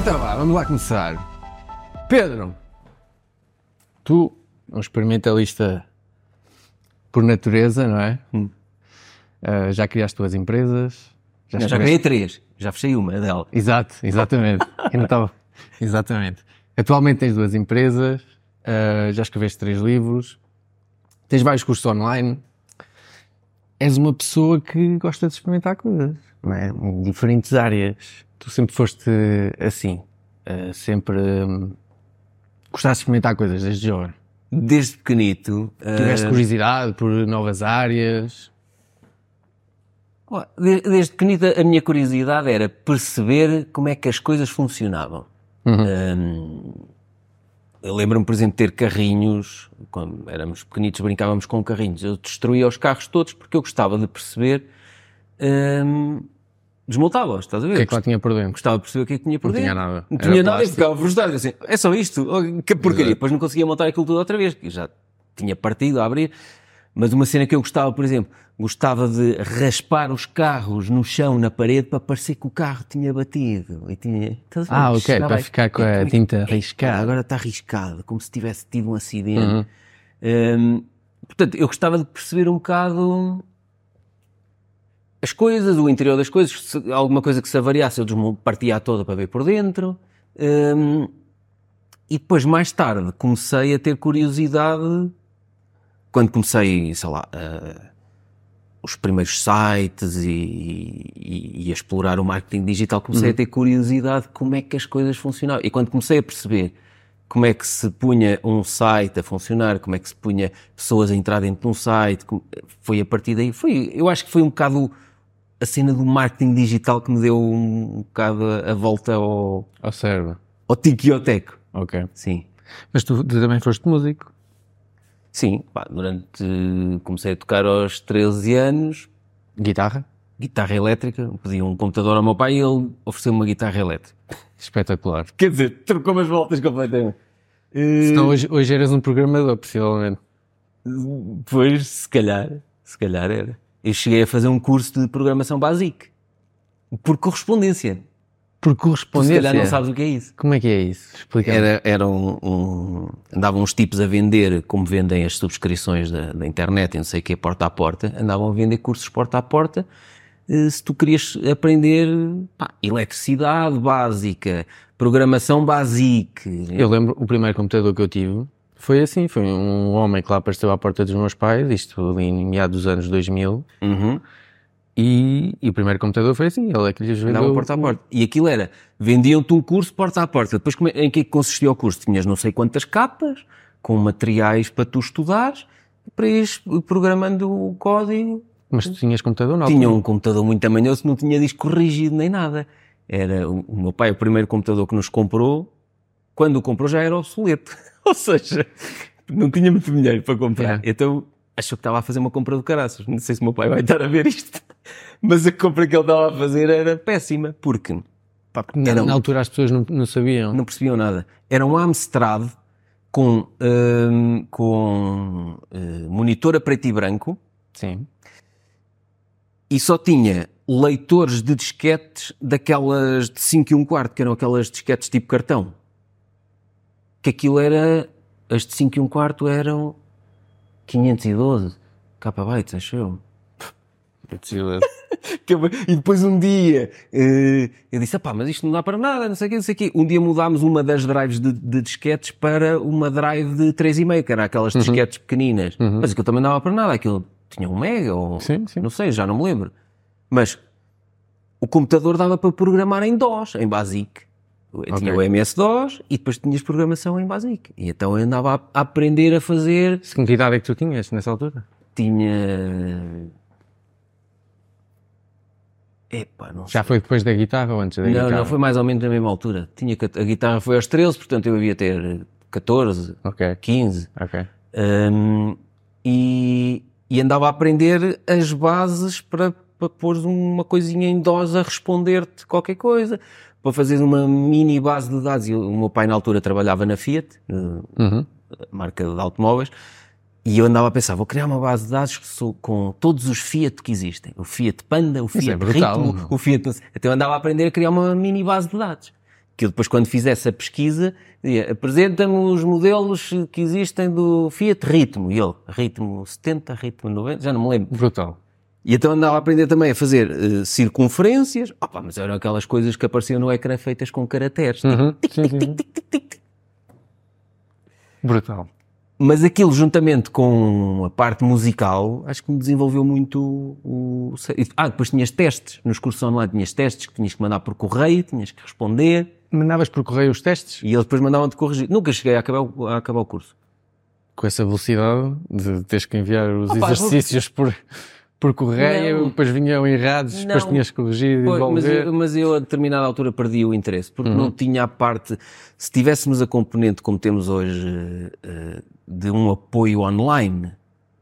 Então vá, vamos lá começar. Pedro, tu, um experimentalista por natureza, não é? Ah, já criaste tuas empresas? Já, escreveste- criei três. Já fechei uma dela. Exato, exatamente. Eu não estava. Exatamente. Atualmente tens duas empresas, ah, já escreveste três livros, tens vários cursos online. És uma pessoa que gosta de experimentar coisas, não é? Em diferentes áreas. Tu sempre foste assim. ah, sempre hum, gostaste de experimentar coisas desde jovem. Desde pequenito. eh, Tiveste curiosidade por novas áreas. Desde pequenito a minha curiosidade era perceber como é que as coisas funcionavam. Hum, eu lembro-me, por exemplo, de ter carrinhos, quando éramos pequenitos brincávamos com carrinhos. Eu destruía os carros todos porque eu gostava de perceber, hum, desmontava-os, estás a ver? O que é que lá tinha por dentro? Gostava de perceber o que é que tinha por Não dentro. tinha nada. Não Era tinha nada e plástico. ficava frustrado. Assim, é só isto? Oh, Que porcaria. Depois não conseguia montar aquilo tudo outra vez, que já tinha partido a abrir. Mas uma cena que eu gostava, por exemplo, gostava de raspar os carros no chão, na parede, para parecer que o carro tinha batido. E tinha... Ah, ok, para aí, ficar com a é que- tinta é, arriscada. Uhum. Agora está arriscado, como se tivesse tido um acidente. Hum, portanto, eu gostava de perceber um bocado as coisas, o interior das coisas, se alguma coisa que se avariasse, eu desmo- partia toda para ver por dentro. Hum, e depois, mais tarde, comecei a ter curiosidade quando comecei, sei lá, a- os primeiros sites e, e- e a explorar o marketing digital, comecei a ter curiosidade de como é que as coisas funcionavam. E quando comecei a perceber como é que se punha um site a funcionar, como é que se punha pessoas a entrar dentro de um site, foi a partir daí, foi, eu acho que foi um bocado a cena do marketing digital que me deu um, bocado a, volta ao, Ao cérebro. ao tico e ao teco. Ok. Sim. Mas tu, tu também foste músico. Sim, pá, durante, comecei a tocar aos 13 anos, Guitarra? guitarra elétrica, pedi um computador ao meu pai e ele ofereceu uma guitarra elétrica. Espetacular. Quer dizer, trocou umas voltas completamente. Senão hoje, hoje eras um programador, possivelmente. Pois, se calhar, se calhar era. Eu cheguei a fazer um curso de programação basic. Por correspondência. Por Tu se correspondência. calhar não sabes o que é isso. Como é que é isso? Explica-me. Era, era um, um- Andavam uns tipos a vender, como vendem as subscrições da, da internet, e não sei o que, porta a porta. Andavam a vender cursos porta a porta. eh, Se tu querias aprender pá, eletricidade básica, programação basic. Eu lembro, o primeiro computador que eu tive foi assim, foi um homem que lá apareceu à porta dos meus pais, isto ali em meados dos anos 2000, Uhum. e, e o primeiro computador foi assim, ele é que lhes vendeu... Porta a porta. E aquilo era, vendiam-te um curso porta a porta. Depois é- em que é que consistia o curso? Tinhas não sei quantas capas, com materiais para tu estudares, para ires programando o código. Mas tu tinhas computador não? Tinha um computador muito tamanhoso, não tinha disco rígido nem nada. Era o, o meu pai, o primeiro computador que nos comprou, quando o comprou já era obsoleto. Ou seja, não tinha muito dinheiro para comprar. É. Então achou que estava a fazer uma compra do caraças. Não sei se o meu pai vai estar a ver isto, mas a compra que ele estava a fazer era péssima, porque pá, Na, era um- na altura as pessoas não, não sabiam. não percebiam nada. Era um Amstrad com, hum, com hum, monitor a preto e branco, Sim. e só tinha leitores de disquetes daquelas de 5 e 1 quarto, que eram aquelas disquetes tipo cartão. Que aquilo era, as de 5 e 1 quarto eram 512 kbytes, acho eu. Que eu- E depois um dia eh, eu disse, pá, mas isto não dá para nada, não sei o quê, não sei o quê. Um dia mudámos uma das drives de, de disquetes para uma drive de 3,5, que era aquelas disquetes pequeninas. Mas aquilo também não dava para nada, aquilo tinha um mega ou Sim, sim. não sei, já não me lembro. Mas o computador dava para programar em DOS, em BASIC. Eu Tinha o MS-DOS e depois tinhas programação em BASIC. E então eu andava a, a aprender a fazer, Se que idade é que tu tinhas nessa altura? tinha... Epá, não sei. Já foi depois da guitarra ou antes da Não, guitarra? não, foi mais ou menos na mesma altura. Tinha, a guitarra foi aos 13, portanto eu devia ter 14, Ok, 15. ok. Hum, e, e andava a aprender as bases para, para pôr uma coisinha em DOS a responder-te qualquer coisa, para fazer uma mini base de dados. E o meu pai na altura trabalhava na Fiat, eh, Uhum. marca de automóveis, E eu andava a pensar, vou criar uma base de dados com todos os Fiat que existem. O Fiat Panda, o Fiat é brutal, Ritmo, não? o Fiat... Até eu andava a aprender a criar uma mini base de dados. Que eu depois, quando fizesse a pesquisa, dizia, apresenta-me os modelos que existem do Fiat Ritmo. E ele, Ritmo 70, Ritmo 90, já não me lembro. Brutal. E então andava a aprender também a fazer eh, circunferências. Opa, mas eram aquelas coisas que apareciam no ecrã feitas com caracteres. Uhum. Sim, sim. Brutal. Mas aquilo, juntamente com a parte musical, acho que me desenvolveu muito o. Ah, depois tinhas testes. Nos cursos online tinhas testes que tinhas que mandar por correio, tinhas que responder Mandavas por correio os testes? e eles depois mandavam-te corrigir. Nunca cheguei a acabar, o- a acabar o curso. Com essa velocidade de teres que enviar os Opa, exercícios por, por correio, Não. depois vinham errados, depois Não. tinhas que corrigir e Pois, mas, devolver. eu, mas eu a determinada altura perdi o interesse, porque não tinha a parte. Se tivéssemos a componente como temos hoje eh, de um apoio online.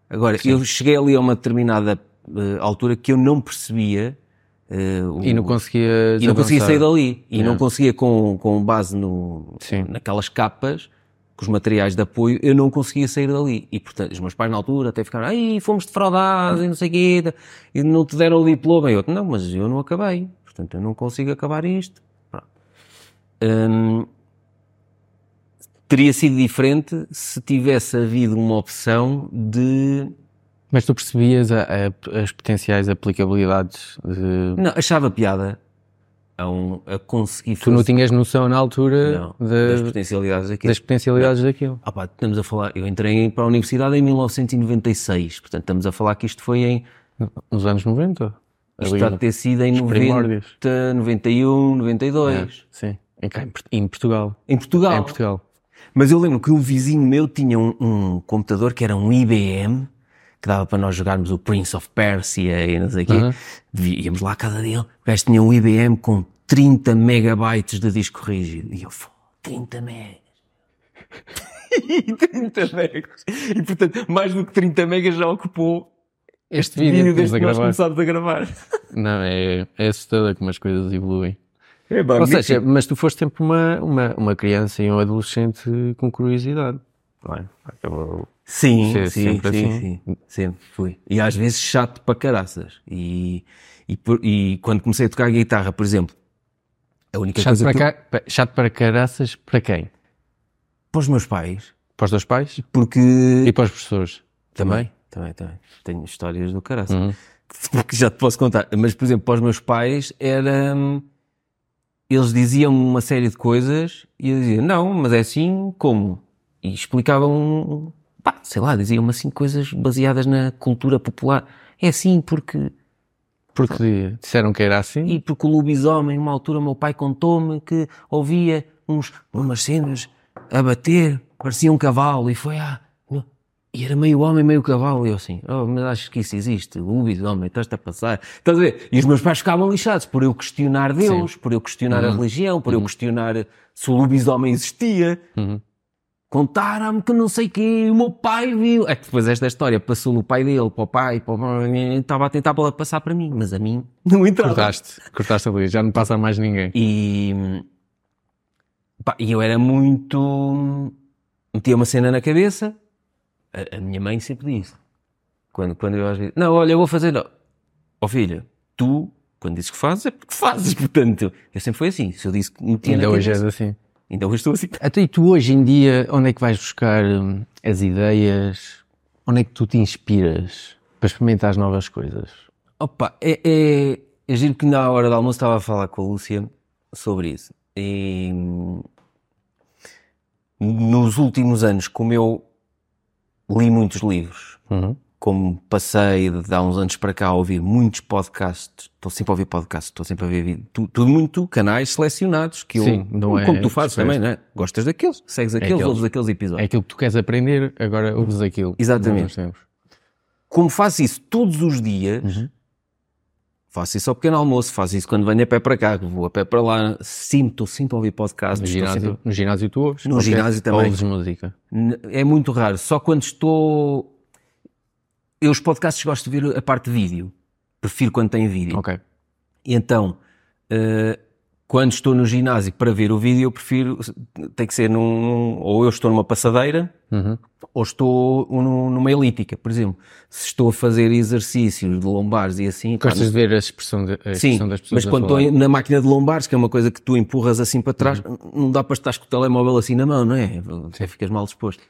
Agora, eu cheguei ali a uma determinada eh, altura que eu não percebia. eh, o- E não conseguias e não conseguia sair dali. E não conseguia, com, com base no, Sim. naquelas capas, com os materiais de apoio, eu não conseguia sair dali. E, portanto, os meus pais na altura até ficaram, ai, fomos defraudados e não sei o quê, e não te deram o diploma. E eu, não, mas eu não acabei. Portanto, eu não consigo acabar isto. Hum, teria sido diferente se tivesse havido uma opção de... Mas tu percebias a- a- as potenciais aplicabilidades de... Não, achava piada a, um, a conseguir Tu não tinhas noção na altura Não, das de- potencialidades daquilo. das potencialidades daquilo. Ah pá, estamos a falar, eu entrei para a universidade em 1996, portanto estamos a falar que isto foi em, Nos anos 90? isto no- de ter sido em os 90, primórdios. 91, 92, Sim. Em, em Port- em Portugal. em Portugal. Em Portugal. Mas eu lembro que um vizinho meu tinha um, um computador que era um IBM, que dava para nós jogarmos o Prince of Persia e não sei o quê. Uhum. Íamos lá à casa dele, o gajo tinha um IBM com 30 megabytes de disco rígido. E eu, "Fô, 30 megas. 30 megas. E portanto, mais do que 30 megas já ocupou Este vídeo vídeo desde que nós gravar. começámos a gravar. Não, é, é assustador como as coisas evoluem. É Ou seja, mas tu foste sempre uma, uma, uma criança e um adolescente com curiosidade. Não é? Acabou. Sim, Ser sim, sempre sim, assim. sim, sempre fui. E às vezes chato para caraças. E, e, por- e quando comecei a tocar guitarra, por exemplo, a única Chato coisa para, que pa- chato para caraças para quem? para os meus pais, Para os teus pais porque e para os professores? também, também, também, tenho histórias do caraças, Uhum. que já te posso contar. Mas, por exemplo, para os meus pais era. hum, Eles diziam uma série de coisas e eu dizia, não, mas é assim como? E explicavam, pá, sei lá, diziam-me assim coisas baseadas na cultura popular. É assim porque Porque disseram que era assim. E porque o lobisomem, uma altura, meu pai contou-me que ouvia uns, umas cenas a bater, parecia um cavalo, e foi ah, e era meio homem, meio cavalo, e eu assim, oh, mas acho que isso existe, o lobisomem, estás-te a passar. Estás a ver? E os meus pais ficavam lixados por eu questionar Deus, por eu questionar a religião, por eu questionar se o lobisomem existia. Uhum. Contaram-me que não sei o quê, o meu pai viu. É que depois esta história passou do pai dele para o pai, para o pai, estava a tentar passar para mim, mas a mim não entrava. Cortaste, cortaste ali, já não passa a mais ninguém. E, pá, eu era muito. metia uma cena na cabeça. A, a minha mãe sempre disse. Quando, quando eu às vezes. Não, olha, eu vou fazer. Ó oh, filha, tu, quando dizes que fazes, é porque fazes. Portanto, eu sempre fui assim. Se eu disse que metia Ainda hoje és assim. Ainda hoje estou assim. Até e tu hoje em dia, onde é que vais buscar hum, as ideias? Onde é que tu te inspiras para experimentar as novas coisas? Opa, é, é, é giro que na hora do almoço estava a falar com a Lúcia sobre isso. E hum, nos últimos anos, como eu li muitos livros, Uhum. Como passei de há uns anos para cá a ouvir muitos podcasts, estou sempre a ouvir podcasts, estou sempre a ver vídeo, tu- tudo muito canais selecionados, que eu, Sim, não é como tu fazes também, não é? Gostas daqueles, segues aqueles, aqueles. ouves aqueles É episódios. aquilo que tu queres aprender, agora ouves aquilo. Exatamente. Como faço isso todos os dias, Uhum. faço isso ao pequeno almoço, faço isso quando venho a pé para cá, vou a pé para lá, sempre, estou sempre a ouvir podcasts. No ginásio, sempre- no ginásio tu ouves? No ginásio também. Ouves música. É muito raro, só quando estou. Eu os podcasts gosto de ver a parte de vídeo, prefiro quando tem vídeo. Ok. E então, eh, quando estou no ginásio para ver o vídeo, eu prefiro, tem que ser num, ou eu estou numa passadeira, ou estou num- numa elíptica, por exemplo. Se estou a fazer exercícios de lombares e assim, Gostas de ver a expressão, de, a Sim, expressão das pessoas mas a quando estou na máquina de lombares, que é uma coisa que tu empurras assim para trás, Uhum. não dá para estar com o telemóvel assim na mão, não é? Até ficas mal disposto.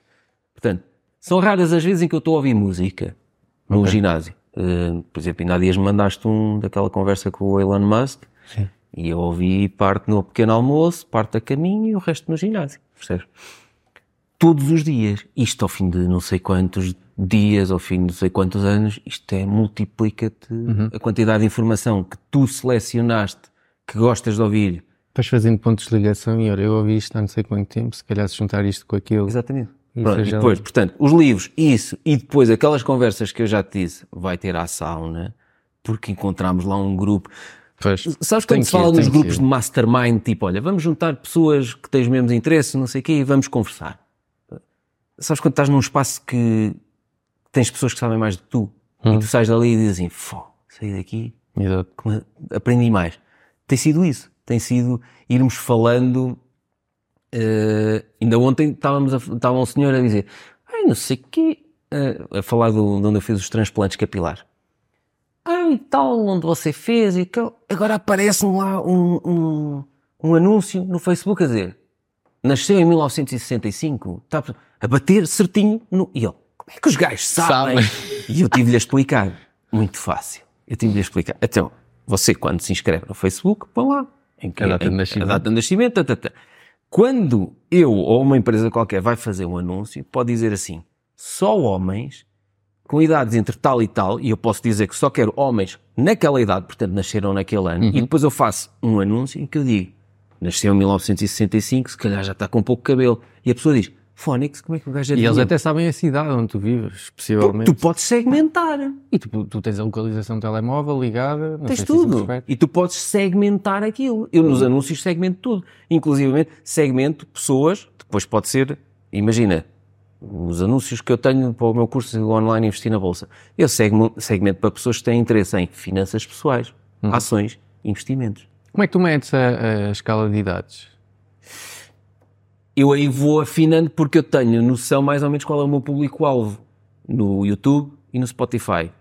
Portanto, são raras as vezes em que eu estou a ouvir música no ginásio. Uh, por exemplo, ainda há dias me mandaste um daquela conversa com o Elon Musk e eu ouvi parte no pequeno almoço, parte a caminho e o resto no ginásio. Percebes? Todos os dias. Isto ao fim de não sei quantos dias, ao fim de não sei quantos anos, isto é multiplica-te a quantidade de informação que tu selecionaste, que gostas de ouvir. Vais fazendo pontos de ligação e olha, eu ouvi isto há não sei quanto tempo, se calhar se juntar isto com aquilo. Exatamente. Pronto, e depois, portanto, os livros, isso, e depois aquelas conversas que eu já te disse, vai ter à sauna, porque encontramos lá um grupo. Pois, Sabes quando se fala ir, nos grupos de mastermind, tipo, olha, vamos juntar pessoas que têm os mesmos interesses, não sei o quê, e vamos conversar. Sabes quando estás num espaço que tens pessoas que sabem mais do que tu, Hum. e tu sais dali e dizes assim, fô, saí daqui, Exato. aprendi mais. Tem sido isso. Tem sido irmos falando. Eh, ainda ontem estávamos a, estava um senhor a dizer, ai, não sei o quê, eh, a falar do, de onde eu fiz os transplantes capilares. Ai, tal, onde você fez e tal. Agora aparece-me lá um, um, um anúncio no Facebook a dizer, nasceu em 1965, está a bater certinho no. E ele, como é que os gajos sabem? E eu tive-lhe a explicar. Muito fácil. Eu tive-lhe a explicar. Então, você quando se inscreve no Facebook, põe lá. Em que, A data de nascimento. A data de nascimento. Quando eu ou uma empresa qualquer vai fazer um anúncio, pode dizer assim, só homens com idades entre tal e tal, e eu posso dizer que só quero homens naquela idade, portanto nasceram naquele ano, e depois eu faço um anúncio em que eu digo, nasceu em 1965, se calhar já está com pouco cabelo, e a pessoa diz, Fónix, como é que o gajo é E eles adivinhou?" até sabem a cidade onde tu vives, Tu, possivelmente. tu podes segmentar, E tu, tu tens a localização do telemóvel ligada, não tens se isso tudo, refere. e tu podes segmentar aquilo. Eu nos anúncios segmento tudo, inclusive segmento pessoas, depois pode ser, imagina, os anúncios que eu tenho para o meu curso online Investir na Bolsa, eu segmento para pessoas que têm interesse em finanças pessoais, ações, investimentos. Como é que tu medes a, a escala de idades? Eu aí vou afinando porque eu tenho noção mais ou menos qual é o meu público-alvo no YouTube e no Spotify.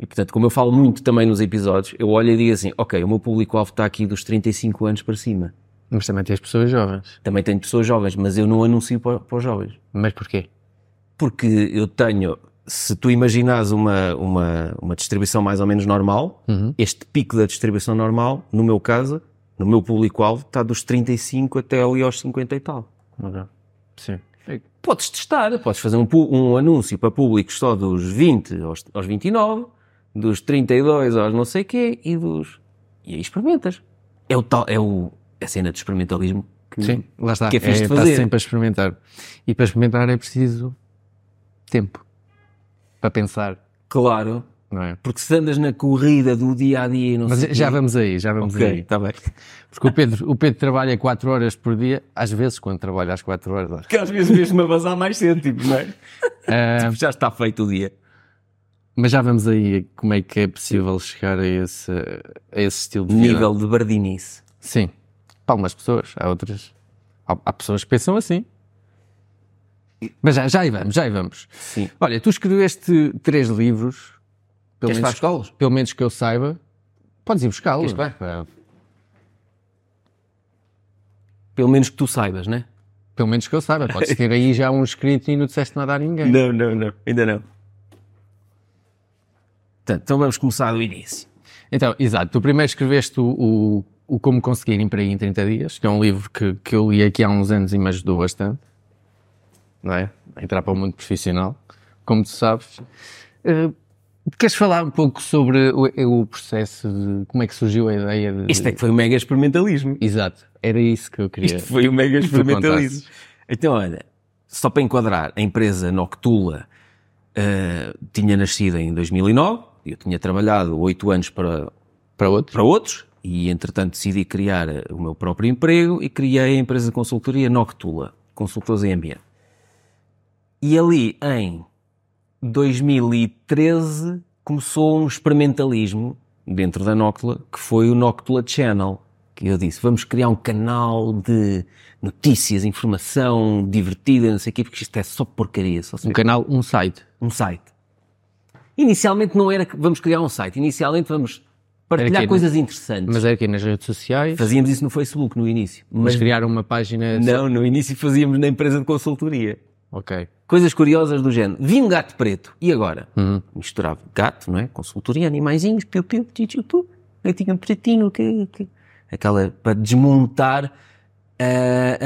E portanto, como eu falo muito também nos episódios, eu olho e digo assim, ok, o meu público-alvo está aqui dos 35 anos para cima. Mas também tens pessoas jovens. Também tenho pessoas jovens, mas eu não anuncio para, para os jovens. Mas porquê? Porque eu tenho, se tu imaginares uma, uma, uma distribuição mais ou menos normal, este pico da distribuição normal, no meu caso, no meu público-alvo, está dos 35 até ali aos 50 e tal. Sim. Podes testar, podes fazer um, um anúncio para públicos só dos 20 aos, aos 29, dos 32 aos não sei quê e dos. E aí experimentas. É, o tal, é o, a cena de experimentalismo que, Sim, lá está. que é fixe de está fazer. sempre a experimentar. E para experimentar é preciso tempo. Para pensar, Claro, não é? porque se andas na corrida do dia a dia e não Mas sei já quê- vamos aí, já vamos Ok, aí. está bem. Porque o Pedro, o Pedro trabalha 4 horas por dia, às vezes quando trabalha às 4 horas. Que às vezes mesmo a mais cedo, tipo, não é? Ah, Já está feito o dia. mas já vamos aí como é que é possível chegar a esse, a esse estilo de vida. Nível de bardinice. Sim. Para algumas pessoas, há outras. Há, há pessoas que pensam assim. Mas já, já aí vamos, já aí vamos. Sim. Olha, tu escreveste três livros, pelo Queres menos, escolas? pelo menos que eu saiba. Podes ir buscá-los. É, Pelo menos que tu saibas, né? Pelo menos que eu saiba. Podes ter aí já um escrito e não disseste nada a ninguém. Não, não, não. Ainda não. Portanto, então vamos começar do início. Então, exato. Tu primeiro escreveste o, o, o Como Conseguir Emprego em 30 Dias, que é um livro que, que eu li aqui há uns anos e me ajudou bastante. Não é? A entrar para o mundo profissional, como tu sabes. Eh, queres falar um pouco sobre o, o processo de como é que surgiu a ideia de. Isto é que foi o mega experimentalismo. Exato. Era isso que eu queria. Isto foi o mega experimentalismo. Então, olha, só para enquadrar, a empresa Noctula eh, tinha nascido em 2009, eu tinha trabalhado oito anos para, Para outro? para outros, e entretanto decidi criar eh, o meu próprio emprego e criei a empresa de consultoria Noctula, consultores em ambiente. E ali em 2013 começou um experimentalismo dentro da Noctula, que foi o Noctula Channel. que eu disse, vamos criar um canal de notícias, informação divertida, não sei o quê, porque isto é só porcaria. Só um canal, um site. Um site. Inicialmente não era que vamos criar um site, inicialmente vamos partilhar aqui, coisas interessantes. Mas era aqui nas redes sociais? Fazíamos isso no Facebook no início. Mas, mas criar uma página... Não, no início fazíamos na empresa de consultoria. Ok. Coisas curiosas do género. Vi um gato preto. E agora? Uhum. Misturava gato, não é? Consultoria, animaizinhos, piu, piu, piu, piu, piu. Gatinho pretinho, que, que... Aquela, para desmontar a...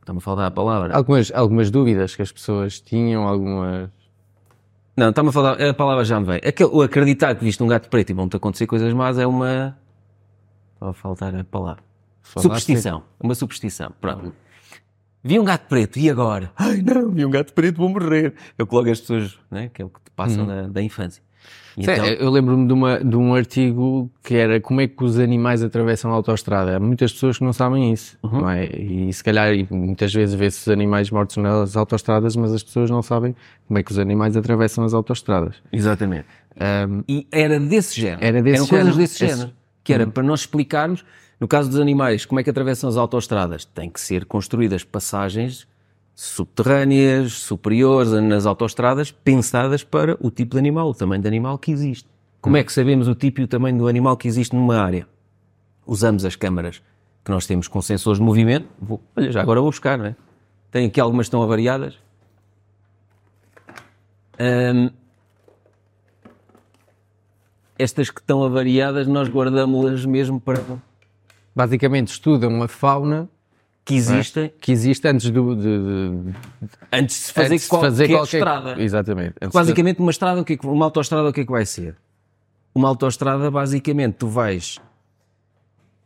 Está-me a falar a palavra. Algumas, algumas dúvidas que as pessoas tinham, algumas... Não, está-me a falar, a palavra já me vem. Aquele, o acreditar que viste um gato preto e vão-te acontecer coisas más é uma... Estava a faltar a palavra. Falar superstição. Uma superstição. Pronto. Vi um gato preto, e agora? Ai não, vi um gato preto, vou morrer. Eu coloco as pessoas, né, que é o que te passam uhum. da, da infância. Então... Eu lembro-me de, de, um artigo que era como é que os animais atravessam a autoestrada. Há muitas pessoas que não sabem isso, uhum. não é? E se calhar muitas vezes vê-se os animais mortos nas autoestradas, mas as pessoas não sabem como é que os animais atravessam as autoestradas. Exatamente. Um, e era desse género. Era desse Eram género. coisas desse género. Que era uhum. para nós explicarmos no caso dos animais, como é que atravessam as autoestradas? Tem que ser construídas passagens subterrâneas, superiores nas autoestradas, pensadas para o tipo de animal, o tamanho de animal que existe. Como é que sabemos o tipo e o tamanho do animal que existe numa área? Usamos as câmaras que nós temos com sensores de movimento. Vou, olha, já agora vou buscar, não é? Tem aqui algumas que estão avariadas. Estas que estão avariadas, nós guardamos-las mesmo para basicamente estudam a fauna que existe, é? que existe antes do, de, de, antes de se fazer, antes qualquer, fazer qualquer estrada. Exatamente. basicamente, uma estrada, o que, é que uma autoestrada, o que é que vai ser? Uma autoestrada, basicamente, tu vais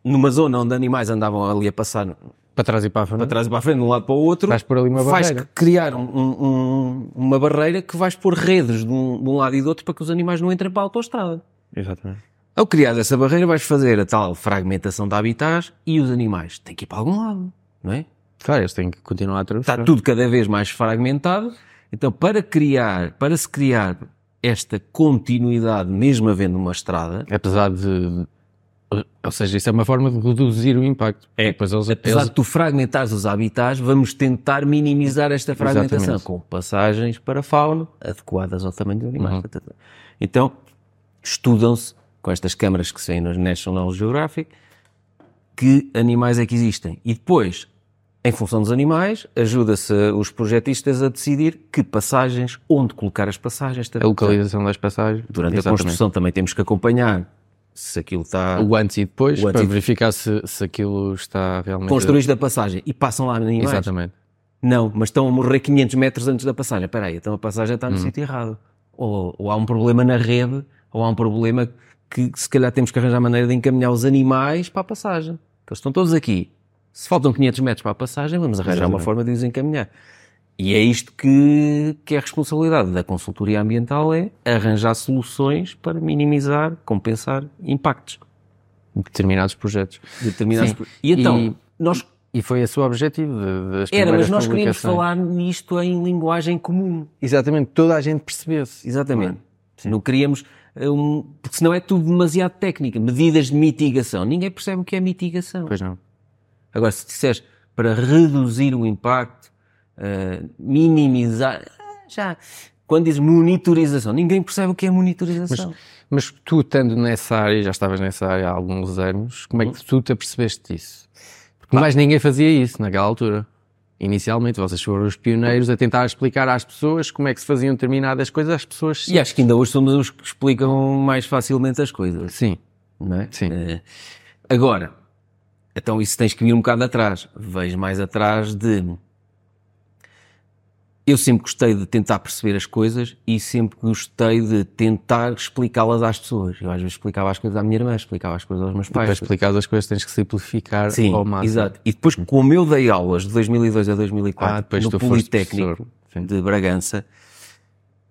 numa zona onde animais andavam ali a passar para trás e para a frente, para trás e para a frente, de um lado para o outro, vais por ali uma vais barreira. criar um, um, uma barreira que vais pôr redes de um, de um lado e do outro para que os animais não entrem para a autoestrada. Exatamente. Ao criar essa barreira, vais fazer a tal fragmentação de habitats e os animais têm que ir para algum lado, não é? Claro, eles têm que continuar a atravessar. Está tudo cada vez mais fragmentado. Então, para criar, para se criar esta continuidade, mesmo havendo uma estrada. Apesar de. Ou seja, isso é uma forma de reduzir o impacto. É, pois eles, apesar eles... de tu fragmentares os habitats, vamos tentar minimizar esta fragmentação Exatamente. com passagens para fauna adequadas ao tamanho dos animais. Uhum. Então, estudam-se com estas câmaras que saem no National Geographic, que animais é que existem. E depois, em função dos animais, ajuda-se os projetistas a decidir que passagens, onde colocar as passagens. A localização das passagens. Durante Exatamente. a construção também temos que acompanhar se aquilo está... O antes e depois, antes para e... verificar se, se aquilo está realmente... Construíste a passagem e passam lá animais. Exatamente. Não, mas estão a morrer 500 metros antes da passagem. Espera aí, então a passagem está no hum. sítio errado. Ou, ou há um problema na rede, ou há um problema que se calhar temos que arranjar maneira de encaminhar os animais para a passagem. Eles estão todos aqui. Se faltam 500 metros para a passagem, vamos arranjar Exatamente. uma forma de os encaminhar. E é isto que, que é a responsabilidade da consultoria ambiental, é arranjar soluções para minimizar, compensar impactos. Determinados projetos. Determinados pro... E então, e, nós... E foi esse o objetivo das Era, mas nós queríamos falar nisto em linguagem comum. Exatamente, toda a gente percebesse. Exatamente. Não, não queríamos porque senão é tudo demasiado técnica. Medidas de mitigação. Ninguém percebe o que é mitigação. Pois não. Agora, se disseres para reduzir o impacto, uh, minimizar, já. Quando dizes monitorização, ninguém percebe o que é monitorização. Mas, mas tu, estando nessa área, já estavas nessa área há alguns anos, como é que tu te apercebeste disso? Porque mais ninguém fazia isso naquela altura. Inicialmente, vocês foram os pioneiros a tentar explicar às pessoas como é que se faziam determinadas coisas, às pessoas... E acho que ainda hoje somos os que explicam mais facilmente as coisas. Sim. Não é? Sim. Uh, agora, então isso tens que vir um bocado atrás. Vejo mais atrás de eu sempre gostei de tentar perceber as coisas e sempre gostei de tentar explicá-las às pessoas. Eu às vezes explicava as coisas à minha irmã, explicava as coisas aos meus pais. Para explicar as coisas tens que simplificar Sim, ao máximo. exato. E depois, como eu dei aulas de 2002 a 2004 ah, no Politécnico de Bragança,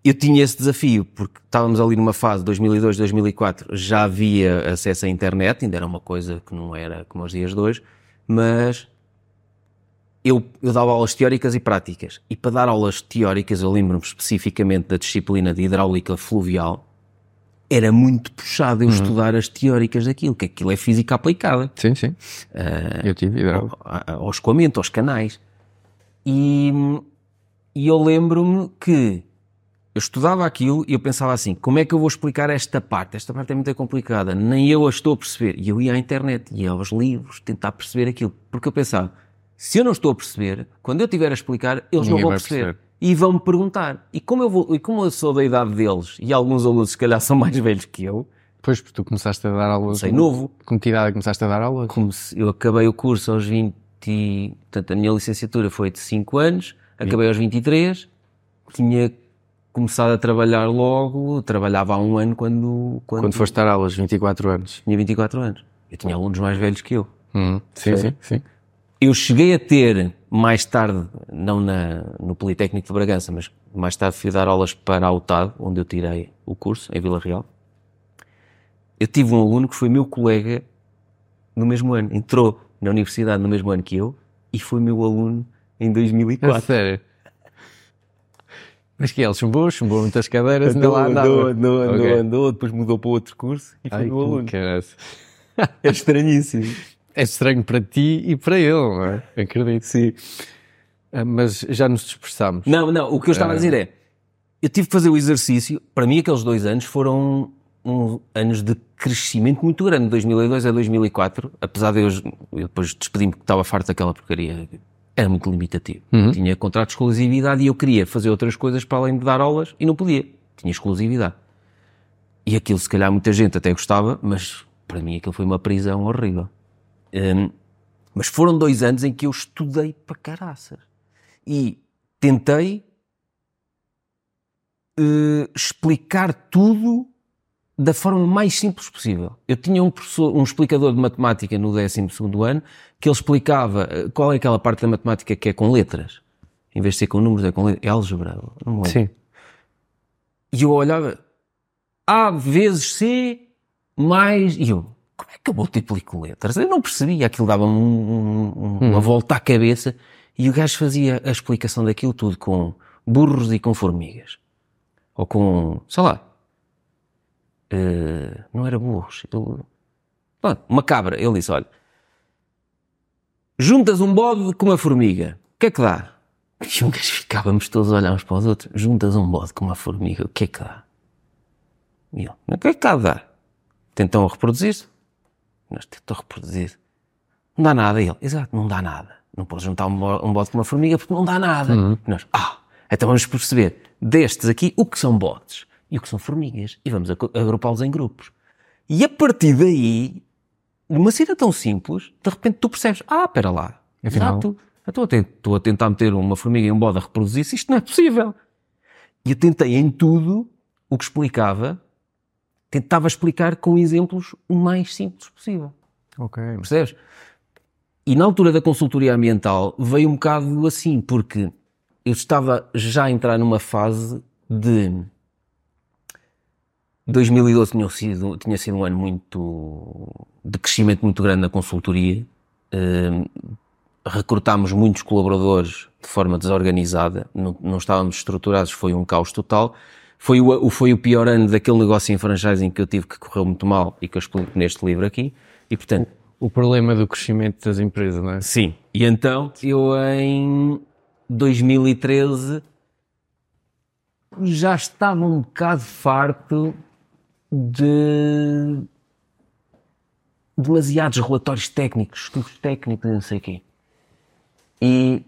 eu tinha esse desafio, porque estávamos ali numa fase, 2002, 2004, já havia acesso à internet, ainda era uma coisa que não era como os dias de hoje, mas eu, eu dava aulas teóricas e práticas. E para dar aulas teóricas, eu lembro-me especificamente da disciplina de hidráulica fluvial, era muito puxado eu estudar as teóricas daquilo, que aquilo é física aplicada. Sim, sim. eu tive hidráulica. a- a- ao escoamento, aos canais. E, e eu lembro-me que eu estudava aquilo e eu pensava assim: como é que eu vou explicar esta parte? Esta parte é muito complicada, nem eu a estou a perceber. E eu ia à internet, ia aos livros, tentar perceber aquilo. Porque eu pensava: se eu não estou a perceber, quando eu estiver a explicar, eles não Ninguém vão vai perceber. perceber. E vão-me perguntar. E como, eu vou, e como eu sou da idade deles, e alguns alunos se calhar são mais velhos que eu, Depois, porque tu começaste a dar aulas. sei novo, Com que idade começaste a dar aulas? eu acabei o curso aos 20, e- portanto a minha licenciatura foi de 5 anos, acabei aos 23, tinha começado a trabalhar logo, trabalhava há um ano quando, quando, Quando foste dar aulas, 24 anos. tinha 24 anos. Eu tinha alunos mais velhos que eu. Uhum. Sim, sim, sim. Eu cheguei a ter, mais tarde, não na, no Politécnico de Bragança, mas mais tarde fui dar aulas para a UTAD, onde eu tirei o curso, em Vila Real. Eu tive um aluno que foi meu colega no mesmo ano, entrou na universidade no mesmo ano que eu e foi meu aluno em A 2004. sério. Mas que ele chumbou, chumbou muitas cadeiras, ainda lá andou, andou, andou, Ok. andou, depois mudou para outro curso e foi Ai, meu aluno. É estranhíssimo. É estranho para ti e para ele, não é? Acredito. Sim. Ah, Mas já nos dispersámos. Não, não, o que eu estava a dizer é, eu tive que fazer o exercício, para mim aqueles dois anos foram um, anos de crescimento muito grande, de 2002 a 2004, apesar de eu, eu depois despedi-me porque estava farto daquela porcaria, era muito limitativo. Tinha contrato de exclusividade e eu queria fazer outras coisas para além de dar aulas e não podia, tinha exclusividade. E aquilo se calhar muita gente até gostava, mas para mim aquilo foi uma prisão horrível. Hum, mas foram dois anos em que eu estudei para caraças e tentei eh, explicar tudo da forma mais simples possível. Eu tinha um, um explicador de matemática no 12 ano que ele explicava eh, qual é aquela parte da matemática que é com letras. Em vez de ser com números, é com letras. É álgebra. Não lembro. Sim. E eu olhava A vezes C mais. E eu, como é que eu multiplico letras? Eu não percebia, aquilo dava-me um- um- uma volta à cabeça. E o gajo fazia a explicação daquilo tudo com burros e com formigas. Ou com, sei lá, eh, não era burros. Ele, Pronto, uma cabra. Ele disse: olha, juntas um bode com uma formiga, o que é que dá? E um gajo ficávamos todos a olhar uns para os outros. Juntas um bode com uma formiga, o que é que dá? E ele, o que é que está a dar? Tentam reproduzir-se? Nós tentam reproduzir. Não dá nada. E ele, exato, não dá nada. Não podes juntar um bo- bode com uma formiga porque não dá nada. E nós, ah, então vamos perceber destes aqui o que são bodes e o que são formigas. E vamos agrupá-los em grupos. E a partir daí, uma cena tão simples, de repente tu percebes, ah, espera lá, Afinal- exato, estou a, ten- estou a tentar meter uma formiga e um bode a reproduzir-se, isto não é possível. E eu tentei em tudo o que explicava, tentava explicar com exemplos o mais simples possível. Ok. Percebes? E na altura da consultoria ambiental veio um bocado assim, porque eu estava já a entrar numa fase de 2012 tinha sido, tinha sido um ano muito de crescimento muito grande na consultoria. Hum, recrutámos muitos colaboradores de forma desorganizada, não, não estávamos estruturados, foi um caos total. Foi o, o- foi o pior ano daquele negócio em franchising que eu tive que correu muito mal e que eu explico neste livro aqui. E portanto, O problema do crescimento das empresas, não é? Sim. E então, eu em 2013 já estava um bocado farto de demasiados relatórios técnicos, estudos técnicos, não sei o quê. E,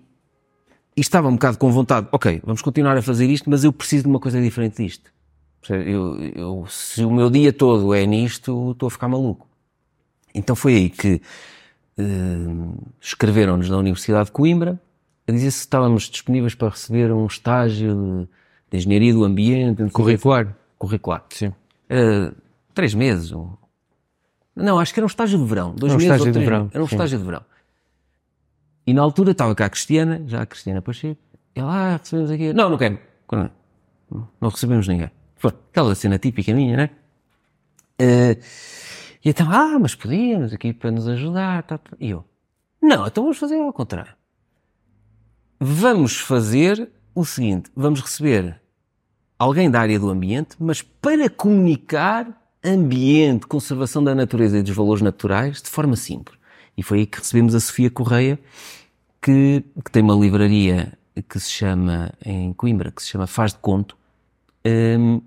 e estava um bocado com vontade, ok, vamos continuar a fazer isto, mas eu preciso de uma coisa diferente disto. Eu, eu- se o meu dia todo é nisto, estou a ficar maluco. Então foi aí que eh, escreveram-nos na Universidade de Coimbra a dizer se estávamos disponíveis para receber um estágio de, de engenharia do ambiente. Curricular. curricular. Sim. Eh, três meses. Não, acho que era um estágio de verão. Dois Era um meses estágio de verão. Era um sim. estágio de verão. E na altura estava cá a Cristiana, já a Cristiana Pacheco. Ela, ah, recebemos aqui. Não, não quero. Não, não recebemos ninguém. Foi aquela cena típica minha, né? Eh, e então, ah, mas podíamos aqui para nos ajudar. Tá, tá. E eu, não, então vamos fazer ao contrário. Vamos fazer o seguinte: vamos receber alguém da área do ambiente, mas para comunicar ambiente, conservação da natureza e dos valores naturais de forma simples. E foi aí que recebemos a Sofia Correia, que, que tem uma livraria que se chama, em Coimbra, que se chama Faz de Conto. Um,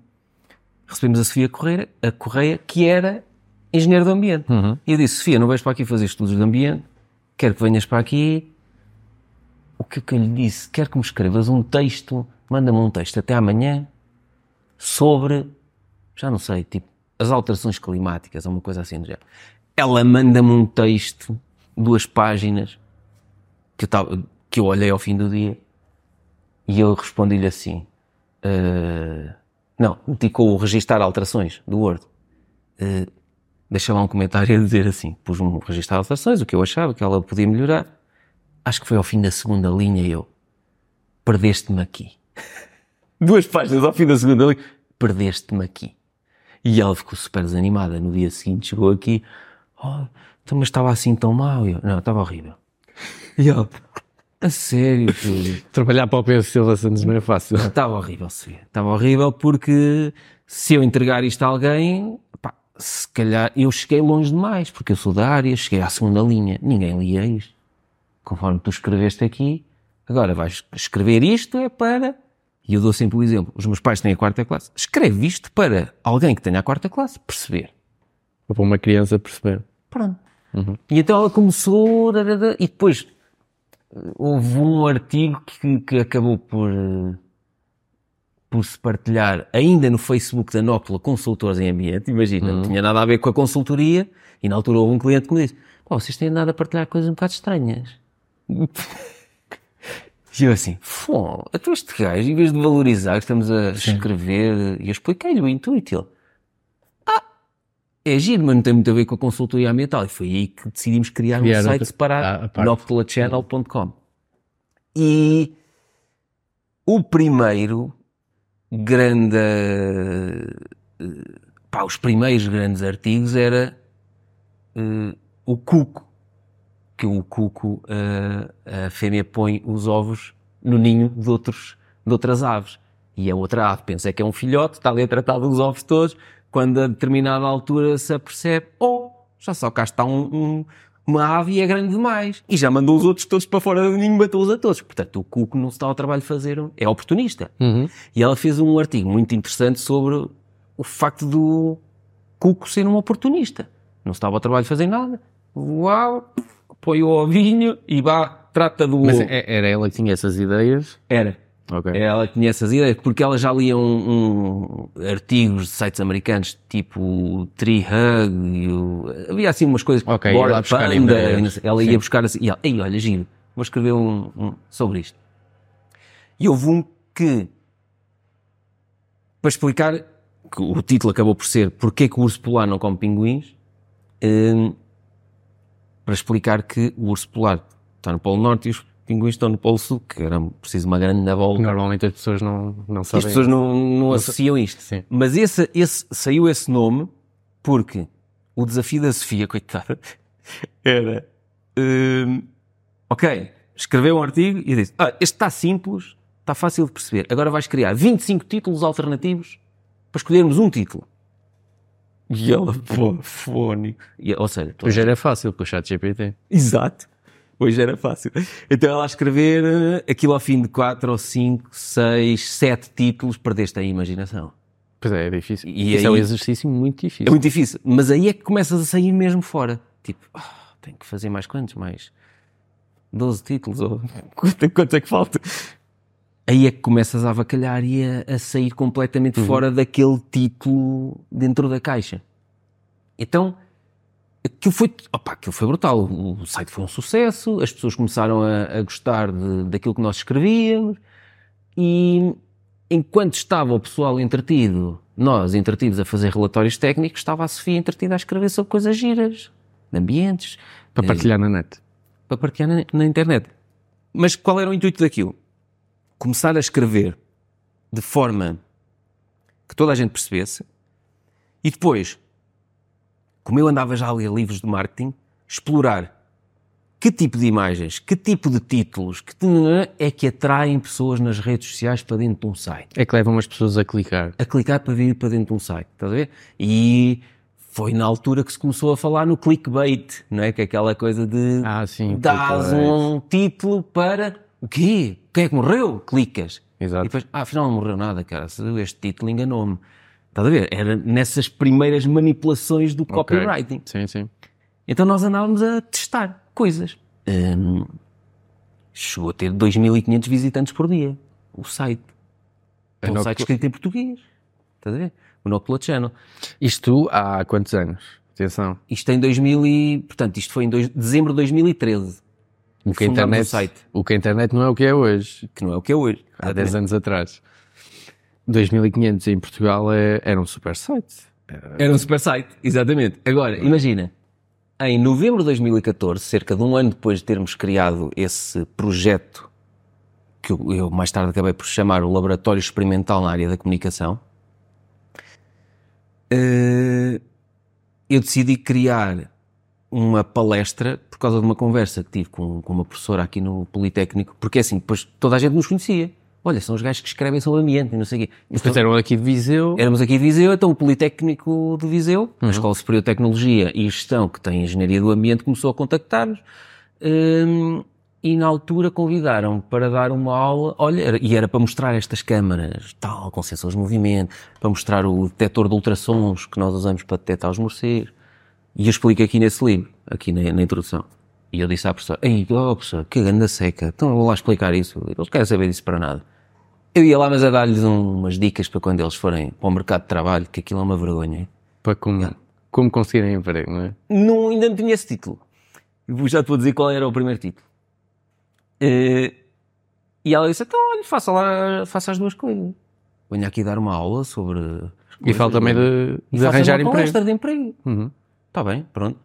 recebemos a Sofia Correia, a Correia, que era engenheiro do ambiente. Uhum. E eu disse, Sofia, não vais para aqui fazer estudos de ambiente, quero que venhas para aqui. O que é que eu lhe disse? Quero que me escrevas um texto, manda-me um texto até amanhã sobre, já não sei, tipo, as alterações climáticas, ou uma coisa assim do género. Ela manda-me um texto, duas páginas, que eu, tava, que eu olhei ao fim do dia, e eu respondi-lhe assim, uh, não, meti com o registar alterações do Word. Uh, deixa lá um comentário a dizer assim, pus um registrar alterações, o que eu achava que ela podia melhorar. Acho que foi ao fim da segunda linha eu, perdeste-me aqui. Duas páginas ao fim da segunda linha, perdeste-me aqui. E ela ficou super desanimada. No dia seguinte chegou aqui, oh, então, mas estava assim tão mal. Eu, não, estava horrível. E ela, a sério, filho. Trabalhar para o Pedro Silva Santos não é fácil. Estava horrível, Sofia. Estava horrível porque se eu entregar isto a alguém, pá, se calhar eu cheguei longe demais, porque eu sou da área, cheguei à segunda linha. Ninguém lia isto. Conforme tu escreveste aqui, agora vais escrever isto é para. E eu dou sempre o exemplo. Os meus pais têm a quarta classe. Escreve isto para alguém que tenha a quarta classe perceber. Para uma criança perceber. Pronto. E então ela começou, e depois houve um artigo que, que acabou por, eh, por se partilhar ainda no Facebook da Nócula Consultores em Ambiente. Imagina, não tinha nada a ver com a consultoria, e na altura houve um cliente que me disse: Pô, vocês têm nada a partilhar coisas um bocado estranhas. E eu assim, fô, então este gajo, em vez de valorizar estamos a escrever, e eu expliquei-lhe o intuito, é giro, mas não tem muito a ver com a consultoria ambiental. E foi aí que decidimos criar um Criar site separado, Ah, noctulachannel.com. E o primeiro grande, eh, pá, os primeiros grandes artigos era eh, o cuco, que o cuco, eh, a fêmea põe os ovos no ninho de, outros, de outras aves. E a outra ave pensa que é um filhote, está ali a tratar dos ovos todos, quando a determinada altura se apercebe, oh, já só cá está um, um- uma ave e é grande demais. E já mandou os outros todos para fora do ninho, matou-os a todos. Portanto, o cuco não se dá ao trabalho de fazer, é oportunista. E ela fez um artigo muito interessante sobre o facto do cuco ser um oportunista. Não se dava ao trabalho de fazer nada. Uau, põe o ovinho e vá, trata do Mas ovo. é- era ela que tinha essas ideias? Era. Ok. Ela tinha essas ideias, porque ela já lia um, um- artigos de sites americanos, tipo o Tree Hug, e o, havia assim umas coisas, Ok, ia Bored lá buscar Panda, ela Sim. ia buscar assim, e ela, ei, olha, giro, vou escrever um, um sobre isto. E houve um que, para explicar, que o título acabou por ser Porquê que o urso polar não come pinguins, hum, para explicar que o urso polar está no Polo Norte e os pinguins estão no Polo Sul, que era preciso uma grande volta. Normalmente as pessoas não, não sabem. as pessoas não, não associam isto. Sim. Mas esse, esse, saiu esse nome porque o desafio da Sofia, coitada, era hum, ok, escreveu um artigo e disse: ah, este está simples, está fácil de perceber. Agora vais criar 25 títulos alternativos para escolhermos um título. E ela, pô, fónico. E, Ou seja, Hoje era fácil com o chat GPT. Exato. Hoje era fácil. Então ela a escrever eh, aquilo ao fim de 4 ou 5, 6, 7 títulos, perdeste a imaginação. Pois é, é difícil. E Isso é um aí- exercício muito difícil. É muito difícil. Mas aí é que começas a sair mesmo fora. Tipo, ah, tenho que fazer mais quantos? Mais 12 títulos? Ou quanto, quanto é que falta? Aí é que começas a avacalhar e a, a sair completamente fora daquele título dentro da caixa. Então, aquilo foi, opa, aquilo foi brutal. O, o site foi um sucesso, as pessoas começaram a, a gostar de- daquilo que nós escrevíamos e enquanto estava o pessoal entretido, nós entretidos a fazer relatórios técnicos, estava a Sofia entretida a escrever sobre coisas giras, de ambientes, Para partilhar na net. para partilhar na, na internet. Mas qual era o intuito daquilo? Começar a escrever de forma que toda a gente percebesse e depois, como eu andava já a ler livros de marketing, explorar que tipo de imagens, que tipo de títulos, que é que atraem pessoas nas redes sociais para dentro de um site. É que levam as pessoas a clicar. A clicar para vir para dentro de um site, estás a ver? E foi na altura que se começou a falar no clickbait, não é? Que é aquela coisa de ah, sim, dás um título para o quê? Quem é que morreu? Clicas. Exato. E depois, ah, afinal não morreu nada, cara. Este título enganou-me. Estás a ver? Era nessas primeiras manipulações do copywriting. Sim, sim. Então nós andávamos a testar coisas. Hum, chegou a ter 2.500 visitantes por dia. O site. É um site escrito em português. Estás a ver? O Nocula Channel. Isto há quantos anos? Atenção. Isto em 2000 e... Portanto, isto foi em dois- dezembro de 2013. O que, a internet, o site. o que a internet não é o que é hoje. Que não é o que é hoje. Há 10 anos atrás. 2500 em Portugal é, era um super site. Era um super site, exatamente. Agora, imagina, em novembro de 2014, cerca de um ano depois de termos criado esse projeto, que eu, eu mais tarde acabei por chamar o Laboratório Experimental na área da comunicação, eh, eu decidi criar uma palestra por causa de uma conversa que tive com, com uma professora aqui no Politécnico, porque assim, depois toda a gente nos conhecia. Olha, são os gajos que escrevem sobre o ambiente não sei o quê. Depois eram aqui de Viseu. Éramos aqui de Viseu, então o Politécnico de Viseu, a Escola Superior de Tecnologia e Gestão, que tem Engenharia do Ambiente, começou a contactar-nos. hum, e na altura convidaram para dar uma aula, olha, e era para mostrar estas câmaras, tal, com sensores de movimento, para mostrar o detector de ultrassons que nós usamos para detectar os morcegos. E eu explico aqui nesse livro, aqui na, na introdução. E eu disse à professora, ei, oh, professor, que grande seca, então eu vou lá explicar isso. Eles querem saber disso para nada. Eu ia lá, mas a dar-lhes um- umas dicas para quando eles forem para o mercado de trabalho, que aquilo é uma vergonha. Para como, como conseguirem emprego, não é? Não, ainda não tinha esse título. Já te vou dizer qual era o primeiro título. Eh, e ela disse, então, olha, faça lá, faça as duas coisas. Venha aqui dar uma aula sobre... E fala também de, de faça arranjar uma emprego. de emprego. Uhum. Está bem, pronto.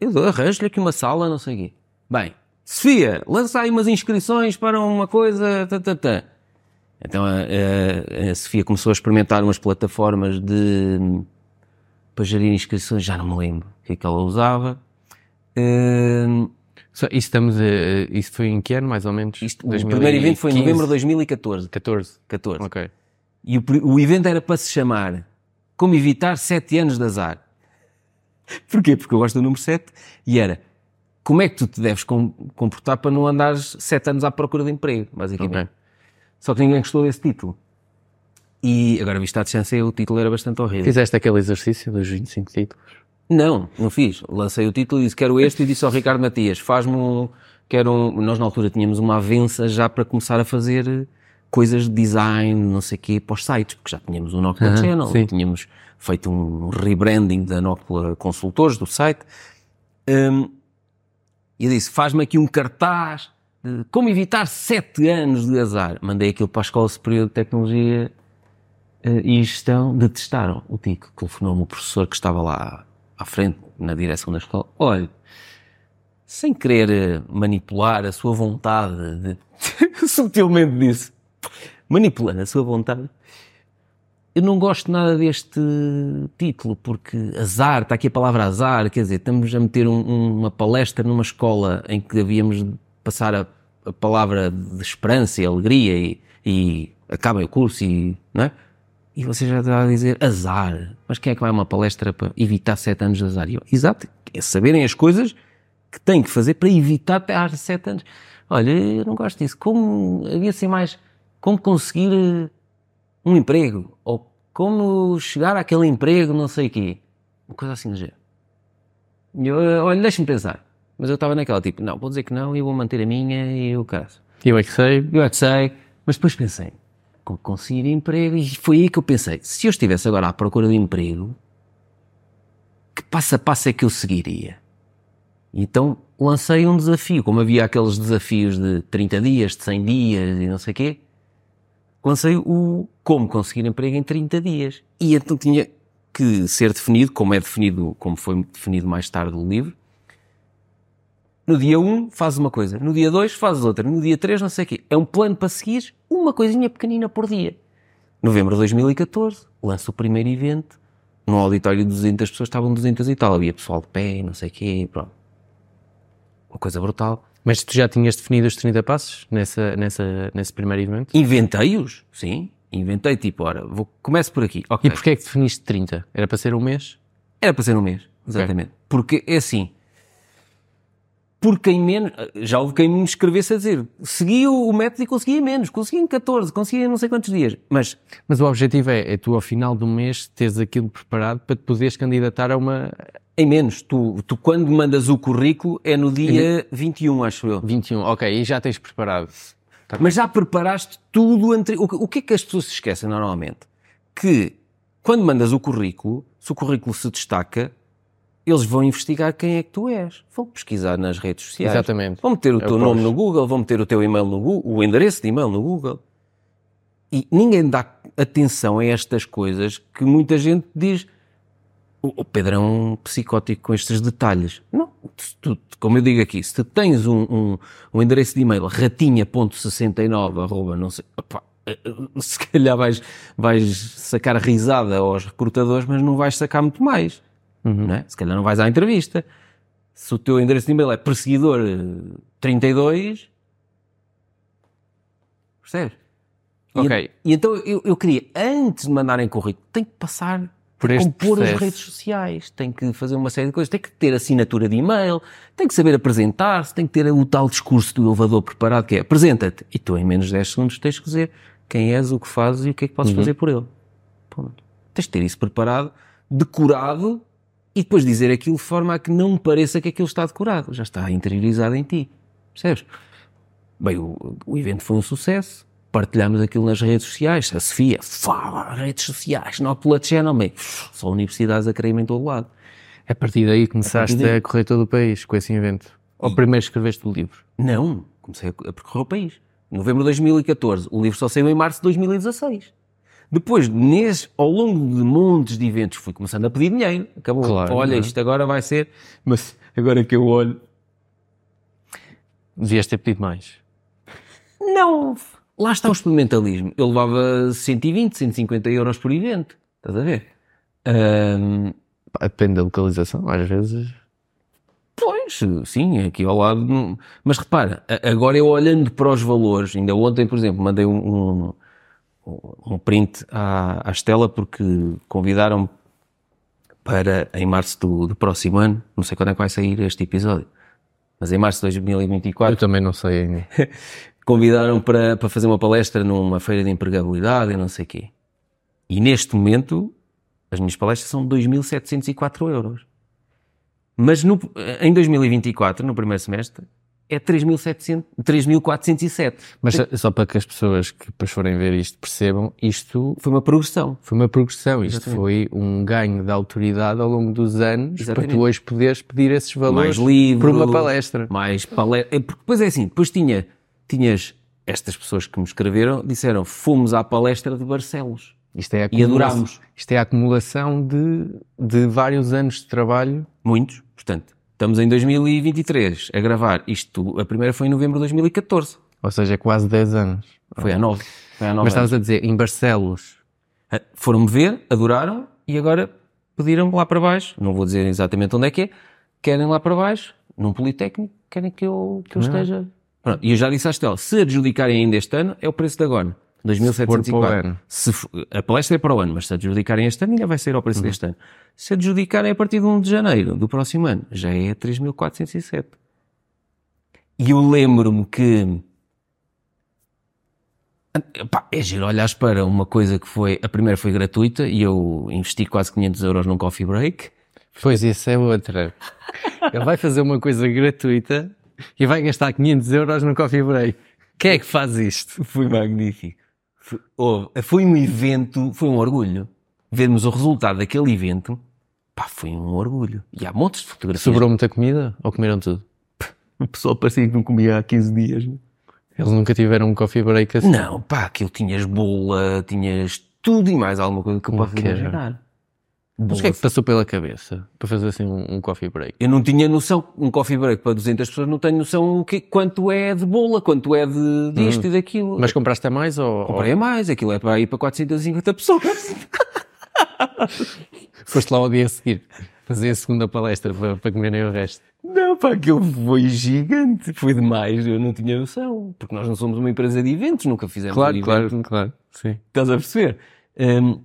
Eu arranjo-lhe aqui uma sala, não sei o quê. Bem, Sofia, lança aí umas inscrições para uma coisa. Tá, tá, tá. Então a, a- a Sofia começou a experimentar umas plataformas de para gerir inscrições, já não me lembro o que é que ela usava. Hum, isso, estamos a, isso foi em que ano, mais ou menos? isto, o primeiro evento foi em novembro de 2014. 14. 14. Ok. E o, o evento era para se chamar Como Evitar 7 anos de Azar. Porquê? Porque eu gosto do número 7 e era como é que tu te deves com- comportar para não andares 7 anos à procura de emprego, basicamente. Ok. Só que ninguém gostou desse título. E agora, visto à distância, o título era bastante horrível. Fizeste aquele exercício dos 25 títulos? Não, não fiz. Lancei o título e disse quero este e disse ao Ricardo Matias, faz-me um, quero um... Nós na altura tínhamos uma avença já para começar a fazer eh, coisas de design, não sei o quê, para os sites, porque já tínhamos o Noctua Channel, sim. tínhamos feito um rebranding da Noctua Consultores, do site. Hum, e eu disse, faz-me aqui um cartaz como evitar sete anos de azar. Mandei aquilo para a Escola Superior de Tecnologia eh, e Gestão, detestaram o TIC. Telefonou-me o professor que estava lá à frente, na direção da escola. Olha, sem querer eh, manipular a sua vontade, de... sutilmente disse, manipulando a sua vontade, eu não gosto nada deste título, porque azar, está aqui a palavra azar, quer dizer, estamos a meter um- um- uma palestra numa escola em que havíamos passar a, a palavra de esperança e alegria e, e acabem o curso e, não é? E você já está a dizer azar. Mas quem é que vai a uma palestra para evitar sete anos de azar? Eu, exato, é saberem as coisas que têm que fazer para evitar ter sete anos. Olha, eu não gosto disso. Como havia assim mais, como conseguir eh, um emprego? Ou como chegar àquele emprego, não sei o quê. Uma coisa assim do género. Eh, olha, deixa-me pensar. Mas eu estava naquela tipo, não, vou dizer que não e vou manter a minha e o caso. Eu é que sei. Eu é que sei, mas depois pensei, como conseguir emprego? E foi aí que eu pensei, se eu estivesse agora à procura de emprego, que passo a passo é que eu seguiria? Então lancei um desafio, como havia aqueles desafios de 30 dias, de 100 dias e não sei o quê, lancei o como conseguir emprego em 30 dias. E então tinha que ser definido, como é definido, como foi definido mais tarde no livro, no dia 1 fazes uma coisa, no dia 2 fazes outra, no dia 3 não sei o quê. É um plano para seguir uma coisinha pequenina por dia. Novembro de 2014, lanço o primeiro evento. No auditório de 200 pessoas estavam 200 e tal. Havia pessoal de pé, não sei o quê, pronto. uma coisa brutal. Mas tu já tinhas definido os 30 passos nessa, nessa, nesse primeiro evento? Inventei-os, sim. Inventei, tipo, ora, vou, começo por aqui. Ok. E porquê é que definiste 30? Era para ser um mês? Era para ser um mês, exatamente. Porque é assim, por quem menos, já houve quem me escrevesse a dizer, seguia o método e conseguia menos, conseguia em 14, conseguia em não sei quantos dias, mas Mas o objetivo é, é tu ao final do mês teres aquilo preparado para te poderes candidatar a uma em menos. Tu, tu quando mandas o currículo é no dia 21, acho eu. 21. Ok, e já tens preparado. Mas já preparaste tudo entre... O, o que é que as pessoas se esquecem normalmente? Que quando mandas o currículo, se o currículo se destaca, eles vão investigar quem é que tu és. Vão pesquisar nas redes sociais. Exatamente. Vão meter o É teu que nome acho. no Google, vão meter o teu e-mail no Google, o endereço de e-mail no Google. E ninguém dá atenção a estas coisas que muita gente diz. O o Pedro é um psicótico com estes detalhes. Não, tu- como eu digo aqui, se tu tens um, um, um endereço de e-mail ratinha.69, arroba, não sei, opá, eh, eh, se calhar vais, vais sacar risada aos recrutadores, mas não vais sacar muito mais. Não é? Se calhar não vais à entrevista. Se o teu endereço de e-mail é perseguidor eh, 32, percebes? E Ok. en- E, então eu, eu queria, antes de mandarem currículo, tem que passar Por este compor as processo. redes sociais, tem que fazer uma série de coisas, tem que ter assinatura de e-mail, tem que saber apresentar-se, tem que ter o tal discurso do elevador preparado que é apresenta-te. E tu em menos de 10 segundos tens que dizer quem és, o que fazes e o que é que podes Uhum. fazer por ele. Ponto. Tens de ter isso preparado, decorado e depois dizer aquilo de forma a que não pareça que aquilo está decorado, já está interiorizado em ti. Percebes? Bem, o, o evento foi um sucesso. Partilhámos aquilo nas redes sociais. A Sofia, fala, redes sociais, não pela channel, bem, só universidades a quererem em todo lado. A partir daí começaste A daí. a correr todo o país com esse evento. Ou primeiro escreveste o livro? Não, comecei a a percorrer o país. Em novembro de 2014. O livro só saiu em março de 2016. Depois, nesse, ao longo de montes de eventos, fui começando a pedir dinheiro. Acabou. Claro, Olha, é? isto agora vai ser. Mas agora que eu olho. Devias ter pedido mais. Não! Lá está o experimentalismo. Eu levava 120, 150 euros por evento. Estás a ver? Pá, Depende da localização, às vezes. Pois, sim, aqui ao lado. Mas repara, agora eu olhando para os valores, ainda ontem, por exemplo, mandei um, um, um print à, à Estela porque convidaram para, em março do, do próximo ano, não sei quando é que vai sair este episódio, mas em março de Eu 2024, também não sei ainda. convidaram para, para fazer uma palestra numa feira de empregabilidade e não sei o quê. E neste momento, as minhas palestras são 2.704 euros. Mas no, em 2024, no primeiro semestre, é 3.700 3.407. Mas só para que as pessoas que depois forem ver isto percebam, isto Foi uma progressão. foi uma progressão. Isto Exatamente. foi um ganho de autoridade ao longo dos anos Exatamente. para tu hoje poderes pedir esses valores Mais livro. por uma palestra. Mais palestra. Depois é assim, depois tinha, tinhas estas pessoas que me escreveram, disseram, fomos à palestra de Barcelos. Isto é E adorámos. Isto é a acumulação de, de vários anos de trabalho. Muitos. Portanto, estamos em 2023 a gravar. Isto, a primeira foi em novembro de 2014. Ou seja, quase 10 anos. Foi há nove. Foi há nove Mas anos. estavas a dizer, em Barcelos, Ah, Foram-me ver, adoraram e agora pediram lá para baixo. Não vou dizer exatamente onde é que é. Querem lá para baixo, num Politécnico, querem que eu, que eu esteja. Pronto, E eu já disse à Estela, se adjudicarem ainda este ano, é o preço de agora. for para o 2.704. ano. Se a palestra é para o ano, mas se adjudicarem este ano, ainda vai ser ao preço deste ano. Se adjudicarem a partir de 1 de janeiro do próximo ano, já é 3.407. E eu lembro-me que. Pá, é giro olhares para uma coisa que foi. A primeira foi gratuita e eu investi quase 500 euros num coffee break. Pois, isso é outra. Ele vai fazer uma coisa gratuita e vai gastar 500 euros no coffee break. Quem é que faz isto? Foi magnífico. Foi, houve- foi um evento, foi um orgulho. Vermos o resultado daquele evento, pá, foi um orgulho. E há montes de fotografias. Sobrou muita comida ou comeram tudo? O pessoal parecia que não comia há 15 dias. Eles nunca tiveram um coffee break assim. Não, pá, aquilo tinhas bola, tinhas tudo e mais alguma coisa que eu posso que Mas o que é que passou pela cabeça para fazer assim um, um coffee break? Eu não tinha noção, um coffee break para 200 pessoas, não tenho noção o que, quanto é de bola, quanto é de disto e daquilo. Mas compraste a mais ou, Comprei a mais, aquilo é para ir para 450 pessoas. foste lá ao dia a seguir fazer a segunda palestra para, para comerem o resto? Não, pá, aquilo foi gigante, foi demais, eu não tinha noção, porque nós não somos uma empresa de eventos, nunca fizemos Claro, um evento. claro, claro. Sim. Estás a perceber? Hum,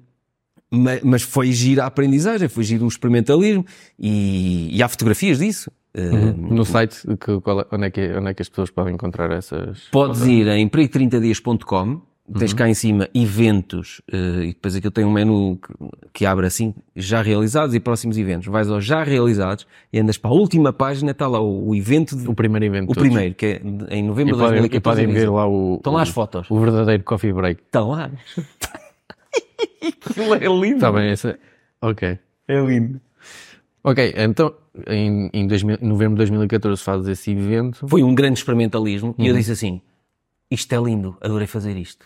ma- mas foi giro a aprendizagem, foi giro o experimentalismo e, e há fotografias disso. Hum, No site, que, é- onde, é que, onde é que as pessoas podem encontrar essas? Podes ir em emprego30dias.com, tens cá em cima eventos eh, e depois aquilo tem um menu que, que abre assim, já realizados e próximos eventos. Vais aos já realizados e andas para a última página, está lá o, o evento, de- O primeiro evento. o todos. primeiro, que é em novembro de podem, 2014. e podem ver lá o, Estão lá as fotos. o verdadeiro coffee break. Estão lá. Aquilo é lindo. Está bem, essa. Ok. É lindo. Ok, então em, em 2000 em novembro de 2014 fazes esse evento. Foi um grande experimentalismo e eu Uhum. disse assim, isto é lindo, adorei fazer isto.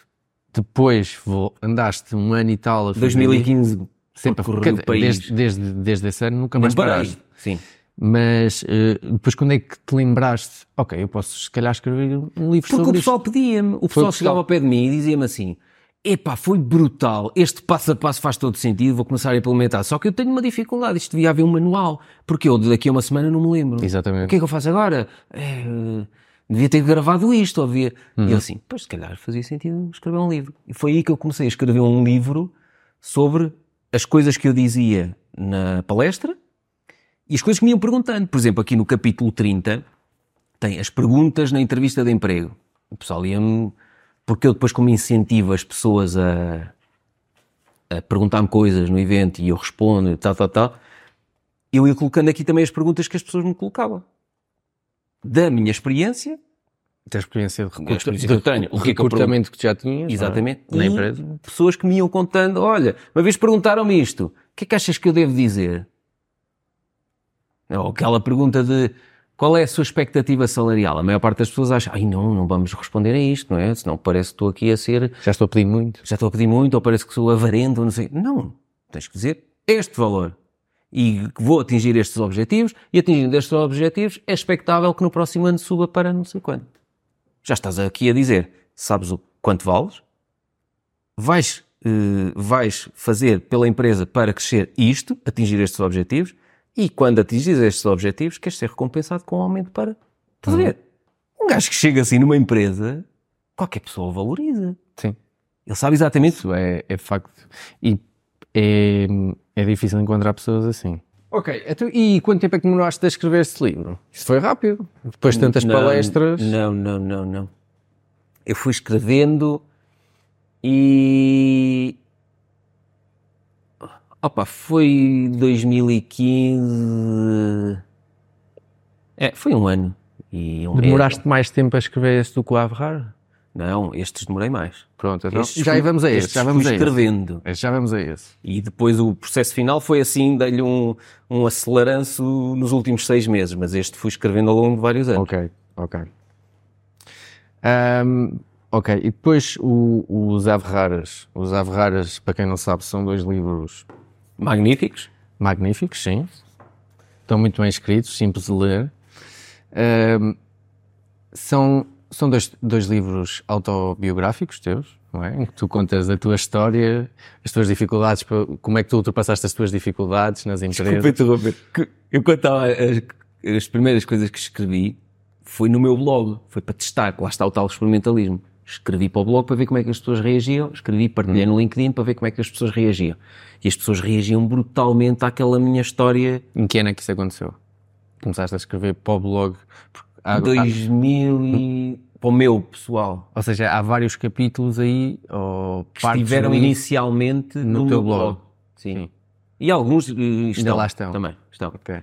Depois vou- andaste um ano e tal a fazer 2015, sempre correr quer o país. desde, desde, desde esse ano nunca mais paraste. Sim. Mas eh, depois quando é que te lembraste? Ok, eu posso se calhar escrever um livro Porque o sobre pessoal pedia-me, o pessoal. chegava ao pé de mim e dizia-me assim: epá, foi brutal, este passo a passo faz todo sentido, vou começar a implementar. Só que eu tenho uma dificuldade, isto devia haver um manual, porque eu daqui a uma semana não me lembro. isto. O Exatamente. que é que eu faço agora? É, devia ter gravado isto, ou devia... E eu assim, pois se calhar fazia sentido escrever um livro. E foi aí que eu comecei a escrever um livro sobre as coisas que eu dizia na palestra e as coisas que me iam perguntando. Por exemplo, aqui no capítulo 30 tem as perguntas na entrevista de emprego. O pessoal ia-me... Porque eu depois como incentivo as pessoas a, a perguntar-me coisas no evento e eu respondo e tal, tal, tal, eu ia colocando aqui também as perguntas que as pessoas me colocavam. Da minha experiência, Da experiência de, experiência que eu tenho. O é que recrutamento que, já tinhas é? exatamente, na empresa. pessoas que me iam contando, olha, uma vez perguntaram-me isto, o que é que achas que eu devo dizer? Ou aquela pergunta de qual é a sua expectativa salarial? A maior parte das pessoas acha, ai não, não vamos responder a isto, não é? Senão parece que estou aqui a ser, Já estou a pedir muito. já estou a pedir muito, ou parece que sou avarento, ou não sei. Não, tens que dizer este valor. E vou atingir estes objetivos, e atingindo estes objetivos, é expectável que no próximo ano suba para não sei quanto. Já estás aqui a dizer, sabes o quanto vales, vais, eh, vais fazer pela empresa para crescer isto, atingir estes objetivos, e quando atingires estes objetivos, queres ser recompensado com um aumento para. Estás a ver? Um gajo que chega assim numa empresa, qualquer pessoa o valoriza. Sim. Ele sabe exatamente. Isso é, é facto. E é, é difícil encontrar pessoas assim. Ok, então, e quanto tempo é que demoraste a escrever esse livro? Isso foi rápido. Depois de tantas Não, palestras. Não, não, não, não. Eu fui escrevendo e. Opa, foi 2015. É, foi um ano. E um Demoraste mais tempo a escrever esse do que o Averrar? Não, estes demorei mais. Pronto, então, Estes já fui- vamos a estes Já vamos fui a escrevendo. Esse Já vamos a esse. E depois o processo final foi assim, dei-lhe um, um aceleranço nos últimos seis meses, mas este fui escrevendo ao longo de vários anos. Ok, ok. Ahm, ok, e depois o- os Averraras. Os Averraras, para quem não sabe, são dois livros Magníficos. magníficos, sim. Estão muito bem escritos, simples de ler. Ahm, são são dois, dois livros autobiográficos teus, não é? Em que tu contas a tua história, as tuas dificuldades, como é que tu ultrapassaste as tuas dificuldades nas Desculpa empresas. interromper. Que Eu contava as, as primeiras coisas que escrevi foi no meu blog. Foi para testar, lá está o tal experimentalismo. Escrevi para o blog para ver como é que as pessoas reagiam, escrevi, partilhei no LinkedIn para ver como é que as pessoas reagiam. E as pessoas reagiam brutalmente àquela minha história Em que ano é que isso aconteceu? Começaste a escrever para o blog. há- há- 2000 e... para o meu pessoal. ou seja, há vários capítulos aí, ou Que estiveram inicialmente no, no teu meu blog. Sim. Sim. E alguns eh, estão, lá estão. também. Estão. Ok.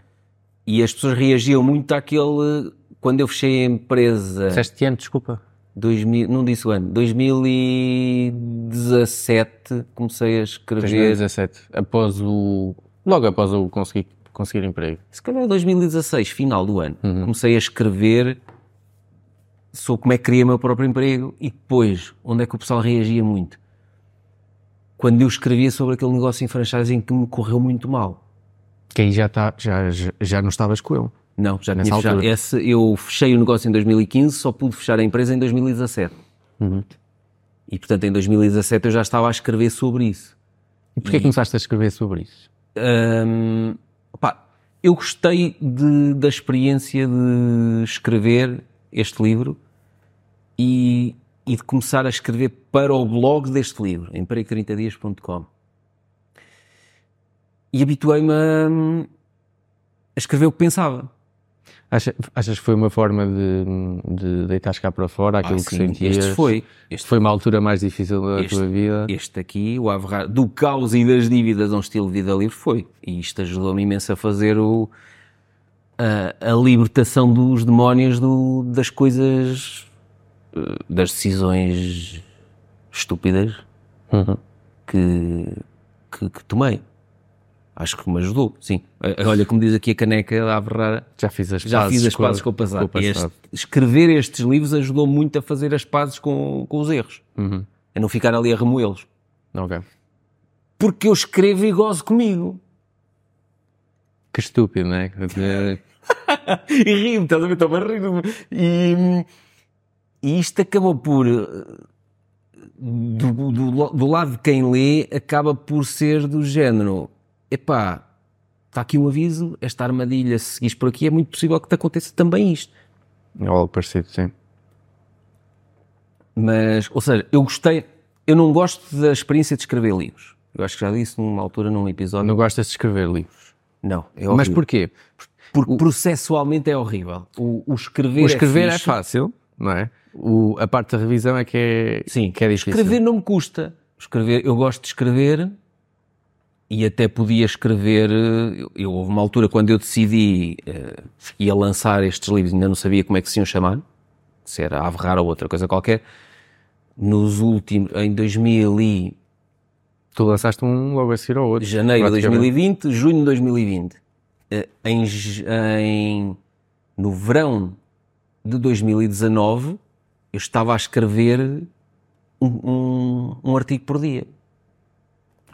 E as pessoas reagiam muito àquele... Quando eu fechei a empresa... Disseste ano, desculpa. 2000, não disse o ano, 2017 comecei a escrever, 2017, após o. Logo após o conseguir, conseguir emprego. se calhar 2016, final do ano, comecei a escrever sobre como é que queria o meu próprio emprego e depois, onde é que o pessoal reagia muito. Quando eu escrevia sobre aquele negócio em franchising que me correu muito mal. Que aí já, tá, já, já, já não estavas com ele. Não, já Nessa tinha fechado. altura. Esse, eu fechei o negócio em 2015, só pude fechar a empresa em 2017. Uhum. E portanto em 2017 eu já estava a escrever sobre isso. E porquê começaste a escrever sobre isso? Hum, opá, eu gostei de, da experiência de escrever este livro e, e de começar a escrever para o blog deste livro, em 30dias.com. E habituei-me a, a escrever o que pensava. Acha, achas que foi uma forma de, de deitar cá para fora aquilo Ah, que sim, sentias? Este foi. Este Foi uma altura mais difícil da Este- tua vida? Este aqui, o Averrar, do caos e das dívidas a um estilo de vida livre, foi. E isto ajudou-me imenso a fazer o, a, a libertação dos demónios do, das coisas, eh, das decisões estúpidas Uhum. que, que, que tomei. Acho que me ajudou, sim. Eh, Olha, como diz aqui a caneca da Averrar, Já fiz as já pazes fiz as com pazes com o passado. com o passado. este- escrever estes livros ajudou muito a fazer as pazes com, com os erros. Uhum. A não ficar ali a remoê-los. Ok. Porque eu escrevo e gozo comigo. Que estúpido, não é? E rio-me, estás a ver? Estou-me a rir. E, e isto acabou por. eh, Do, do, do lado de quem lê, acaba por ser do género: epá, está aqui um aviso, esta armadilha, se seguires por aqui, é muito possível que te aconteça também isto. É algo parecido, sim. Mas, ou seja, eu gostei, eu não gosto da experiência de escrever livros. Eu acho que já disse numa altura, num episódio. Não gostas de escrever livros. Não, é Mas horrível. porquê? Porque processualmente é horrível. O, o escrever, O escrever é, fixe. fácil, não é? O, a parte da revisão é que é, Sim, que é difícil. escrever não me custa. Escrever, eu gosto de escrever e até podia escrever. eh, Eu, houve uma altura quando eu decidi eh, ia lançar estes livros, ainda não sabia como é que se iam chamar, se era Averrar ou outra coisa qualquer. Nos últimos, em 2000 e Tu lançaste um logo a seguir ao outro. janeiro de praticamente. 2020, junho de 2020. Eh, Em, em- no verão de 2019, eu estava a escrever um, um, um artigo por dia.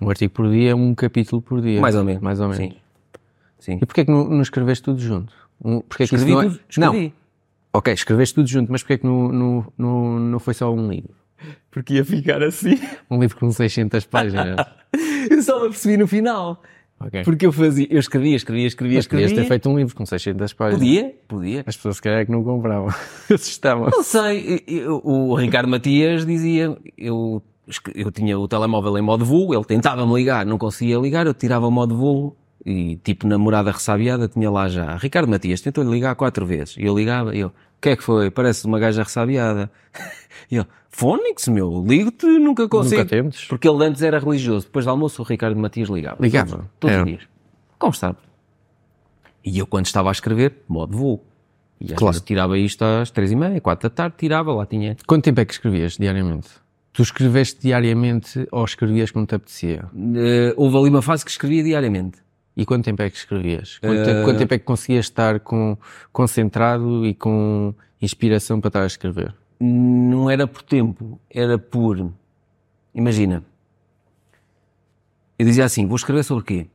Um artigo por dia, um capítulo por dia. Mais ou menos. Mais ou menos. Sim. Sim. E porquê que não, não escreveste tudo junto? Um, porquê que Escrevi não é- tudo. Escrevi. Não, ok, escreveste tudo junto, mas porquê que não, não, não, não foi só um livro? Porque ia ficar assim. Um livro com 600 páginas. eu só me percebi no final. ok. Porque eu fazia, eu escrevia, escrevia, escrevia, Mas podias escrevia. ter feito um livro com 600 páginas. Podia, podia. As pessoas se calhar é que não compravam. Assustavam. Não sei, eu- o Ricardo Matias dizia, eu, eu tinha o telemóvel em modo voo, ele tentava-me ligar, não conseguia ligar, eu tirava o modo voo e tipo namorada ressabiada tinha lá já. Ricardo Matias tentou-lhe ligar quatro vezes. E eu ligava, e eu, o que é que foi? Parece uma gaja ressabiada. E ele, Fónix, meu, ligo-te, nunca consigo. Nunca temos. Porque ele antes era religioso, depois do almoço o Ricardo Matias ligava. Ligava? Todos, os dias. Como está? E eu quando estava a escrever, modo voo. E às Claro. vezes tirava isto às três e meia, quatro da tarde, tirava, lá tinha. Quanto tempo é que escrevias diariamente? Tu escreveste diariamente ou escrevias como te apetecia? Eh, houve ali uma fase que escrevia diariamente. E quanto tempo é que escrevias? Quanto, Eh, tempo, quanto tempo é que conseguias estar com, concentrado e com inspiração para estar a escrever? Não era por tempo, era por. Imagina. Eu dizia assim: vou escrever sobre quê?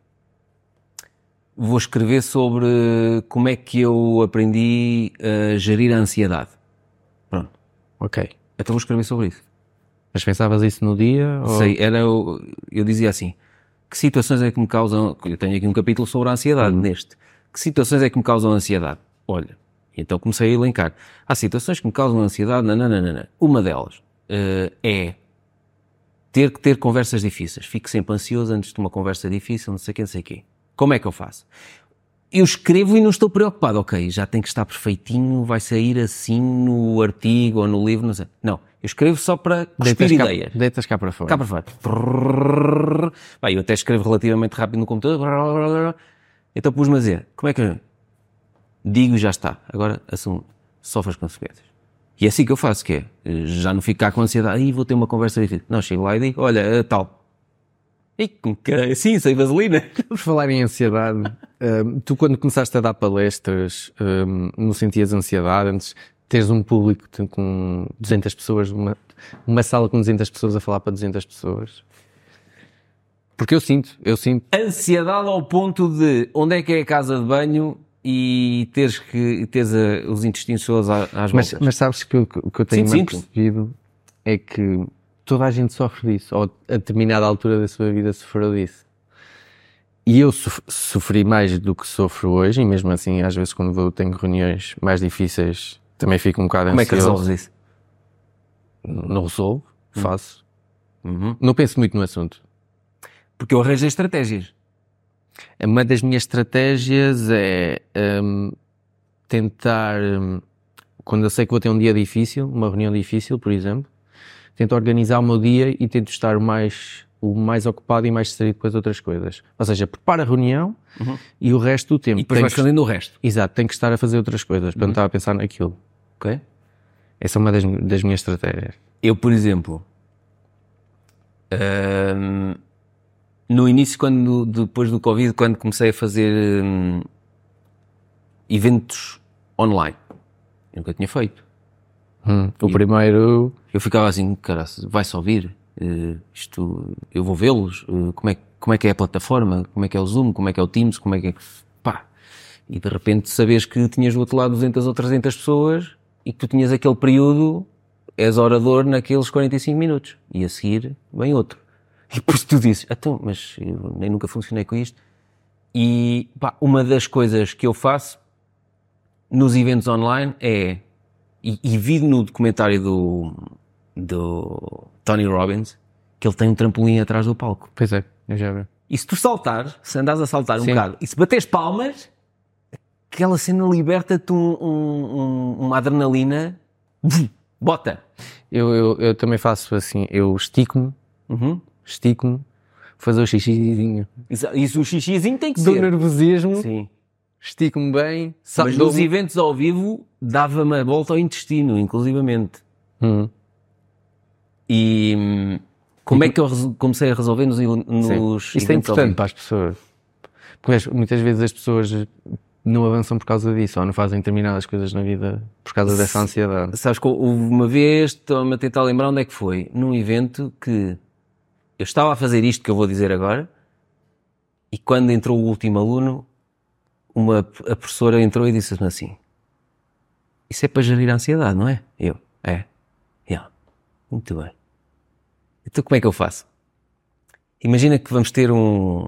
Vou escrever sobre como é que eu aprendi a gerir a ansiedade. Pronto. Ok. Então vou escrever sobre isso. Mas pensavas isso no dia? Ou... Sei, era, o- eu dizia assim, que situações é que me causam, eu tenho aqui um capítulo sobre a ansiedade neste, que situações é que me causam ansiedade? Olha, então comecei a elencar, há situações que me causam ansiedade, nananana. uma delas eh, é ter que ter conversas difíceis, fico sempre ansioso antes de uma conversa difícil, não sei o que, não sei quê. Como é que eu faço? Eu escrevo e não estou preocupado, ok, já tem que estar perfeitinho, vai sair assim no artigo ou no livro, não sei. Não, eu escrevo só para cuspir Deitas cá, ideias. deitas cá para fora. Cá para fora. Bem, eu até escrevo relativamente rápido no computador. Então pus-me a dizer, como é que eu digo e já está. Agora assumo, sofre as consequências. E é assim que eu faço, que é, já não fico cá com ansiedade, aí vou ter uma conversa difícil. Não, chego lá e digo, olha, tal. E com que sim, sem vaselina. Por falar em ansiedade, tu quando começaste a dar palestras, não sentias ansiedade antes teres um público de- com 200 pessoas, uma, uma sala com 200 pessoas a falar para 200 pessoas? Porque eu sinto, eu sinto, Ansiedade ao ponto de onde é que é a casa de banho e teres que teres eh, os intestinos todos às mas, mas sabes que o que que eu tenho sinto. percebido é que toda a gente sofre disso, ou a determinada altura da sua vida sofreu disso. e eu sof- sofri mais do que sofro hoje, e mesmo assim, às vezes, quando vou, tenho reuniões mais difíceis, também fico um bocado Como é que ansioso. resolves isso? Não resolvo, faço. Uhum. Não penso muito no assunto. Porque eu arranjei estratégias. Uma das minhas estratégias é hum, tentar, hum, quando eu sei que vou ter um dia difícil, uma reunião difícil, por exemplo, tento organizar o meu dia e tento estar o mais, o mais ocupado e mais distraído com as outras coisas. Ou seja, preparo a reunião e o resto do tempo. E depois vais que- fazendo o resto. Exato, tenho que estar a fazer outras coisas para não estar a pensar naquilo. Ok? Essa é uma das, das minhas estratégias. Eu, por exemplo, hum, no início, quando, depois do Covid, quando comecei a fazer hum, eventos online, eu nunca tinha feito. Hum, O primeiro, Eu ficava assim, cara, vai-se ouvir? Eh, isto, eu vou vê-los? Eh, como, é, como é que é a plataforma? Como é que é o Zoom? Como é que é o Teams? Como é que é... Pá! E de repente sabes que tinhas do outro lado 200 ou 300 pessoas e que tu tinhas aquele período, és orador naqueles 45 minutos. E a seguir vem outro. E depois tu dizes, então, mas eu nem nunca funcionei com isto. E pá, uma das coisas que eu faço nos eventos online é, e, e vi no documentário do, do Tony Robbins, que ele tem um trampolim atrás do palco. pois é, eu já vi. E se tu saltares, se andares a saltar um Sim. bocado, e se bateres palmas, aquela cena liberta-te um- um- um- uma adrenalina, bota. Eu, eu, eu também faço assim, eu estico-me, Uhum. estico-me, fazer o xixizinho. Isso, isso o xixizinho tem que Do ser. nervosismo, Sim. estico-me bem, sa- Mas nos eventos ao vivo dava-me a volta ao intestino, inclusivamente. Hum. E hum, como é que eu comecei a resolver nos, nos. Isso é importante para as pessoas. Porque as- muitas vezes as pessoas não avançam por causa disso, ou não fazem determinadas coisas na vida por causa dessa ansiedade. Sabes que houve uma vez, estou-me a tentar lembrar onde é que foi, num evento que eu estava a fazer isto que eu vou dizer agora, e quando entrou o último aluno, uma, a professora entrou e disse-me assim: Isso é para gerir a ansiedade, não é? Eu, é. Ela, muito bem. Então como é que eu faço? Imagina que vamos ter um,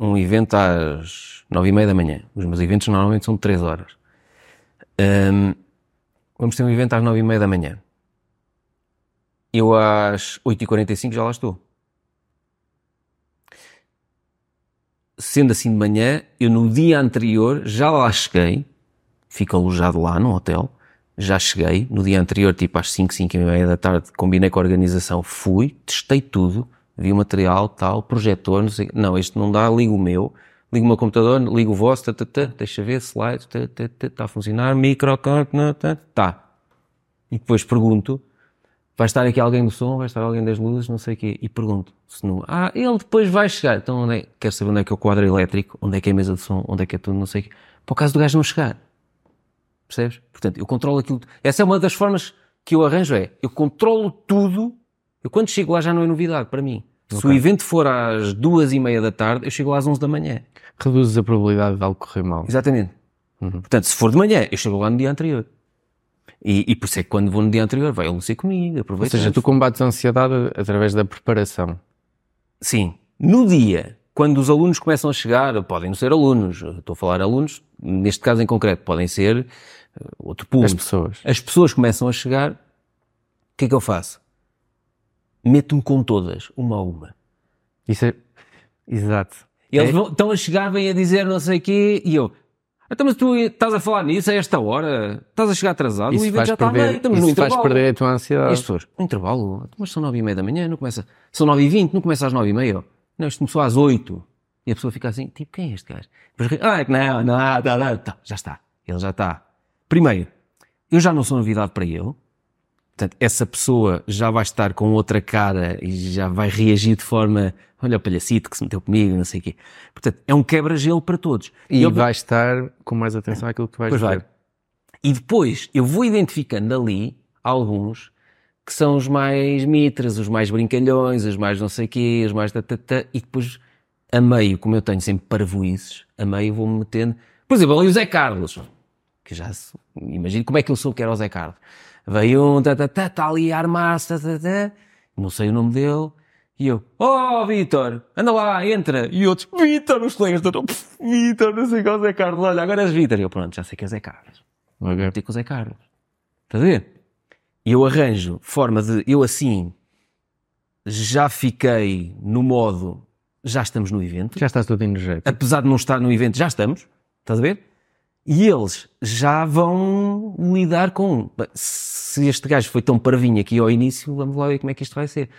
um evento às nove e meia da manhã. Os meus eventos normalmente são de três horas. Ahm, vamos ter um evento às nove e meia da manhã. Eu às 8h45 já lá estou. Sendo assim de manhã, eu no dia anterior já lá cheguei, fico alojado lá no hotel, já cheguei, no dia anterior, tipo às 5, 5 e meia da tarde, combinei com a organização, fui, testei tudo, vi o material, tal, projetor, não sei, não, este não dá, ligo o meu, ligo o meu computador, ligo o vosso, tá, tá, tá, deixa ver, slide, tá, tá, tá, está a funcionar, micro, tá, tá, tá, tá. E depois pergunto, vai estar aqui alguém do som, vai estar alguém das luzes, não sei o quê, e pergunto, se não, ah, ele depois vai chegar, então onde é, quero saber onde é que é o quadro elétrico, onde é que é a mesa de som, onde é que é tudo, não sei o quê, para o caso do gajo não chegar. Percebes? Portanto, eu controlo aquilo. Essa é uma das formas que eu arranjo, é, eu controlo tudo, eu quando chego lá já não é novidade para mim. Se o evento for às duas e meia da tarde, eu chego lá às onze da manhã. Reduzes a probabilidade de algo correr mal. Exatamente. Portanto, se for de manhã, eu chego lá no dia anterior. E, e por isso é que quando vou no dia anterior, vai a Lúcia comigo, Ou aproveita. seja, tu combates a ansiedade através da preparação. Sim. No dia, quando os alunos começam a chegar, podem não ser alunos, estou a falar alunos, neste caso em concreto, podem ser eh, outro As público. pessoas. As pessoas começam a chegar, o que é que eu faço? Meto-me com todas, uma a uma. Isso é. Exato. E eles É- vão- estão a chegar, vêm a dizer não sei o quê, e eu, então mas tu estás a falar nisso a esta hora? Estás a chegar atrasado? o Isso evento faz já está perder, bem, estamos isso no faz intervalo. perder a tua E as ansiedade. pessoas, no intervalo, mas são nove e meia da manhã, não começa, são nove e vinte, não começa às nove e meia. Não, isto começou às oito. E a pessoa fica assim, tipo, quem é este gajo? Depois, ah, é que não, não, não, não, tá, já está, ele já está. Primeiro, eu já não sou novidade para ele, portanto, essa pessoa já vai estar com outra cara e já vai reagir de forma, olha o palhacito que se meteu comigo, não sei o quê. Portanto, é um quebra-gelo para todos. E eu- vais estar com mais atenção àquilo que tu vais Pois vai. dizer. e depois eu vou identificando ali alguns que são os mais mitras, os mais brincalhões, os mais não sei quê, os mais tatatá, e depois a meio, como eu tenho sempre parvoices, a meio vou-me metendo. Por exemplo, ali o Zé Carlos, que já se, imagino como é que eu sou que era o Zé Carlos. Veio um, tatatá, está ali a armar-se, tatatá, não sei o nome dele, E eu, oh, Vitor, anda lá, entra. E outros, Vitor, os colegas todos, Vitor, não sei qual é o Zé Carlos, olha, agora és Vitor. E eu, pronto, já sei que é Zé Carlos. Vou Ok. ter com o Zé Carlos. Estás a ver? E eu arranjo forma de, eu assim, já fiquei no modo, já estamos no evento. Já estás todo energético. Apesar de não estar no evento, já estamos. Estás a ver? E eles já vão lidar com. "Bem, Se este gajo foi tão parvinho aqui ao início, vamos lá ver como é que isto vai ser.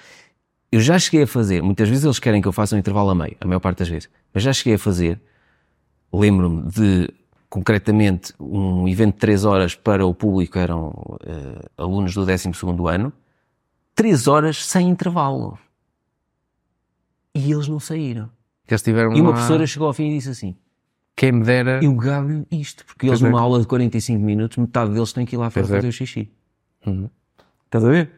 Eu já cheguei a fazer, muitas vezes eles querem que eu faça um intervalo a meio, a maior parte das vezes, mas já cheguei a fazer, lembro-me de, concretamente, um evento de 3 horas para o público, eram eh, alunos do 12º ano, 3 horas sem intervalo. E eles não saíram. Já estiveram E uma lá, professora chegou ao fim e disse assim, Quem me dera. eu gabo isto, porque eles é. numa aula de 45 minutos, metade deles têm que ir lá fora é. fazer o xixi. Uhum. Estás a ver?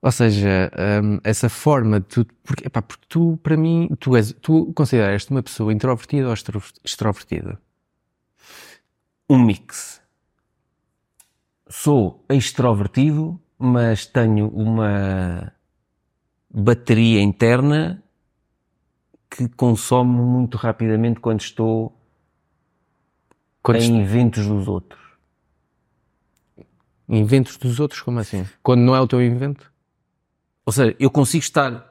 Ou seja, hum, essa forma de tu. Porque, epá, porque tu, para mim, tu, és, tu consideras-te uma pessoa introvertida ou extro- extrovertida? Um mix. Sou extrovertido, mas tenho uma bateria interna que consome muito rapidamente quando estou Quando em eventos dos outros. Inventos dos outros, como assim? Quando não é o teu invento? Ou seja, eu consigo estar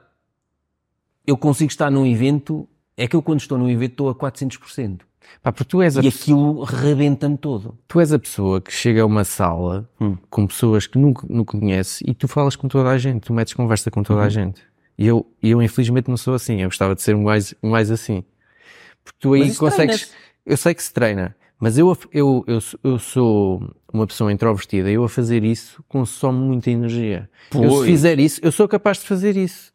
eu consigo estar num evento, é que eu quando estou num evento estou a 400%. Pá, porque tu és, E aquilo rebenta-me todo. tu és a pessoa que chega a uma sala Hum. com pessoas que nunca, nunca conhece e tu falas com toda a gente, tu metes conversa com Uhum. toda a gente. E eu, eu infelizmente não sou assim, eu gostava de ser mais, mais assim. Porque tu aí consegues. treina-se. Eu sei que se treina, mas eu, eu, eu, eu sou uma pessoa introvertida, eu a fazer isso consome muita energia. Eu, se Pois. fizer isso, eu sou capaz de fazer isso.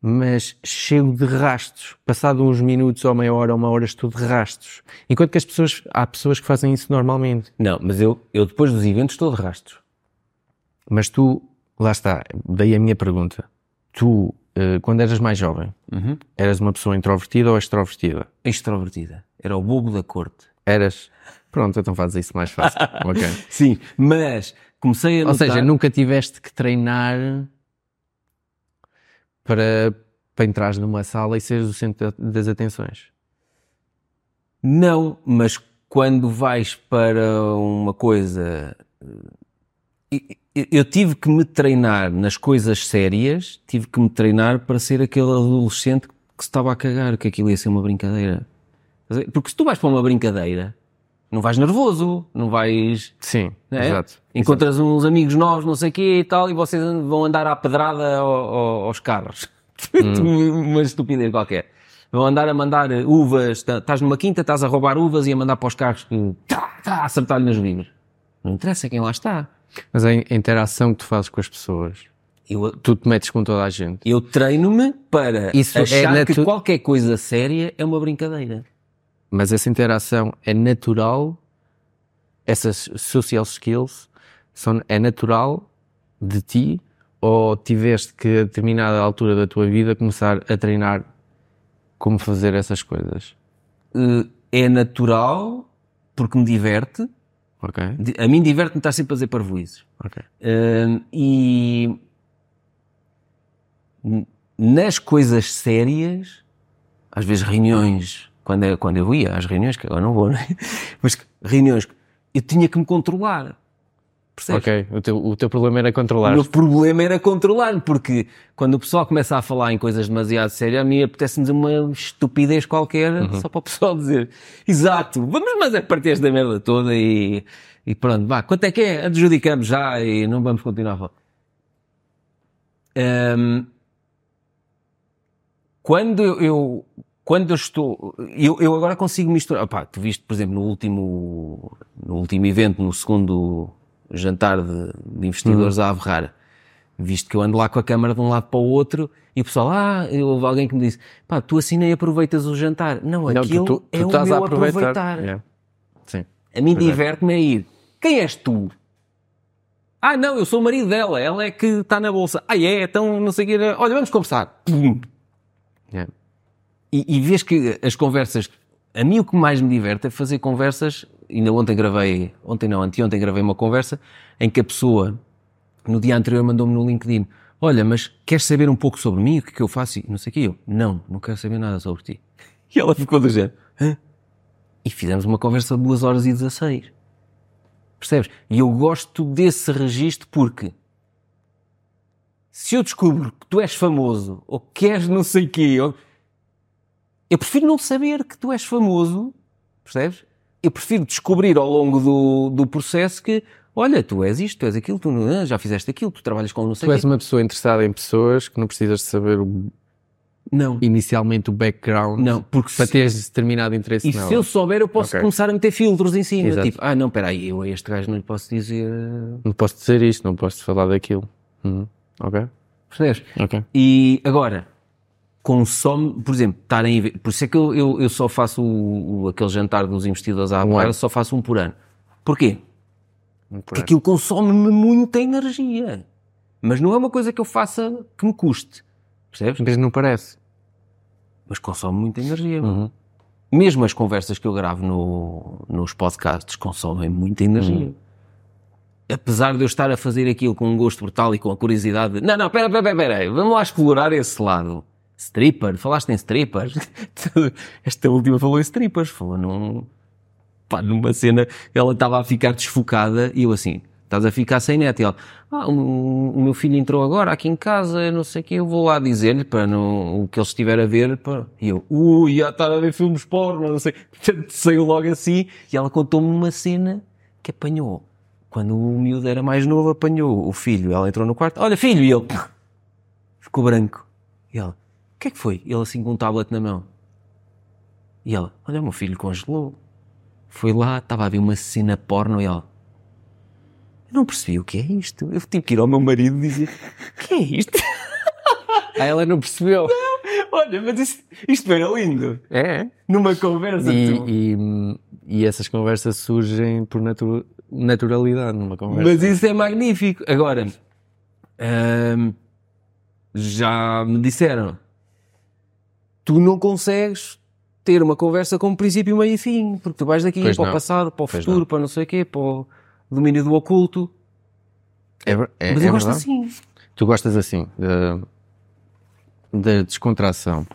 Mas chego de rastos. Passado uns minutos ou meia hora ou uma hora estou de rastos. Enquanto que as pessoas, há pessoas que fazem isso normalmente. Não, mas eu, eu depois dos eventos estou de rastros. Mas tu, lá está, daí a minha pergunta. Tu, eh, quando eras mais jovem, eras uma pessoa introvertida ou extrovertida? Extrovertida. Era o bobo da corte. Eras. Pronto, então fazes isso mais fácil. ok. Sim, mas comecei a Ou notar... seja, nunca tiveste que treinar para, para entrares numa sala e seres o centro das atenções. Não, mas quando vais para uma coisa... eu- tive que me treinar nas coisas sérias, tive que me treinar para ser aquele adolescente que se estava a cagar, que aquilo ia ser uma brincadeira. Porque se tu vais para uma brincadeira, não vais nervoso, não vais... Sim, não é? exato. Encontras uns amigos novos, não sei o quê e tal, e vocês vão andar à pedrada ao- ao- aos carros. Uma estupidez qualquer. Vão andar a mandar uvas, tá- estás numa quinta, estás a roubar uvas e a mandar para os carros que tá, tá, acertar-lhe nas vibras. Não interessa quem lá está. Mas a in- a interação que tu fazes com as pessoas, Eu, tu te metes com toda a gente. eu treino-me para Isso é achar que natu- qualquer coisa séria é uma brincadeira. Mas essa interação é natural, essas social skills são, é natural de ti ou tiveste que a determinada altura da tua vida começar a treinar como fazer essas coisas? Eh, É natural porque me diverte. Ok? Di- A mim diverte-me estar sempre a fazer parvoízes. Ok. Hum, e nas coisas sérias, às vezes reuniões, quando, eu- quando eu ia às reuniões, que agora não vou, né? mas reuniões, eu tinha que me controlar. Percebes? Ok, o teu, o teu problema era O controlar. meu problema era controlar-me, porque quando o pessoal começa a falar em coisas demasiado sérias, a mim apetece-me dizer uma estupidez qualquer, só para o pessoal dizer, exato, vamos mas é partir esta merda toda e, e pronto, vá, quanto é que é? Adjudicamos já e não vamos continuar a falar. Hum, quando eu, eu- quando eu estou, eu, eu agora consigo misturar, opá, tu viste, por exemplo, no último, no último evento, no segundo jantar de, de investidores à Averrara, visto que eu ando lá com a câmara de um lado para o outro e o pessoal, ah, houve alguém que me disse, pá, tu assim nem aproveitas o jantar. Não, Não, aquilo tu, tu, tu é o estás meu a aproveitar. aproveitar. Yeah. Sim. A mim é. diverte-me a ir. Quem és tu? Ah, não, eu sou o marido dela, ela é que está na bolsa. Ah, é? Então não sei o que. Olha, vamos conversar. Pum. Yeah. E, e vês que as conversas. A mim o que mais me diverte é fazer conversas. Ainda ontem gravei, ontem não, anteontem gravei uma conversa em que a pessoa no dia anterior mandou-me no LinkedIn: olha, mas queres saber um pouco sobre mim? O que é que eu faço? E não sei o que eu, não, não quero saber nada sobre ti. E ela ficou do género, Hã? E fizemos uma conversa de 2 horas e 16. Percebes? E eu gosto desse registro porque se eu descubro que tu és famoso ou que queres não sei o quê, eu prefiro não saber que tu és famoso, percebes? Eu prefiro descobrir ao longo do, do processo que, olha, tu és isto, tu és aquilo, tu não- ah, já fizeste aquilo, tu trabalhas com não sei Tu és quê. uma pessoa interessada em pessoas que não precisas de saber o- Não, inicialmente o background não, porque para se, teres determinado interesse e nela. se eu souber eu posso Ok. começar a meter filtros em cima. Exato. Tipo, ah não, peraí, eu a este gajo não lhe posso dizer... Não posso dizer isto, não posso falar daquilo. Uhum. Ok? Percebes? Ok. E agora, consome, por exemplo, estarem a por isso é que eu, eu, eu só faço o, o- aquele jantar dos investidores à Um ano. só faço um por ano. Porquê? Por Porque aquilo consome-me muita energia. Mas não é uma coisa que eu faça que me custe. Percebes? Mas não parece. Mas consome muita energia. Uhum. Mesmo as conversas que eu gravo no, nos podcasts consomem muita energia. Uhum. Apesar de eu estar a fazer aquilo com um gosto brutal e com a curiosidade de, não, não, pera, pera, pera, vamos lá explorar esse lado. Stripper, falaste em strippers? Esta última falou em strippers, falou num, pá, numa cena, ela estava a ficar desfocada e eu assim, estás a ficar sem net. E ela, ah, o, o meu filho entrou agora aqui em casa, não sei o que, eu vou lá dizer-lhe para não, o que ele estiver a ver. Para... E eu, ui, já está a ver filmes porno, não sei. Portanto, saiu logo assim e ela contou-me uma cena que apanhou. Quando o miúdo era mais novo, apanhou o filho. Ela entrou no quarto, olha filho, e ele ficou branco. E ela, o que é que foi? Ele assim com um tablet na mão. E ela, olha, o meu filho congelou. Foi lá, estava a ver uma cena porno e ela. Eu não percebi o que é isto. Eu tive que ir ao meu marido e dizer: O que é isto? Ah, ela não percebeu. Olha, mas isto, isto era lindo. É. Numa conversa. tu- E, e, e essas conversas surgem por natu- naturalidade numa conversa. Mas isso é magnífico. Agora, ahm, já me disseram: Tu não consegues ter uma conversa com princípio, meio e fim, porque tu vais daqui Pois para não. o passado, para o Pois futuro, não. para não sei o quê, para o domínio do oculto. É, é, Mas é eu gosto verdade. assim. Tu gostas assim, da, da descontração.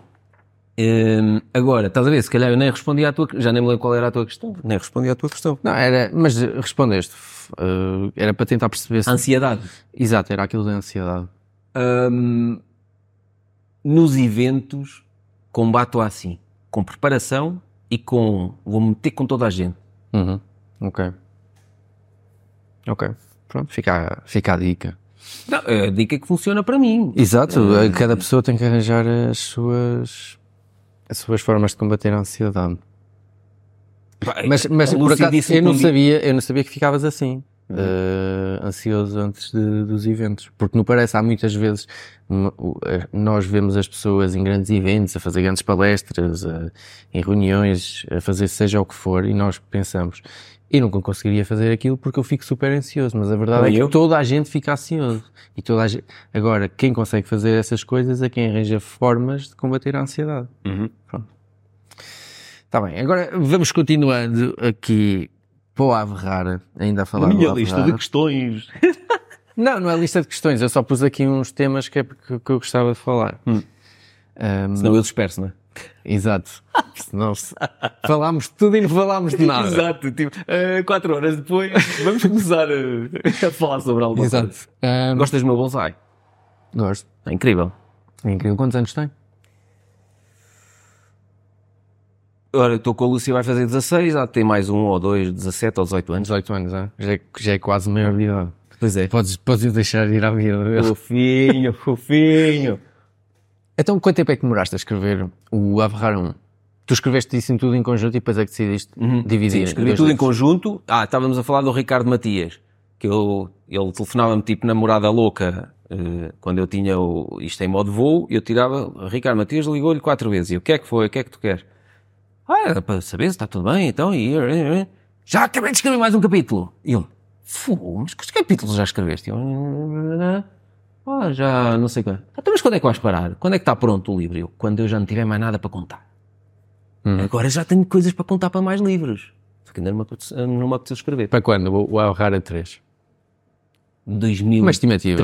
Hum, agora, estás a ver? Se calhar eu nem respondi à tua já nem me lembro qual era a tua questão. Nem respondi à tua questão. Não, era, mas respondeste. eh, era para tentar perceber se. Ansiedade. Exato, era aquilo da ansiedade. Hum, nos eventos, combato assim, com preparação e com. Vou meter com toda a gente. Uhum. Ok. Ok. Pronto, fica, a- fica a dica. Não, é a dica que funciona para mim. Exato, eh, cada pessoa tem que arranjar as suas, as suas formas de combater a ansiedade. Mas, mas por acaso, eu não sabia, eu não sabia que ficavas assim, eh, ansioso antes de- dos eventos, porque não parece, há muitas vezes eh, nós vemos as pessoas em grandes eventos, a fazer grandes palestras, a- em reuniões, a fazer seja o que for, e nós pensamos, eu nunca conseguiria fazer aquilo porque eu fico super ansioso, mas a verdade é que eu. toda a gente fica ansioso. E toda gente... Agora, quem consegue fazer essas coisas é quem arranja formas de combater a ansiedade. Uhum. Pronto. Está bem, agora vamos continuando aqui para o Ave Rara, ainda a falar A minha lista Rara. de questões. Não, não é lista de questões, eu só pus aqui uns temas que, é que, que eu gostava de falar. Hum. Ahm, Senão eu disperso, não é? Exato. Senão se... falámos de tudo e não falámos de nada. Exato. Tipo, eh, quatro horas depois, vamos começar a, a falar sobre alguma coisa. Exato. Ahm, Gostas do meu bonsai? Gosto. É incrível. É incrível. Quantos anos tem? Ora, eu estou com a Lúcia, vai fazer 16, há de ter mais um ou dois, 17 ou 18 anos. 18 anos, é? Já, é, já é quase maior de idade. Pois é. Podes, podes deixar ir à vida. Fofinho, fofinho. Então, quanto tempo é que demoraste a escrever o Ave Rara 1? Tu escreveste isso em tudo em conjunto e depois é que decidiste dividir. Sim, em escrevi tudo em livros. conjunto. Ah, estávamos a falar do Ricardo Matias, que eu, ele telefonava-me tipo namorada louca eh, quando eu tinha o, isto em modo voo, e eu tirava, Ricardo Matias ligou-lhe quatro vezes, e eu, o que é que foi, o que é que tu queres? Ah, para saber se está tudo bem, então, e já acabei de escrever mais um capítulo. E ele, fogo, mas que capítulos já escreveste? Eu, ah, já não sei quando. Então, mas quando é que vais parar? Quando é que está pronto o livro? Eu, quando eu já não tiver mais nada para contar. Agora já tenho coisas para contar para mais livros. Só que ainda não me apeteceu, não me apeteceu escrever. Para quando? O, o Ave Rara 3. Uma 2037. estimativa.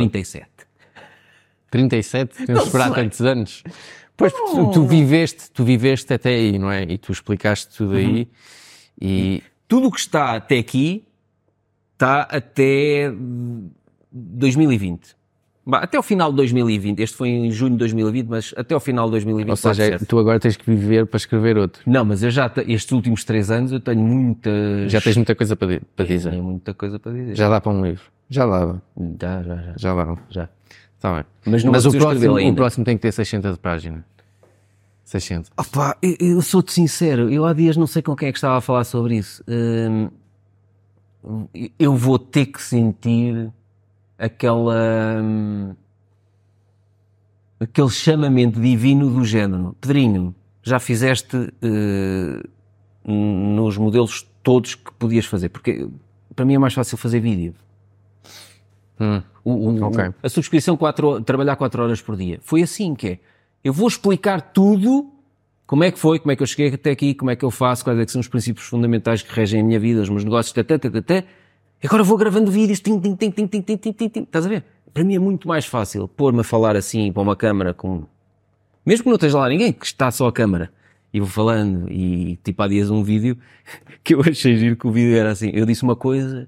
37? Temos de esperar tantos anos. Pois, tu, tu viveste, tu viveste até aí, não é? E tu explicaste tudo aí. E Tudo o que está até aqui está até 2020. Bah, Até o final de 2020. Este foi em junho de 2020, mas até o final de 2020. ou seja, tu agora tens que viver para escrever outro. Não, mas eu já, te- estes últimos três anos, eu tenho muitas. Já tens muita coisa para, para dizer. Tenho muita coisa para dizer. Já dá para um livro. Já dava. Já, já, já. Já dava. já. Está bem. Mas não Mas o próximo, o próximo tem que ter 600 páginas. 600. Opa, eu, eu sou-te sincero, eu há dias não sei com quem é que estava a falar sobre isso. Hum, eu vou ter que sentir aquela. hum, aquele chamamento divino do género. Pedrinho, já fizeste eh, nos modelos todos que podias fazer, porque para mim é mais fácil fazer vídeo. Hum. O- o- Ok. A subscrição, quatro, trabalhar 4 horas por dia. Foi assim que é. Eu vou explicar tudo, como é que foi, como é que eu cheguei até aqui, como é que eu faço, quais é que são os princípios fundamentais que regem a minha vida, os meus negócios, tata, tata, tata. E agora vou gravando vídeos, tim, tim, tim, tim, tim, tim, tim, tim, tim. Estás a ver? Para mim é muito mais fácil pôr-me a falar assim para uma câmara com... Mesmo que não esteja lá ninguém, que está só a câmara. E vou falando, e tipo há dias um vídeo que eu achei giro que o vídeo era assim. Eu disse uma coisa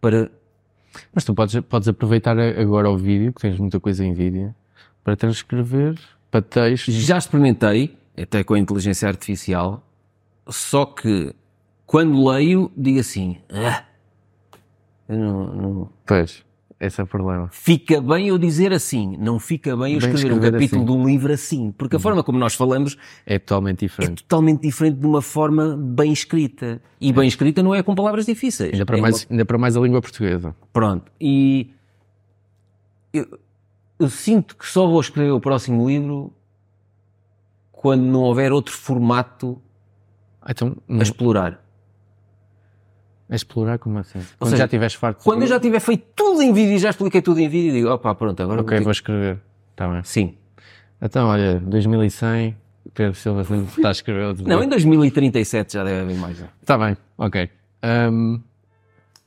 para Mas tu podes, podes aproveitar agora o vídeo, que tens muita coisa em vídeo, para transcrever para texto. Já experimentei, até com a inteligência artificial, só que quando leio, digo assim: "Ah, eu não, não- Pois, esse é o problema. fica bem eu dizer assim, não fica bem eu Bem escrever, um escrever capítulo assim. de um livro assim, porque a forma como nós falamos É totalmente é diferente. totalmente diferente de uma forma bem escrita. E bem escrita não é com palavras difíceis. Ainda para, É mais, ainda para mais a língua portuguesa. Pronto. E eu, eu sinto que só vou escrever o próximo livro quando não houver outro formato Ah, Então, a explorar. A explorar como assim? Quando seja, já estiveres farto. de Quando eu já tiver feito tudo em vídeo e já expliquei tudo em vídeo, digo, opa, pronto, agora Ok, vou vou escrever. Tá bem. Sim. Então, olha, 2100, Pedro Silva está a escrever outro Não, em 2037 já deve haver mais. um. Está bem, ok. Ahm,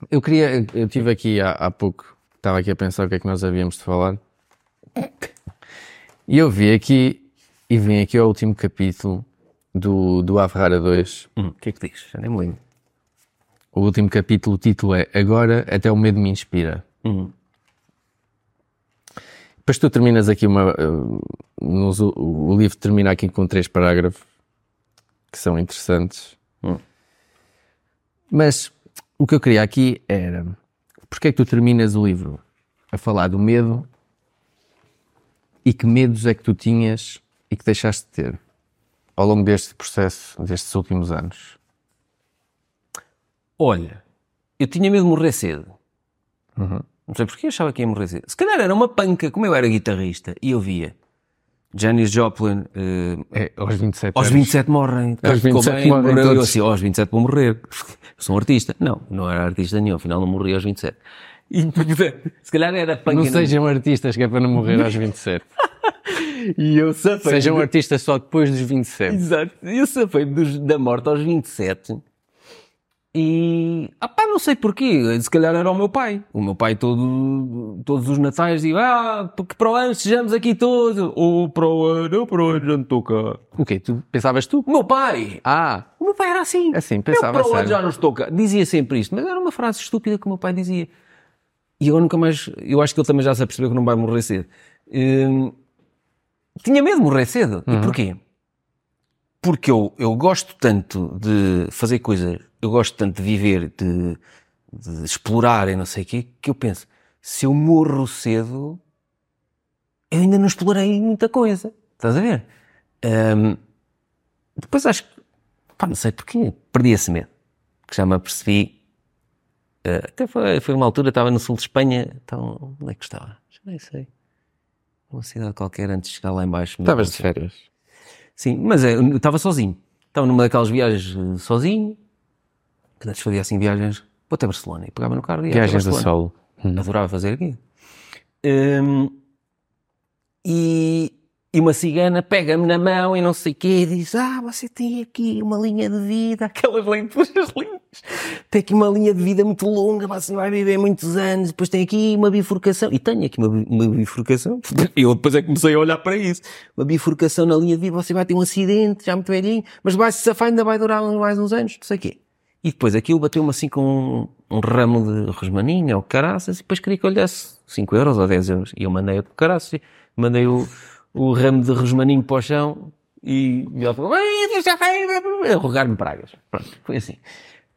eu queria, eu tive aqui há, há pouco, estava aqui a pensar o que é que nós havíamos de falar. E eu vi aqui, e vim aqui ao último capítulo do, do Ave Rara 2. Hum, O que é que diz? Já nem me lembro. O último capítulo, o título é Agora até o medo me inspira. Hum. Depois tu terminas aqui uma. uh, nos- o, o livro termina aqui com três parágrafos que são interessantes. Hum. Mas o que eu queria aqui era porque é que tu terminas o livro a falar do medo e que medos é que tu tinhas e que deixaste de ter ao longo deste processo, destes últimos anos? Olha, eu tinha medo de morrer cedo. Não sei porque achava que ia morrer cedo. Se calhar era uma panca, como eu era guitarrista e eu via Janis Joplin, eh, É, aos 27 aos anos. 27 morrem. Aos Ficou 27 bem, morrem morreu. Eu todos. assim, "Oh, aos 27 vou morrer. Eu sou um artista. Não, não era artista nenhum, afinal não morri aos 27. E, se calhar era panca. Não sejam artistas que é para não morrer aos 27. E eu safei. Sejam artistas só depois dos 27. Exato. Eu safei dos, da morte aos 27. E, ah pá, não sei porquê, se calhar era o meu pai. O meu pai todo, todos os natais dizia, ah, porque para o ano estejamos aqui todos. Ou para o ano, ou para o ano já não estou cá. O quê? Tu pensavas tu? O meu pai, Ah, o meu pai era assim. Assim, Eu pensava para o ano já não estou cá. Dizia sempre isto, mas era uma frase estúpida que o meu pai dizia. E agora nunca mais, eu acho que ele também já se apercebeu que não vai morrer cedo. Hum, tinha medo de morrer cedo. Uhum. E porquê? Porque eu, eu gosto tanto de fazer coisas, eu gosto tanto de viver, de, de explorar e não sei o quê, que eu penso, se eu morro cedo, eu ainda não explorei muita coisa. Estás a ver? Hum, depois acho que, pá, não sei porquê, perdi esse medo. Que já me apercebi. eh, até foi, foi uma altura, estava no sul de Espanha, então, onde é que estava? Já nem sei. Uma cidade qualquer antes de chegar lá em baixo. estavas de férias. Sim, mas é, eu estava sozinho. Estava numa daquelas viagens eh, sozinho. Que antes fazia assim viagens. Vou até Barcelona e pegava no carro e Viagens a Barcelona. solo. Adorava fazer aqui. Hum, e E uma cigana pega-me na mão e não sei o quê e diz, ah, você tem aqui uma linha de vida, aquelas leituras linhas. Tem aqui uma linha de vida muito longa, você vai viver muitos anos, depois tem aqui uma bifurcação. E tenho aqui uma, uma bifurcação. E eu depois é que comecei a olhar para isso. Uma bifurcação na linha de vida, você vai ter um acidente, já muito velhinho, mas vai se safar, ainda vai durar mais uns anos, não sei o quê. E depois aquilo bateu-me assim com um, um ramo de rosmaninha ou caraças e depois queria que eu olhasse 5 euros ou 10 euros. E eu mandei o caraças, mandei o, o ramo de rosmaninho para o chão e, e ela falou, a rogar-me pragas. Pronto, foi assim.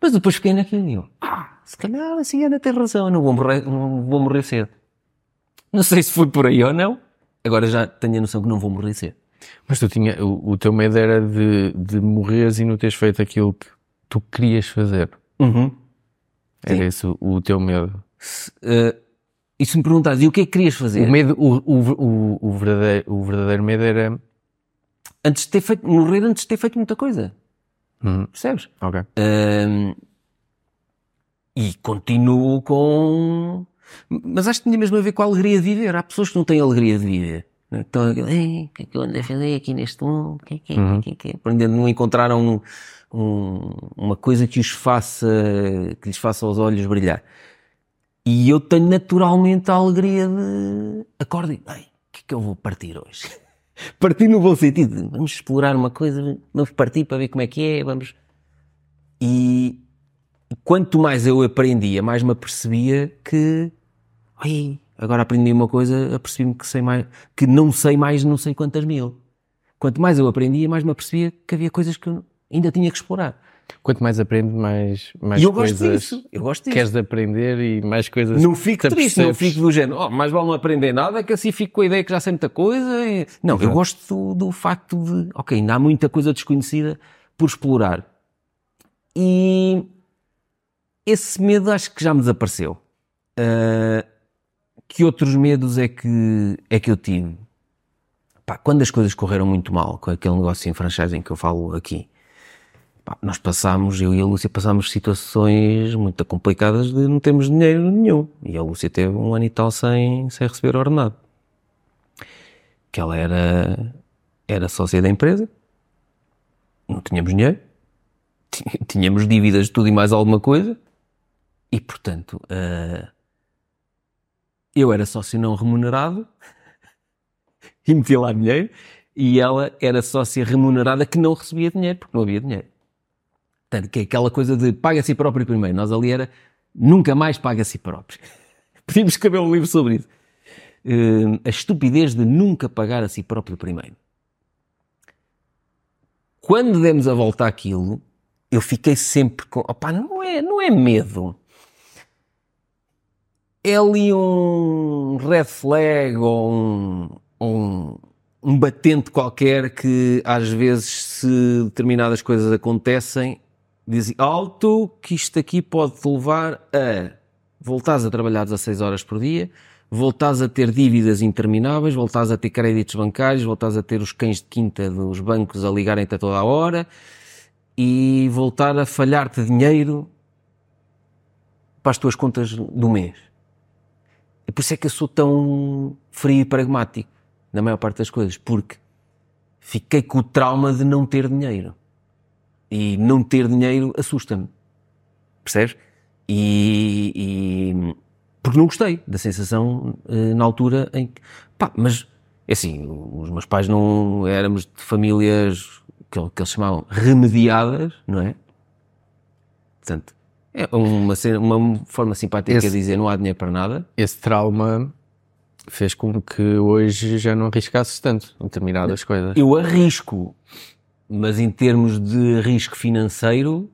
Mas depois fiquei naquilo e eu, ah, se calhar a cigana tem razão, não vou morrer, não vou morrer cedo. Não sei se foi por aí ou não, agora já tenho a noção que não vou morrer cedo. Mas tu tinha, o, o teu medo era de, de morreres e não teres feito aquilo que tu querias fazer. Uhum. Era Sim. esse o, o teu medo. Se, eh, e se me perguntares, e o que é que querias fazer? O medo, o, o, o, verdadeiro, o verdadeiro medo era. Antes de ter feito, morrer antes de ter feito muita coisa. Uhum. Percebes? Ok. E continuo com. Mas acho que tinha mesmo a ver com a alegria de viver. Há pessoas que não têm alegria de viver. Estão "Ei, o que é que eu ando a fazer aqui neste mundo? O que é que é? Que é que é?" Ainda não encontraram um- um- uma coisa que os faça, que lhes faça os olhos brilhar. E eu tenho naturalmente a alegria de. Acordo e. Ai, o que é que eu vou partir hoje? partir no bom sentido. Vamos explorar uma coisa, vamos partir para ver como é que é, vamos. E quanto mais eu aprendia, mais me apercebia que. Ai, agora aprendi uma coisa, apercebi-me que sei mais, que não sei mais não sei quantas mil. Quanto mais eu aprendia, mais me apercebia que havia coisas que eu ainda tinha que explorar. Quanto mais aprendes, mais, mais e eu gosto coisas disso. Eu gosto disso. queres aprender e mais coisas. Não fico te triste, não fico do género, oh, mais vale não aprender nada, que assim fico com a ideia que já sei muita coisa. e- Não, eu gosto do, do facto de, ok, ainda há muita coisa desconhecida por explorar. E esse medo acho que já me desapareceu. Ah, que outros medos é que, é que eu tive? Pá, quando as coisas correram muito mal, com aquele negócio em franchising que eu falo aqui, pá, nós passámos, eu e a Lúcia passámos situações muito complicadas de não termos dinheiro nenhum. E a Lúcia teve um ano e tal sem, sem receber ordenado. Que ela era, era sócia da empresa, não tínhamos dinheiro, tínhamos dívidas de tudo e mais alguma coisa, e portanto, ah, eu era sócio não remunerado e metia lá dinheiro, e ela era sócia remunerada que não recebia dinheiro, porque não havia dinheiro. Portanto, que é aquela coisa de paga a si próprio primeiro. Nós ali era nunca mais paga a si próprio. Podíamos escrever um livro sobre isso. Eh, a estupidez de nunca pagar a si próprio primeiro. Quando demos a volta àquilo, eu fiquei sempre com. Opá, não é, não é medo. É ali um red flag ou um, um, um batente qualquer que às vezes se determinadas coisas acontecem, dizem alto que isto aqui pode te levar a voltares a trabalhar 16 horas por dia, voltares a ter dívidas intermináveis, voltares a ter créditos bancários, voltares a ter os cães de quinta dos bancos a ligarem-te a toda a hora e voltar a falhar-te dinheiro para as tuas contas do mês. E por isso é que eu sou tão frio e pragmático na maior parte das coisas, porque fiquei com o trauma de não ter dinheiro. E não ter dinheiro assusta-me. Percebes? E, e- porque não gostei da sensação eh, na altura em que. Pá, mas é assim, os meus pais não éramos de famílias que, que eles chamavam remediadas, não é? Portanto, é uma, uma forma simpática Esse- de dizer não há dinheiro para nada. Esse trauma fez com que hoje já não arriscasses tanto em determinadas coisas. Eu arrisco, mas em termos de risco financeiro,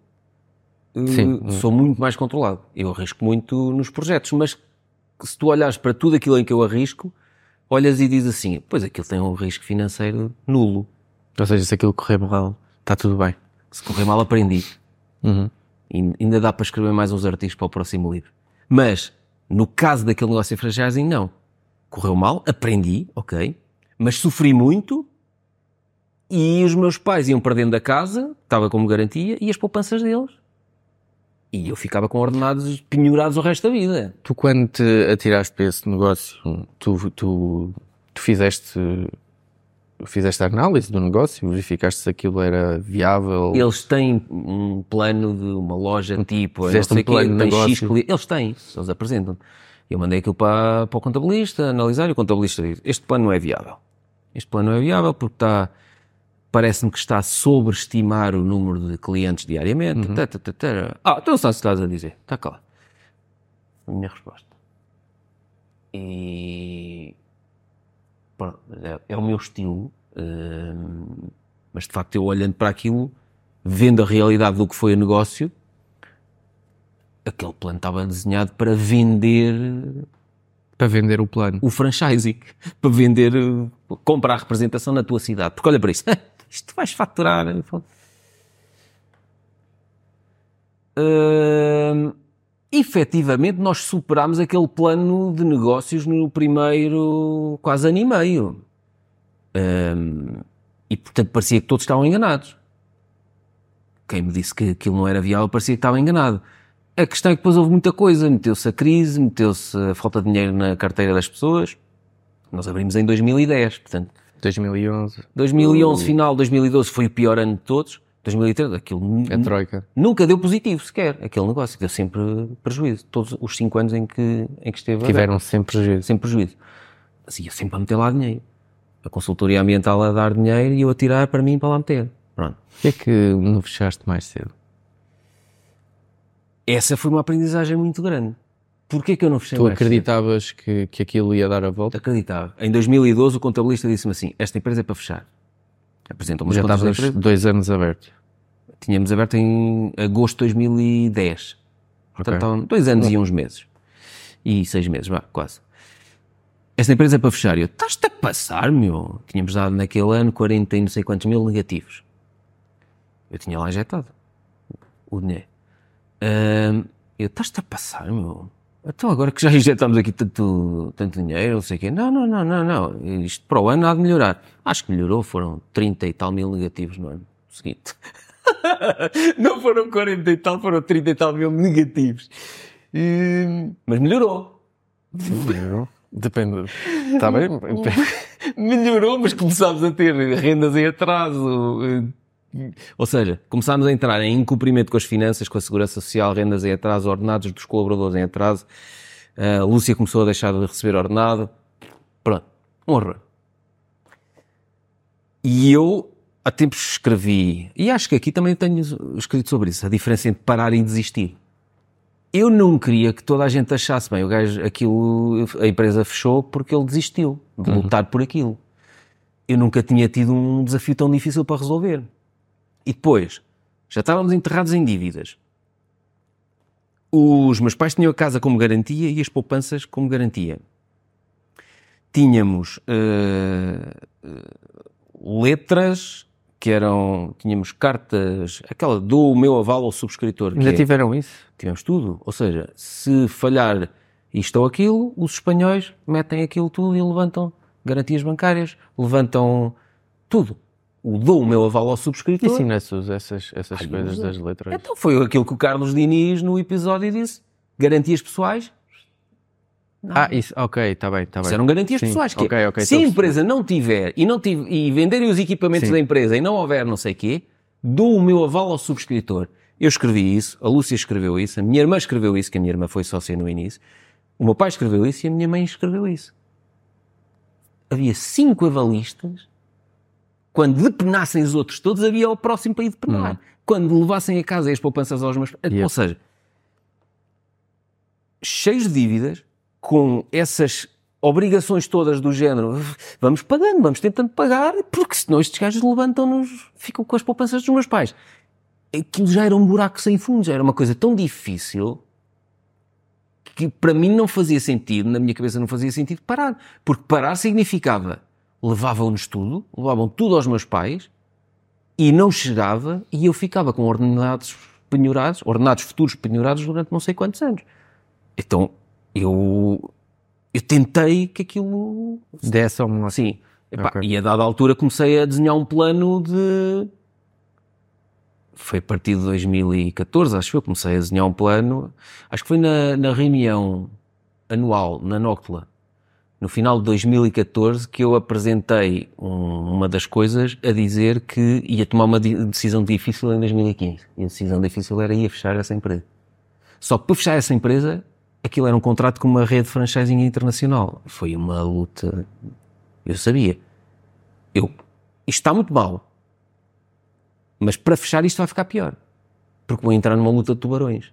eh, Sim. sou muito mais controlado. Eu arrisco muito nos projetos, mas se tu olhares para tudo aquilo em que eu arrisco, olhas e dizes assim, pois aquilo tem um risco financeiro nulo. Ou seja, se aquilo correr mal, está tudo bem. Se correr mal, aprendi. Uhum. Ainda dá para escrever mais uns artigos para o próximo livro. Mas, no caso daquele negócio de franchising, não. Correu mal, aprendi, ok. Mas sofri muito e os meus pais iam perdendo a casa, estava como garantia, e as poupanças deles. E eu ficava com ordenados penhorados o resto da vida. Tu, quando te atiraste para esse negócio, tu, tu, tu fizeste fizeste a análise do negócio, verificaste se aquilo era viável. Eles têm um plano de uma loja tipo, não Fizeste um plano de negócio. Eles têm, eles apresentam. Eu mandei aquilo para, para o contabilista, analisar, e o contabilista diz, este plano não é viável. Este plano não é viável porque está, parece-me que está a sobreestimar o número de clientes diariamente. Uhum. Tá, tá, tá. Ah, então só se estás a dizer. Está cá. A minha resposta. E é, é o meu estilo, hum, mas de facto eu olhando para aquilo, vendo a realidade do que foi o negócio, aquele plano estava desenhado para vender Para vender o plano. o franchising, para vender, eh, comprar a representação na tua cidade. Porque olha para isto, isto vais faturar. Hum, efetivamente, nós superámos aquele plano de negócios no primeiro quase ano e meio. Hum, e portanto parecia que todos estavam enganados. Quem me disse que aquilo não era viável parecia que estava enganado. A questão é que depois houve muita coisa. Meteu-se a crise, meteu-se a falta de dinheiro na carteira das pessoas. Nós abrimos em 2010, portanto, 2011, 2011 final, 2012 foi o pior ano de todos. 2013, aquilo a Troika. nunca deu positivo sequer, aquele negócio, deu sempre prejuízo. Todos os 5 anos em que, em que esteve. Tiveram sempre prejuízo. sempre prejuízo. Assim, eu sempre a meter lá dinheiro. A consultoria ambiental a dar dinheiro e eu a tirar para mim para lá meter. Pronto. O que é que não fechaste mais cedo? Essa foi uma aprendizagem muito grande. Porquê que eu não fechei Tu mais cedo? acreditavas que, que aquilo ia dar a volta? Acreditava. Em 2012 o contabilista disse-me assim, esta empresa é para fechar. Apresentam umas Já contas empresa. dois anos aberto. Tínhamos aberto em agosto de 2010. Portanto, estavam dois anos e uns meses. E seis meses, vá, quase. Esta empresa é para fechar. Eu, estás-te a passar, meu? Tínhamos dado naquele ano 40 e não sei quantos mil negativos. Eu tinha lá injetado o dinheiro. Eu, estás-te a passar, meu? Então agora que já injetamos aqui tanto, tanto dinheiro, não sei o quê. Não, não, não, não, não. Isto para o ano há de melhorar. Acho que melhorou, foram 30 e tal mil negativos no ano seguinte. não foram 40 e tal, foram 30 e tal mil negativos. E- Mas melhorou. Depende. Está bem? melhorou, mas começámos a ter rendas em atraso. Ou seja, começámos a entrar em incumprimento com as finanças, com a segurança social, rendas em atraso, ordenados dos colaboradores em atraso. A Lúcia começou a deixar de receber ordenado. Pronto, um horror. E eu, há tempos escrevi, e acho que aqui também tenho escrito sobre isso, a diferença entre parar e desistir. Eu não queria que toda a gente achasse bem, o gajo, aquilo, a empresa fechou porque ele desistiu de lutar por aquilo. Eu nunca tinha tido um desafio tão difícil para resolver. E depois, já estávamos enterrados em dívidas. Os meus pais tinham a casa como garantia e as poupanças como garantia. Tínhamos eh, letras que eram. Tínhamos cartas, aquela do meu aval ao subscritor. Ainda é- tiveram isso? Tivemos tudo. Ou seja, se falhar isto ou aquilo, os espanhóis metem aquilo tudo e levantam garantias bancárias, levantam tudo. O dou o meu aval ao E subscritor. se usa essas, essas Ai, coisas das letras? Então foi aquilo que o Carlos Diniz no episódio disse. Garantias pessoais. Ah, isso, ok, está bem, está bem. Isso eram garantias Sim, pessoais. Que é, ok, ok, se a empresa não tiver e, não tive, e venderem os equipamentos Sim. da empresa e não houver não sei quê, dou o meu aval ao subscritor. Eu escrevi isso, a Lúcia escreveu isso, a minha irmã escreveu isso, que a minha irmã foi sócia no início, o meu pai escreveu isso e a minha mãe escreveu isso. Havia cinco avalistas. Quando depenassem os outros todos, havia o próximo para ir depenar. Quando levassem a casa as poupanças aos meus... Yeah. Ou seja, cheios de dívidas, com essas obrigações todas do género, vamos pagando, vamos tentando pagar, porque senão estes gajos levantam-nos, ficam com as poupanças dos meus pais. Aquilo já era um buraco sem fundo, já era uma coisa tão difícil que para mim não fazia sentido, na minha cabeça não fazia sentido parar. Porque parar significava levavam-nos tudo, levavam tudo aos meus pais e não chegava e eu ficava com ordenados penhorados, ordenados futuros penhorados durante não sei quantos anos. Então eu, eu tentei que aquilo Dessa uma Sim. Epá, Ok. E a dada altura comecei a desenhar um plano de. Foi a partir de 2014, acho que eu comecei a desenhar um plano. Acho que foi na, na reunião anual, na Nóctula, no final de 2014, que eu apresentei um- uma das coisas a dizer que ia tomar uma decisão difícil em 2015. E a decisão difícil era ia fechar essa empresa. Só que para fechar essa empresa, aquilo era um contrato com uma rede de franchising internacional. Foi uma luta. Eu sabia. Eu, isto está muito mal. Mas para fechar isto vai ficar pior. Porque vou entrar numa luta de tubarões.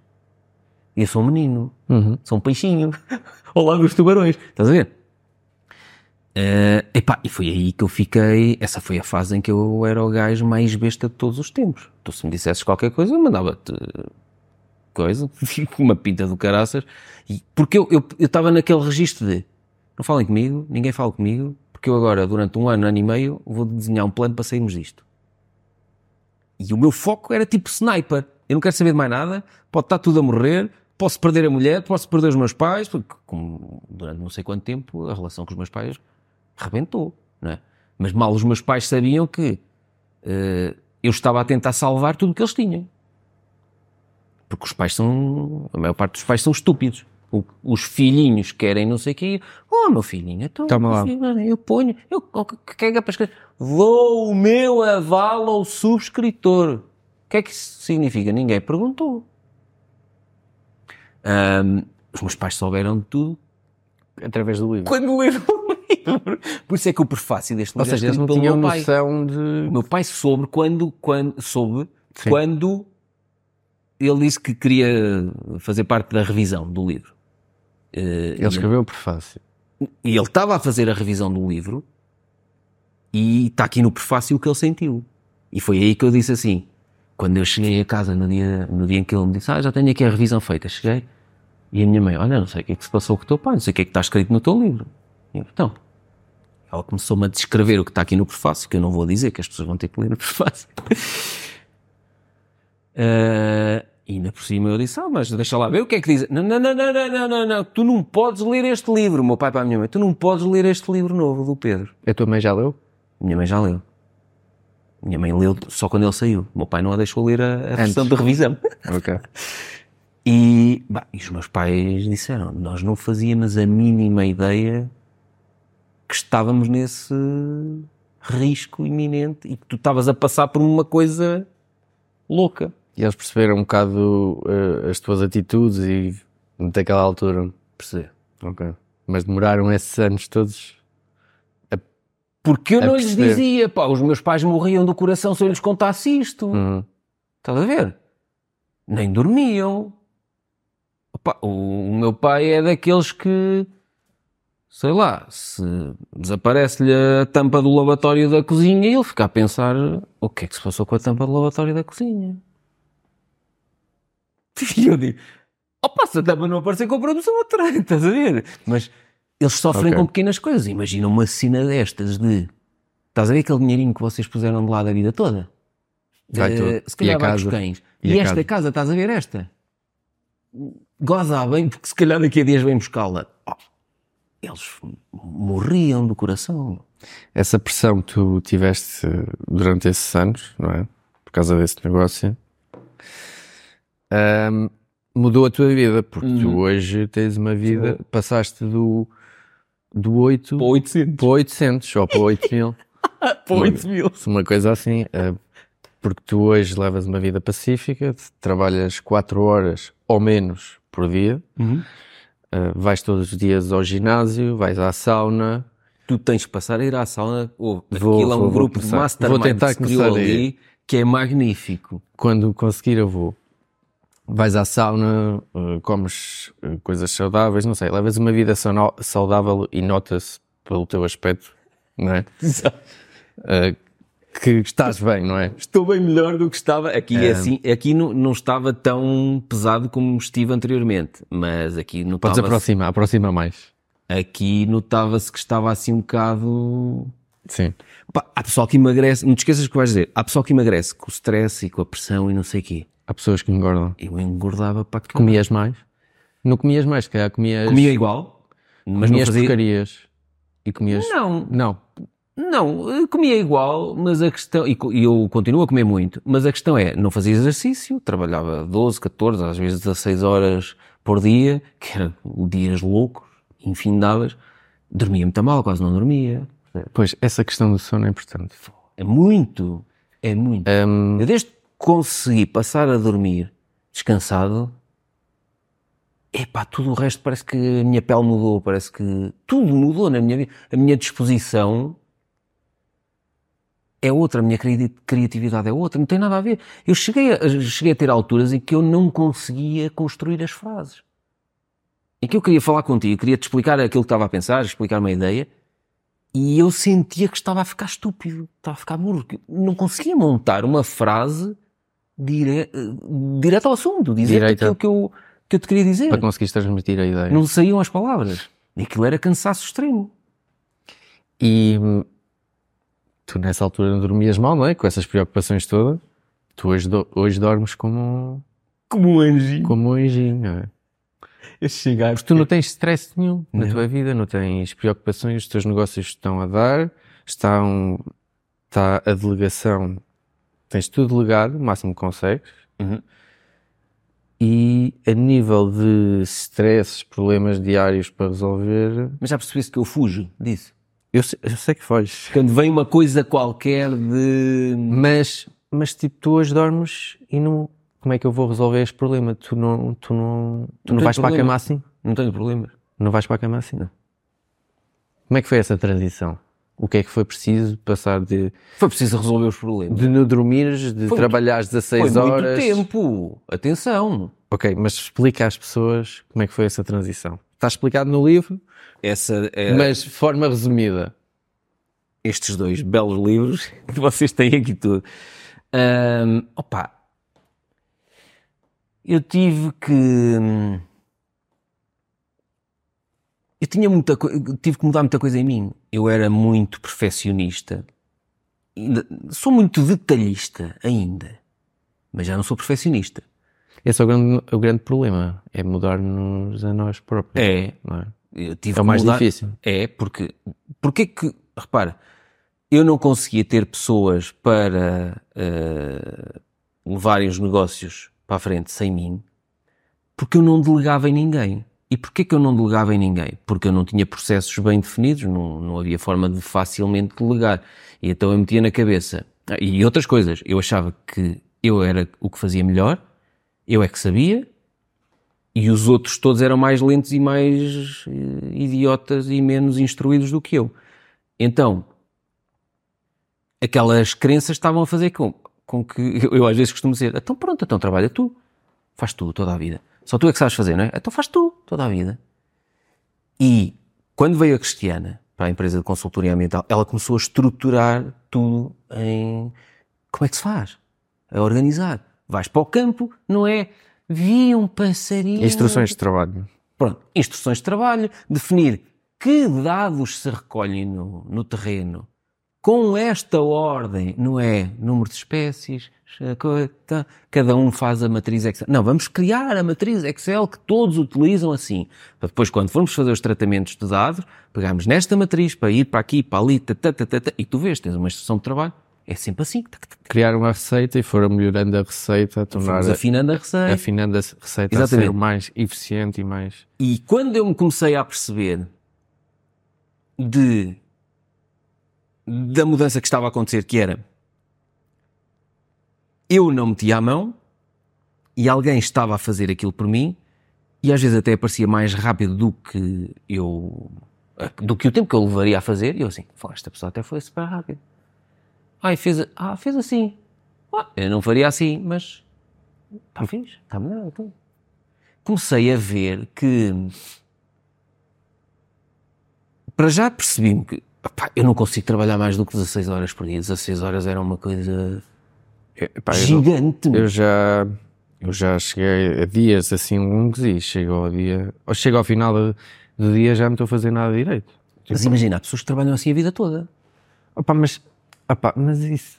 E eu sou um menino. Sou um peixinho. Ao lado dos tubarões. Estás a ver? Eh, epá, e foi aí que eu fiquei. Essa foi a fase em que eu era o gajo mais besta de todos os tempos. Tu, se me dissesses qualquer coisa, eu mandava-te coisa, uma pinta do caraças. E, porque eu estava naquele registro de não falem comigo, ninguém fala comigo, porque eu agora, durante um ano, ano e meio, vou desenhar um plano para sairmos disto. E o meu foco era tipo sniper. Eu não quero saber de mais nada, pode estar tudo a morrer, posso perder a mulher, posso perder os meus pais, porque como, durante não sei quanto tempo a relação com os meus pais rebentou, não é? Mas mal os meus pais sabiam que eh, eu estava a tentar salvar tudo o que eles tinham. Porque os pais são. A maior parte dos pais são estúpidos. O- os filhinhos querem não sei o quê. Oh, meu filhinho, então. Toma lá. filho, Eu ponho. Eu, o que que é que é para escrever? Dou o meu aval ao subscritor. O que é que isso significa? Ninguém perguntou. Ahm, os meus pais souberam de tudo Através do livro. quando o livro. Por isso é que o prefácio deste Ou livro é seja, escrito não tinham noção O de. meu pai soube quando, quando soube Sim. quando ele disse que queria fazer parte da revisão do livro. Eh, Ele escreveu o prefácio. E ele estava a fazer a revisão do livro e está aqui no prefácio o que ele sentiu. E foi aí que eu disse assim, quando eu cheguei a casa no dia, no dia em que ele me disse, ah, já tenho aqui a revisão feita, cheguei, e a minha mãe, olha, não sei o que é que se passou com o teu pai, não sei o que é que está escrito no teu livro. E eu, então, ela começou-me a descrever o que está aqui no prefácio, que eu não vou dizer, que as pessoas vão ter que ler o prefácio. Eh, e ainda por cima eu disse, ah, mas deixa lá ver o que é que diz. Não, não, não, não, não, não, não, não, tu não podes ler este livro. Meu pai para a minha mãe, tu não podes ler este livro novo do Pedro. A tua mãe já leu? Minha mãe já leu. Minha mãe leu só quando ele saiu. O meu pai não a deixou ler a, a versão de revisão. Ok. E, bah, e os meus pais disseram, nós não fazíamos a mínima ideia que estávamos nesse risco iminente e que tu estavas a passar por uma coisa louca. E eles perceberam um bocado eh, as tuas atitudes e naquela altura. Perceber? Ok. Mas demoraram esses anos todos. Porque eu A não lhes perceber. dizia, pá, os meus pais morriam do coração se eu lhes contasse isto. Uhum. Estás a ver? Nem dormiam. Opa, o, o meu pai é daqueles que, sei lá, se desaparece-lhe a tampa do lavatório da cozinha, ele fica a pensar o que é que se passou com a tampa do lavatório da cozinha. E eu digo, opa, se a tampa não aparecer, compramos outra, estás a ver? Mas eles sofrem Ok. com pequenas coisas. Imagina uma cena destas de, estás a ver aquele dinheirinho que vocês puseram de lado a vida toda? Vai tudo. se calhar E vai casa? cães. E E, esta casa? casa. estás a ver esta? Goza bem, porque se calhar daqui a dias vem buscá-la. Oh, eles morriam do coração. Essa pressão que tu tiveste durante esses anos, não é? Por causa desse negócio, ahm, mudou a tua vida, porque tu hoje tens uma vida, passaste do, do 8 Para 800. para 800 ou para 8 mil. Para 8 mil. Uma coisa assim, eh, porque tu hoje levas uma vida pacífica, trabalhas 4 horas ou menos por dia, Uhum. Eh, vais todos os dias ao ginásio, vais à sauna, Tu tens que passar a ir à sauna. Oh, Vou- aquilo é um vou- vou grupo começar. de mastermind Vou tentar que se ali que é magnífico. quando conseguir eu vou. Vais à sauna, eh, comes eh, coisas saudáveis, não sei, levas uma vida saudável e nota-se pelo teu aspecto, não é? Eh, que estás bem, não é? Estou bem melhor do que estava. Aqui, é assim, aqui não, não estava tão pesado como estive anteriormente, mas aqui Podes notava-se aproximar, aproxima mais. aqui notava-se que estava assim um bocado. Sim. Pá, há pessoal que emagrece, não te esqueças o que vais dizer, há pessoal que emagrece com o stress e com a pressão e não sei o quê. Há pessoas que engordam. Eu engordava para que Comias mais? Não comias mais, se calhar comias, Comia igual, mas não comias fazia. porcarias. E comias. Não, Não. Não, eu comia igual, mas a questão, e eu continuo a comer muito, mas a questão é, não fazia exercício, trabalhava 12, 14, às vezes 16 horas por dia, que eram dias loucos, infindáveis, Dormia muito mal, quase não dormia. Pois, essa questão do sono é importante. É muito, é muito. Hum, Eu desde que consegui passar a dormir descansado, epá, tudo o resto parece que a minha pele mudou, parece que tudo mudou na minha vida. A minha disposição é outra, a minha cri- criatividade é outra, não tem nada a ver. Eu cheguei a, cheguei a ter alturas em que eu não conseguia construir as frases. Em que eu queria falar contigo, queria te explicar aquilo que estava a pensar, explicar uma ideia, e eu sentia que estava a ficar estúpido, estava a ficar burro, não conseguia montar uma frase dire... direta ao assunto, dizer aquilo que eu, que eu te queria dizer. para conseguires transmitir a ideia. Não saíam as palavras. E aquilo era cansaço extremo. E tu nessa altura não dormias mal, não é? Com essas preocupações todas. Tu hoje, do- hoje dormes como, Como um anjinho. como um anjinho, não é? Eu chegar. Porque tu não tens stress nenhum na Não. tua vida, não tens preocupações, os teus negócios estão a dar, estão, está a delegação, tens tudo delegado, o máximo que consegues. Uhum. E a nível de stresses, problemas diários para resolver, Mas já percebeste que eu fujo disso. Eu sei, eu sei que foges. Quando vem uma coisa qualquer de. Mas, mas tipo, tu hoje dormes e não. Como é que eu vou resolver este problema? Tu não, tu não, tu não, tenho vais para a problema. cama assim? Não tenho problemas. Não vais para a cama assim? Não. Como é que foi essa transição? O que é que foi preciso passar de, Foi preciso resolver os problemas. de não dormires, de Foi trabalhares 16 Foi horas? muito tempo. Atenção. Ok, mas explica às pessoas como é que foi essa transição. Está explicado no livro, Essa é, mas de forma resumida. estes dois belos livros que vocês têm aqui tudo. Ahm, opa, eu tive que. hum, Eu tinha muita coisa, tive que mudar muita coisa em mim. Eu era muito perfeccionista. Ainda- Sou muito detalhista ainda, mas já não sou perfeccionista. Esse é o grande, o grande problema, é mudar-nos a nós próprios. É, não é? eu tive É o mais mudar- difícil. É, porque, porque que, repara, eu não conseguia ter pessoas para eh, levarem os negócios para a frente sem mim, porque eu não delegava em ninguém. E porquê que eu não delegava em ninguém? Porque eu não tinha processos bem definidos, não, não havia forma de facilmente delegar. E então eu metia na cabeça. E outras coisas. Eu achava que eu era o que fazia melhor, eu é que sabia, e os outros todos eram mais lentos e mais eh, idiotas e menos instruídos do que eu. Então, aquelas crenças estavam a fazer com, com que eu, eu às vezes costumo dizer: então pronto, então trabalha tu, faz tu toda a vida. Só tu é que sabes fazer, não é? Então faz tu toda a vida. E quando veio a Cristiana para a empresa de consultoria ambiental, ela começou a estruturar tudo em como é que se faz, a organizar. Vais para o campo, não é? Vi um passarinho. Instruções de trabalho. Pronto, instruções de trabalho, definir que dados se recolhem no, no terreno com esta ordem, não é? Número de espécies, tá, cada um faz a matriz Excel. Não, vamos criar a matriz Excel que todos utilizam assim. Para depois, quando formos fazer os tratamentos de dados, pegamos nesta matriz para ir para aqui, para ali, tá, tá, e tu vês, tens uma instrução de trabalho, é sempre assim. Criar uma receita e foram melhorando a receita, a tornar Vamos afinando a receita. afinando a receita a Exatamente. ser mais eficiente e mais. E quando eu me comecei a perceber de da mudança que estava a acontecer, que era eu não metia a mão e alguém estava a fazer aquilo por mim e às vezes até parecia mais rápido do que eu do que o tempo que eu levaria a fazer e eu assim, "Pô, esta pessoa até foi super rápido. Ai, fez, ah, fez assim. Ah, eu não faria assim, mas está fixe, está melhor. Então. Comecei a ver que para já percebi-me que opá, eu não consigo trabalhar mais do que 16 horas por dia. 16 horas era uma coisa Epá, eu, gigante. eu já eu já cheguei a dias assim longos e chego ao dia ou chego ao final do, dia já não estou a fazer nada direito. Mas imagina, há pessoas que trabalham assim a vida toda. Opa, mas, opa, mas isso,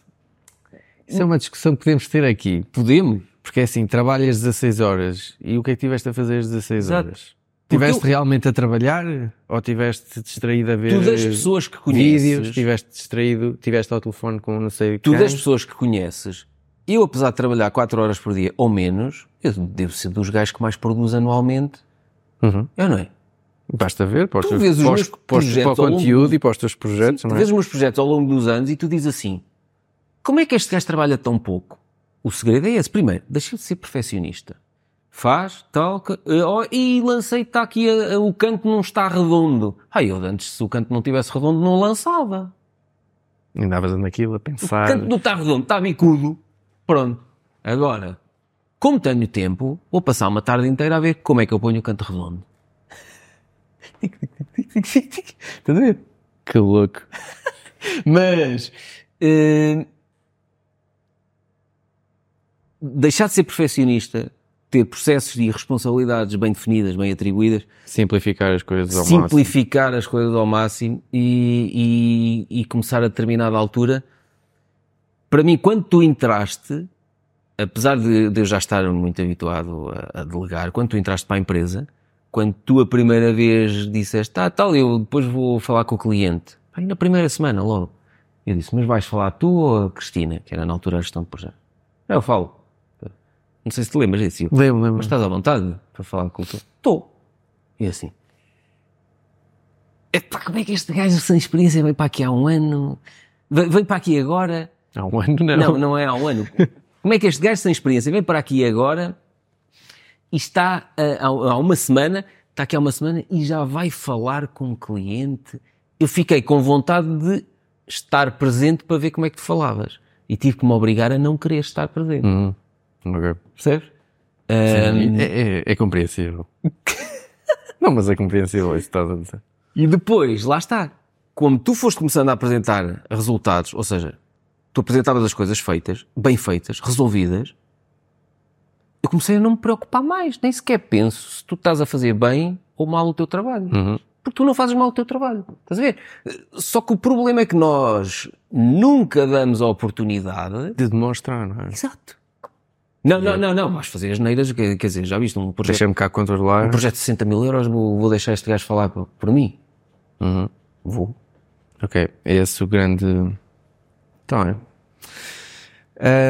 isso é uma discussão que podemos ter aqui. Podemos. Porque é assim, trabalhas 16 horas e o que é que tiveste a fazer às 16 Exato. horas? Tiveste eu- realmente a trabalhar ou tiveste distraído a ver Tu das pessoas que conheces, vídeos, tiveste distraído, tiveste ao telefone com não sei tu quem? das pessoas que conheces, eu apesar de trabalhar 4 horas por dia ou menos, eu devo ser dos gajos que mais produz anualmente. Uhum. Eu não é? Basta ver para, os Tu vês os meus para os- para o projetos conteúdo do- e para os teus projetos, Tu não é? vês os meus projetos ao longo dos anos e tu dizes assim: como é que este gajo trabalha tão pouco? O segredo é esse. Primeiro, deixa de ser perfeccionista. Faz, tal, que- eh, oh, e lancei, está aqui, a- a- o canto não está redondo. Ah, eu antes, se o canto não tivesse redondo, não lançava. Andavas naquilo a O pensar. canto não está redondo, está bicudo. Pronto. Agora, como tenho tempo, vou passar uma tarde inteira a ver como é que eu ponho o canto redondo. Estás a ver? Que louco. Mas eh, deixar de ser perfeccionista, ter processos e responsabilidades bem definidas, bem atribuídas, Simplificar as coisas ao máximo. simplificar as coisas ao máximo e, e- e começar a determinada altura. Para mim, quando tu entraste, apesar de, de eu já estar muito habituado a, a delegar, quando tu entraste para a empresa, quando tu a primeira vez disseste, ah, tal, eu depois vou falar com o cliente, aí na primeira semana, logo, eu disse, mas vais falar tu ou a Cristina, que era na altura a gestão de projeto? Eu falo. Não sei se te lembras disso. Lembro, lembro. mas estás à vontade para falar com o teu? Estou. E assim. Epá, como é que este gajo sem experiência vem para aqui há um ano? Vem para aqui agora? Há um ano não. Não, não é há um ano. Como é que este gajo sem experiência vem para aqui agora e está ah, há, há uma semana, está aqui há uma semana e já vai falar com o cliente? Eu fiquei com vontade de estar presente para ver como é que tu falavas. E tive que me obrigar a não querer estar presente. Uhum. Ok. Percebes? Sim, é, é, é compreensível. não, mas é compreensível isso que estás a dizer. E depois, lá está. Como tu foste começando a apresentar resultados, ou seja, tu apresentavas as coisas feitas, bem feitas, resolvidas, eu comecei a não me preocupar mais. Nem sequer penso se tu estás a fazer bem ou mal o teu trabalho. Uhum. Porque tu não fazes mal o teu trabalho. Estás a ver? Só que o problema é que nós nunca damos a oportunidade. De demonstrar, não é? Exato. Não, não, não, não. Vais fazer as neiras, quer dizer, já viste um projeto, Deixa-me cá controlar. um projeto de 60 mil euros, vou, vou deixar este gajo falar por, por mim. Uhum. Vou. Ok, é esse o grande. Então é.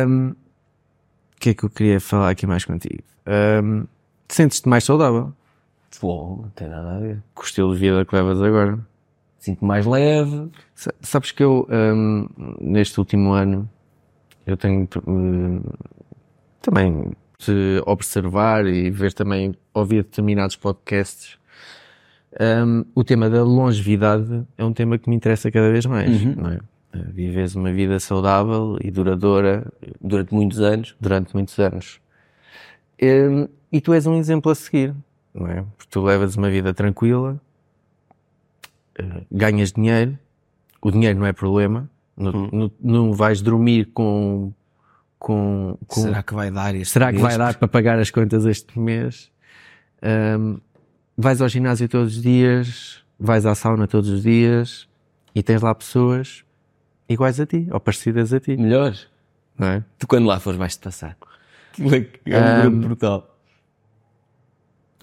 O que é que eu queria falar aqui mais contigo? Ahm, Sentes-te mais saudável Pô, não tem nada a ver. com o estilo de vida que levas agora? Sinto mais leve. Sa- Sabes que eu, ahm, neste último ano, eu tenho hum, também de observar e ver também, ouvir determinados podcasts. O tema da longevidade é um tema que me interessa cada vez mais, não é? Vives uma vida saudável e duradoura Durante muitos anos. durante muitos anos. Hum, E tu és um exemplo a seguir, não é? Porque tu levas uma vida tranquila, eh, ganhas dinheiro, o dinheiro não é problema, não, Hum. não, não vais dormir com. com, com Será que vai dar este será que vai dar para pagar as contas este mês? Hum, vais ao ginásio todos os dias, vais à sauna todos os dias e tens lá pessoas iguais a ti, ou parecidas a ti, Melhor. não é? Tu quando lá fores vais-te passar. É Ah, um brutal.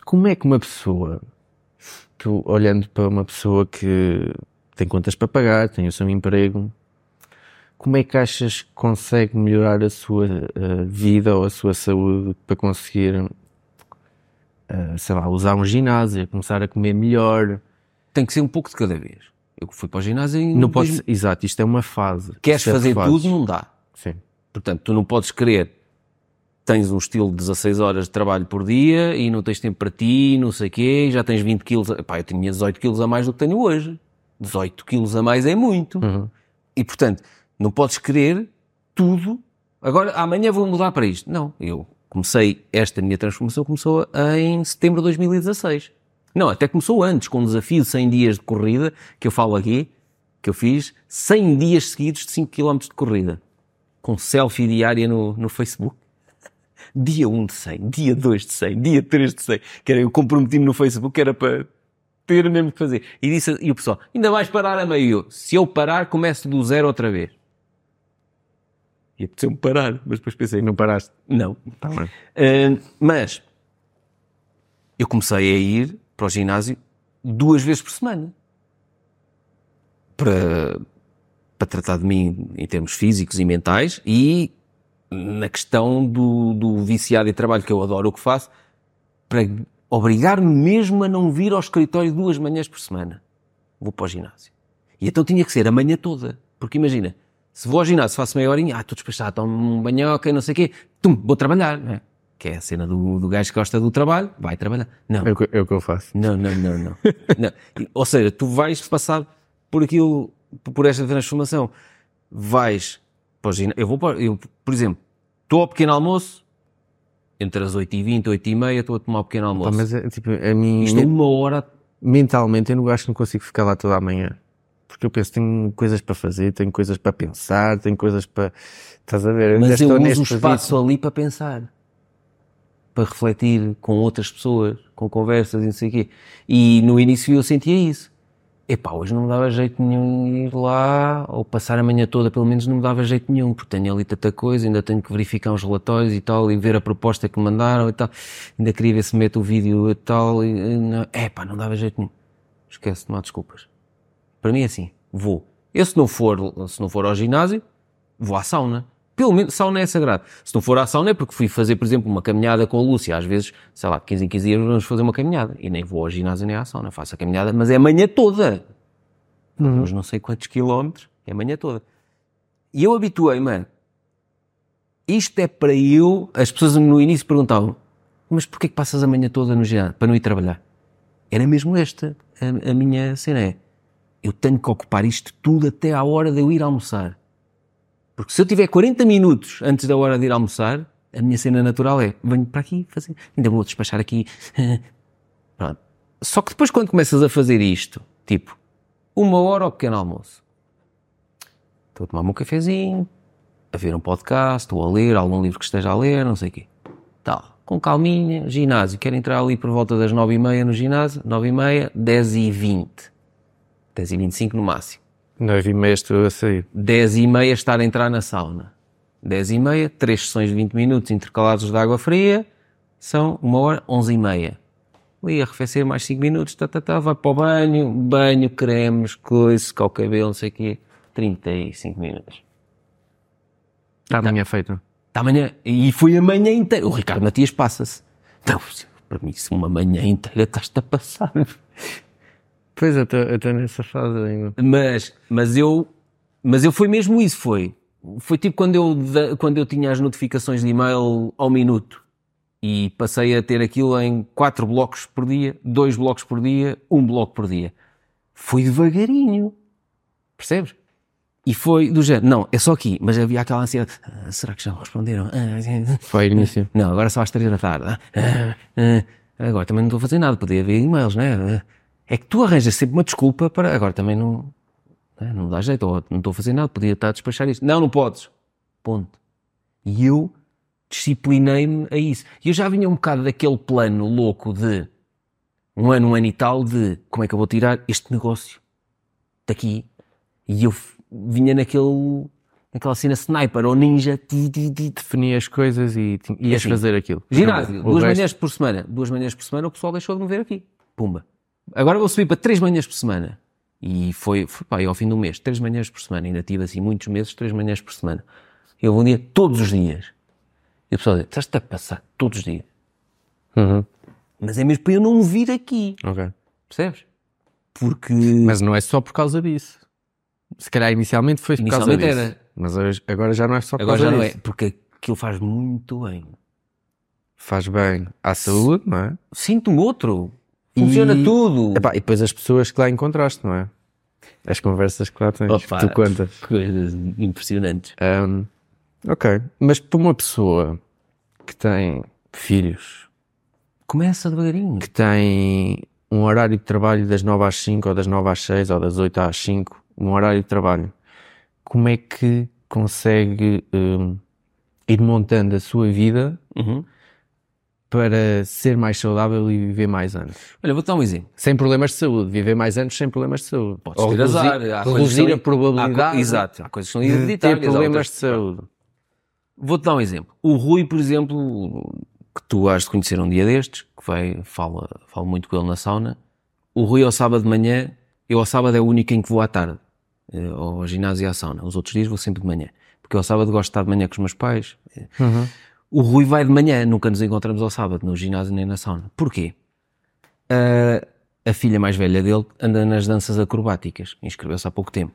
como é que uma pessoa, tu olhando para uma pessoa que tem contas para pagar, tem o seu emprego, como é que achas que consegue melhorar a sua eh, vida ou a sua saúde para conseguir, eh, sei lá, usar um ginásio, começar a comer melhor? Tem que ser um pouco de cada vez. Eu fui para o ginásio e Não pode tens- ser, exato, isto é uma fase. Queres Sete fazer fases. tudo, não dá. Sim. Portanto, tu não podes querer. Tens um estilo de 16 horas de trabalho por dia e não tens tempo para ti, não sei o quê, e já tens 20 quilos. a- Pá, eu tinha 18 quilos a mais do que tenho hoje. 18 quilos a mais é muito. Uhum. E, portanto, não podes querer tudo. Agora, amanhã vou mudar para isto. Não, eu comecei, esta minha transformação começou em setembro de 2016. Não, até começou antes, com um desafio de 100 dias de corrida, que eu falo aqui, que eu fiz 100 dias seguidos de 5 km de corrida. Com selfie diária no, no Facebook. Dia 1 de 100, dia 2 de 100, dia 3 de 100. Que era, eu comprometi-me no Facebook, era para ter mesmo que fazer. E, disse, e o pessoal, ainda vais parar a meio. Se eu parar, começo do zero outra vez. E apeteceu-me parar, mas depois pensei, Não paraste? não. Tá bem. Uh, mas eu comecei a ir para o ginásio duas vezes por semana para, para tratar de mim em termos físicos e mentais e na questão do, do viciado em trabalho que eu adoro o que faço para obrigar-me mesmo a não vir ao escritório duas manhãs por semana. Vou para o ginásio. E então tinha que ser a manhã toda. Porque imagina, se vou ao ginásio, faço meia horinha, ah, estou despachado, tomo um banhoca, não sei o quê, tum, vou trabalhar, não é? Que é a cena do, do gajo que gosta do trabalho, vai trabalhar. Não, É o que, é o que eu faço. não, não, não, não. Não. Ou seja, tu vais passar por aquilo, por esta transformação. Vais para o ginásio. Eu vou para, eu, por exemplo, estou ao pequeno almoço, entre as 8h20 e 8h30, estou a tomar o pequeno Pá, almoço. mas é, tipo, a mim, Isto é uma hora. mentalmente, eu não acho que não consigo ficar lá toda a manhã. Porque eu penso, tenho coisas para fazer, tenho coisas para pensar, tenho coisas para. Estás a ver? Mas eu uso o neste espaço ali para pensar. Para refletir com outras pessoas, com conversas e não sei o quê. E no início eu sentia isso. Epá, hoje não me dava jeito nenhum ir lá, ou passar a manhã toda, pelo menos não me dava jeito nenhum, porque tenho ali tanta coisa, ainda tenho que verificar os relatórios e tal, e ver a proposta que me mandaram e tal. Ainda queria ver se mete o vídeo e tal, e não, epá, não dava jeito nenhum. Esquece, não há desculpas. Para mim é assim, vou. Eu se não for, se não for ao ginásio, vou à sauna. Pelo menos, sauna é sagrado. Se não for à sauna é porque fui fazer, por exemplo, uma caminhada com a Lúcia. Às vezes, sei lá, de 15 em 15 dias vamos fazer uma caminhada. E nem vou ao ginásio nem à sauna. Faço a caminhada, mas é a manhã toda. Uns não sei quantos quilómetros, é a manhã toda. E eu habituei, mano. Isto é para eu... As pessoas no início perguntavam, mas porquê que passas a manhã toda no ginásio? Para não ir trabalhar. Era mesmo esta a, a minha cena. É, eu tenho que ocupar isto tudo até à hora de eu ir almoçar. Porque se eu tiver 40 minutos antes da hora de ir almoçar, a minha cena natural é, venho para aqui fazer, ainda vou despachar aqui. Pronto. Só que depois quando começas a fazer isto, tipo, uma hora ao pequeno almoço, estou a tomar um cafezinho, a ver um podcast, ou a ler algum livro que esteja a ler, não sei o quê. Tal, com calminha, ginásio, quero entrar ali por volta das 9h30 no ginásio, 9h30, 10h20. 10h25 no máximo. 9 e meia estou a sair. 10 e meia estar a entrar na sauna. 10 e meia, três sessões de 20 minutos intercalados de água fria, são uma hora, 11 e meia. Ali arrefecer mais 5 minutos, tá, tá, tá, vai para o banho, banho, cremes, coisa, secar o cabelo, não sei o quê, 35 minutos. Está amanhã feito. Está amanhã, e foi a manhã inteira. O Ricardo Matias passa-se. Então, para mim, se uma manhã inteira estás-te a passar. Pois, eu estou- nessa fase ainda. Mas, mas eu, mas eu foi mesmo isso, foi. Foi tipo quando eu, quando eu tinha as notificações de e-mail ao minuto e passei a ter aquilo em quatro blocos por dia, dois blocos por dia, um bloco por dia. Foi devagarinho. Percebes? E foi do género, não, é só aqui, mas havia aquela ansiedade, "Ah, será que já responderam? Ah, Foi início. não, agora só às três da tarde. Ah, ah, ah, agora também não estou a fazer nada, podia haver e-mails, né? É que tu arranjas sempre uma desculpa para. Agora também não. né, Não dá jeito, ou não estou a fazer nada, podia estar a despachar isto. Não, não podes. Ponto. E eu disciplinei-me a isso. E eu já vinha um bocado daquele plano louco de um ano, um ano e tal, de como é que eu vou tirar este negócio daqui. E eu vinha naquele. naquela cena sniper ou ninja. ti, ti, ti, Defini as coisas e ias Assim, fazer aquilo. Ginásio, duas resto- manhãs por semana. Duas manhãs por semana o pessoal deixou de me ver aqui. Pumba. Agora vou subir para três manhãs por semana. E foi, foi pá, e ao fim do mês, três manhãs por semana. Ainda tive assim muitos meses, três manhãs por semana. Eu vou um dia todos os dias. E o pessoal diz, estás-te a passar todos os dias. Uhum. Mas é mesmo para eu não vir aqui. Ok. Percebes? Porque. Mas não é só por causa disso. Se calhar inicialmente foi por causa Inicialmente disso. era. Mas hoje- agora já não é só por agora causa já não é. disso. Porque aquilo faz muito bem. Faz bem à saúde, não é? Sinto-me outro. Funciona E- tudo. Epá, e depois as pessoas que lá encontraste, não é? As conversas que lá tens, Opa, que tu contas. Coisas impressionantes. Ahm, ok. Mas para uma pessoa que tem filhos, Começa devagarinho. que tem um horário de trabalho das 9 às 5, ou das 9 às 6, ou das 8 às 5, um horário de trabalho, como é que consegue ahm, ir montando a sua vida Uhum. Para ser mais saudável e viver mais anos? Olha, vou dar um exemplo. Sem problemas de saúde, viver mais anos sem problemas de saúde. Podes Ou ter reduzir, azar. Reduzir a probabilidade há Exato. Há coisas que são ter hereditárias. há problemas de saúde. Vou-te dar um exemplo. O Rui, por exemplo, que tu has de conhecer um dia destes, que vai, fala, falo muito com ele na sauna. O Rui ao sábado de manhã, eu ao sábado é o único em que vou à tarde, eh, ao ginásio e à sauna. Os outros dias vou sempre de manhã. Porque ao sábado gosto de estar de manhã com os meus pais. O Rui vai de manhã, nunca nos encontramos ao sábado, no ginásio nem na sauna. Porquê? a, a filha mais velha dele anda nas danças acrobáticas, inscreveu-se há pouco tempo.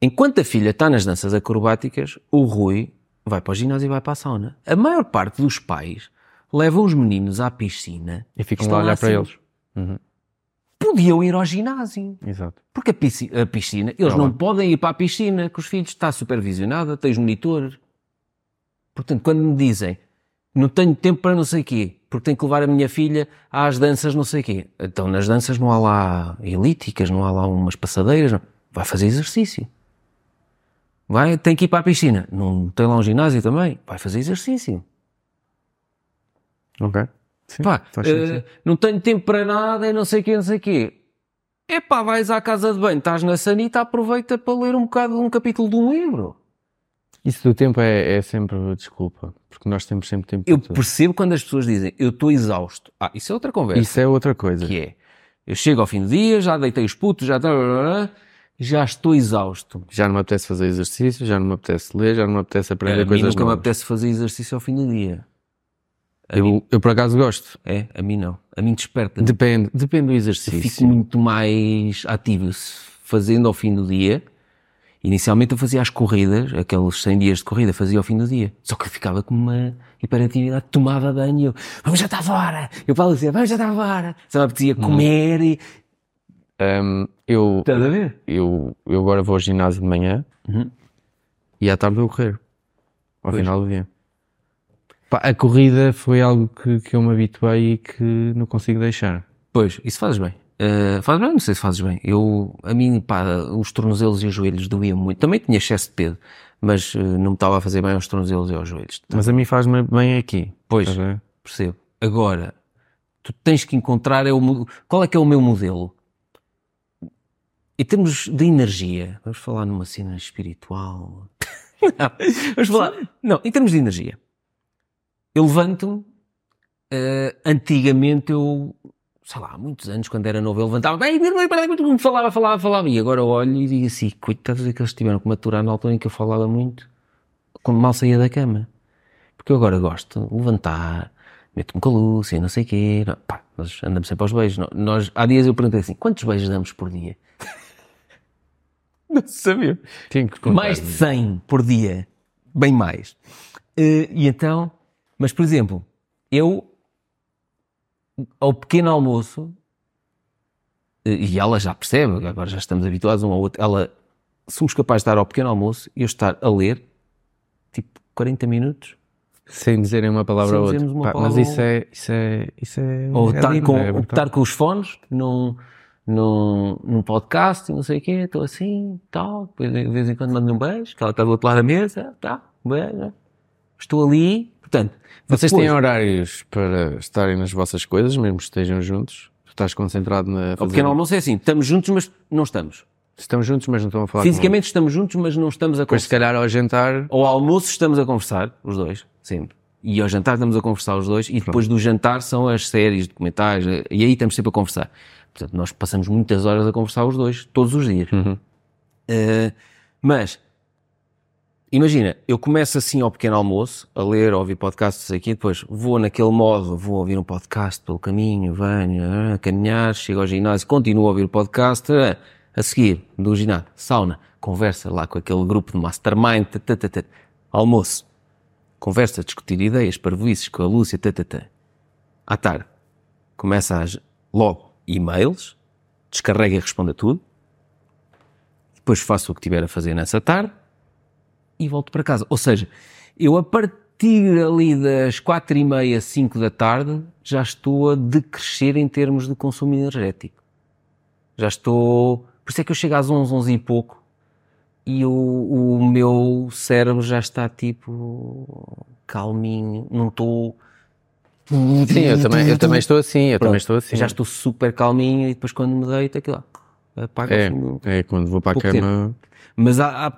Enquanto a filha está nas danças acrobáticas, o Rui vai para o ginásio e vai para a sauna. A maior parte dos pais levam os meninos à piscina E ficam lá a olhar assim. para eles. Podiam ir ao ginásio. Exato. Porque a pisci- a piscina, eles Tá não podem ir para a piscina com os filhos, está supervisionada, tens monitor. Portanto, quando me dizem não tenho tempo para não sei quê, porque tenho que levar a minha filha às danças não sei quê, então nas danças não há lá elíticas, não há lá umas passadeiras, não. vai fazer exercício. Vai, tem que ir para a piscina. Não tem lá um ginásio também? Vai fazer exercício. Ok. Sim, Pá, sentido. não tenho tempo para nada e não sei o quê, não sei o quê. É pá, vais à casa de banho, estás na sanita, aproveita para ler um bocado um capítulo de um livro. Isso do tempo é, é sempre desculpa, porque nós temos sempre tempo Eu percebo quando as pessoas dizem eu estou exausto. Ah, isso é outra conversa. Isso é outra coisa. Que é, eu chego ao fim do dia, já deitei os putos, já, já estou exausto. Já não me apetece fazer exercício, já não me apetece ler, já não me apetece aprender mim coisas nunca me novas. apetece fazer exercício ao fim do dia. Eu, eu por acaso gosto. É, a mim não. A mim desperta. Depende, depende do Eu exercício. fico muito mais ativo fazendo ao fim do dia. Inicialmente eu fazia as corridas, aqueles 100 dias de corrida, fazia ao fim do dia. Só que eu ficava com uma hiperatividade, tomava banho e eu, vamos já estar fora! Eu falo assim, vamos já estar fora! Só me apetecia comer e... Hum, eu, Estás a ver? eu, eu agora vou ao ginásio de manhã Uhum. e à tarde vou correr. Ao final do dia. Pá, a corrida foi algo que, que eu me habituei e que não consigo deixar. Pois, isso fazes bem. Uh, bem? Não sei se fazes bem. Eu, a mim, pá, os tornozelos e os joelhos doíam muito. Também tinha excesso de peso, mas uh, não me estava a fazer bem aos tornozelos e aos joelhos. Mas a mim faz-me bem aqui. Pois, ver? percebo. Agora, tu tens que encontrar é o, qual é que é o meu modelo. Em termos de energia, vamos falar numa cena espiritual. não, vamos falar. Não, em termos de energia. Eu levanto-me. eh, antigamente eu, sei lá, há muitos anos, quando era novo, eu levantava, bem, falava, falava, falava. E agora eu olho e digo assim: coitados é que eles tiveram que maturar na altura em que eu falava muito, quando mal saía da cama. Porque eu agora gosto de levantar, meto-me com a Lúcia, não sei o quê. Não, pá, nós andamos sempre aos beijos. Nó- Nós, há dias eu perguntei assim, quantos beijos damos por dia? não sabia. Tenho que contar. Mais de 100 por dia. Bem mais. Eh, e então, mas por exemplo, eu, ao pequeno almoço, eh, e ela já percebe, agora já estamos habituados um ao outro, ela, somos capazes de estar ao pequeno almoço e eu estar a ler, tipo, 40 minutos, Sem dizerem uma palavra ou outra. Pá, palavra mas isso é, isso é, isso é. Ou é estar lindo, com, é brutal. estar com os fones num, num, num podcast e não sei o quê, estou assim, tal, depois de vez em quando mando um beijo, que ela está do outro lado da mesa, tá, um beijo, estou ali, portanto, Vocês depois, têm horários para estarem nas vossas coisas, mesmo que estejam juntos? Tu estás concentrado na. fazer- pequeno almoço é assim, estamos juntos, mas não estamos. Estão juntos, mas não estão a falar Fisicamente estamos juntos, mas não estamos a Depois, se conversar. calhar, ao jantar. Ao almoço estamos a conversar, os dois, sempre. E ao jantar estamos a conversar os dois, e depois do jantar são as séries, documentais, e aí estamos sempre a conversar. Portanto, nós passamos muitas horas a conversar os dois, todos os dias. Uh, mas, imagina, eu começo assim ao pequeno almoço, a ler, a ouvir podcasts aqui, depois vou naquele modo, vou ouvir um podcast pelo caminho, venho ah, a caminhar, chego ao ginásio, continuo a ouvir o podcast, ah, a seguir, do ginásio, sauna, conversa lá com aquele grupo de mastermind, tã. almoço, conversa, discutir ideias, parvoices com a Lúcia, tã. à tarde, começa logo, e-mails, descarrega e responde a tudo, depois faço o que tiver a fazer nessa tarde e volto para casa. Ou seja, eu a partir ali das quatro e meia, cinco da tarde, já estou a decrescer em termos de consumo energético. Já estou... Por isso é que eu chego às 11, 11 e pouco e o, o meu cérebro já está tipo calminho, não estou... Sim, eu também, eu também estou assim. Eu também Pronto, estou assim. Já estou super calminho e depois quando me deito aquilo lá, apaga É, assim é quando vou para a cama. mas há, há,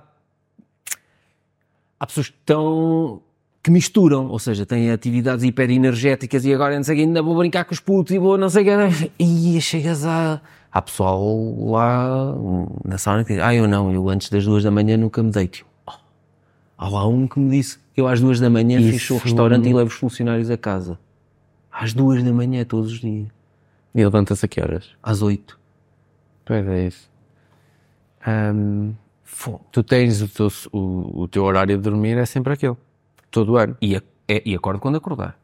há pessoas que estão que misturam, ou seja, têm atividades hiperenergéticas e agora não sei ainda vou brincar com os putos e vou não sei o quê. E chegas a. Há pessoal lá na sauna que diz: Ah, eu não, eu antes das duas da manhã nunca me deito. Oh, há lá um que me disse que eu às duas da manhã Isso- fecho o restaurante e levo os funcionários a casa. Às duas da manhã, todos os dias. E levanta-se a que horas? Às 8. Pois é isso. Ahm, tu tens o teu, o, o teu horário de dormir é sempre aquele. Todo o ano. E, a- é- e acordo quando acordar.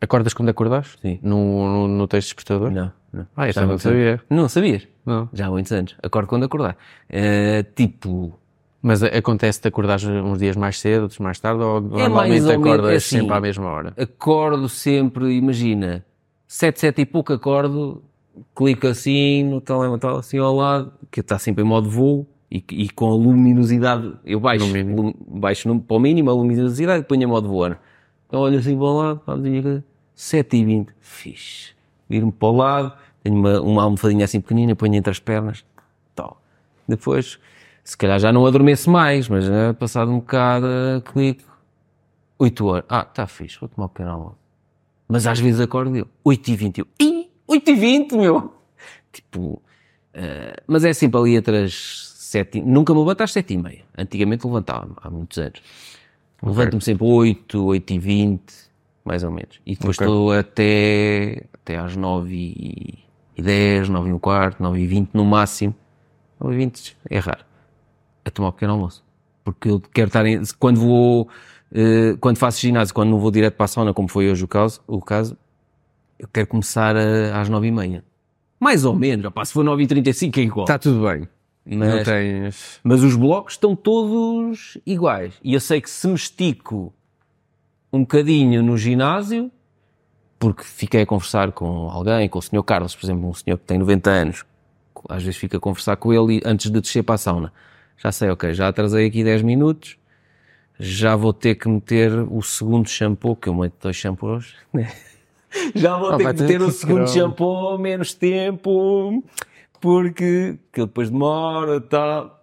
Acordas quando acordas? Sim. No, no, no texto despertador? Não, não. Ah, há não sabia. Não sabias? Não. Já há muitos anos. Acordo quando acordar. Eh, tipo, Mas acontece de acordares uns dias mais cedo, outros mais tarde, ou mais normalmente ou menos acordas assim. sempre à mesma hora? acordo sempre, imagina, 7, 7 e pouco acordo, clico assim no telemóvel, assim ao lado, que está sempre em modo voo e, e com a luminosidade, eu baixo, lum- baixo no- para o mínimo a luminosidade e ponho em modo né? Então olho assim para o lado, pá, digo, 7 e 20, fixe. Viro-me para o lado, tenho uma, uma almofadinha assim pequenina, ponho entre as pernas, tal. Depois, se calhar já não adormeço mais, mas né, passado um bocado, clico, 8 horas. Ah, está fixe, vou tomar um pequeno almoço. Mas às vezes acordo eu, 8 e 20 eu, Ih, 8 e 20, meu! Tipo, eh, mas é sempre ali entre as 7 e... Nunca me levanto às 7 e meia. Antigamente levantava-me, há muitos anos. Levanto-me sempre 8, 8 e 20, mais ou menos. E depois Ok. estou até, até às 9 e, e 10, 9 e um quarto, 9 e 20 no máximo. 9 e 20 é raro. A tomar um pequeno almoço. Porque eu quero estar em, quando vou, eh, quando faço ginásio, quando não vou direto para a sauna, como foi hoje o caso, o caso eu quero começar a- às 9 e meia. Mais ou menos, opá, se for 9 e 35 é igual. Está tudo bem. Não mas, tens. mas os blocos estão todos iguais. E eu sei que se me estico um bocadinho no ginásio, porque fiquei a conversar com alguém, com o Sr. Carlos, por exemplo, um senhor que tem 90 anos, às vezes fico a conversar com ele antes de descer para a sauna. Já sei, ok, já atrasei aqui 10 minutos, já vou ter que meter o segundo shampoo, que eu meto dois shampoos, né? Já vou Oh, ter que ter meter o que segundo shampoo, menos tempo, porque que depois demora, tal.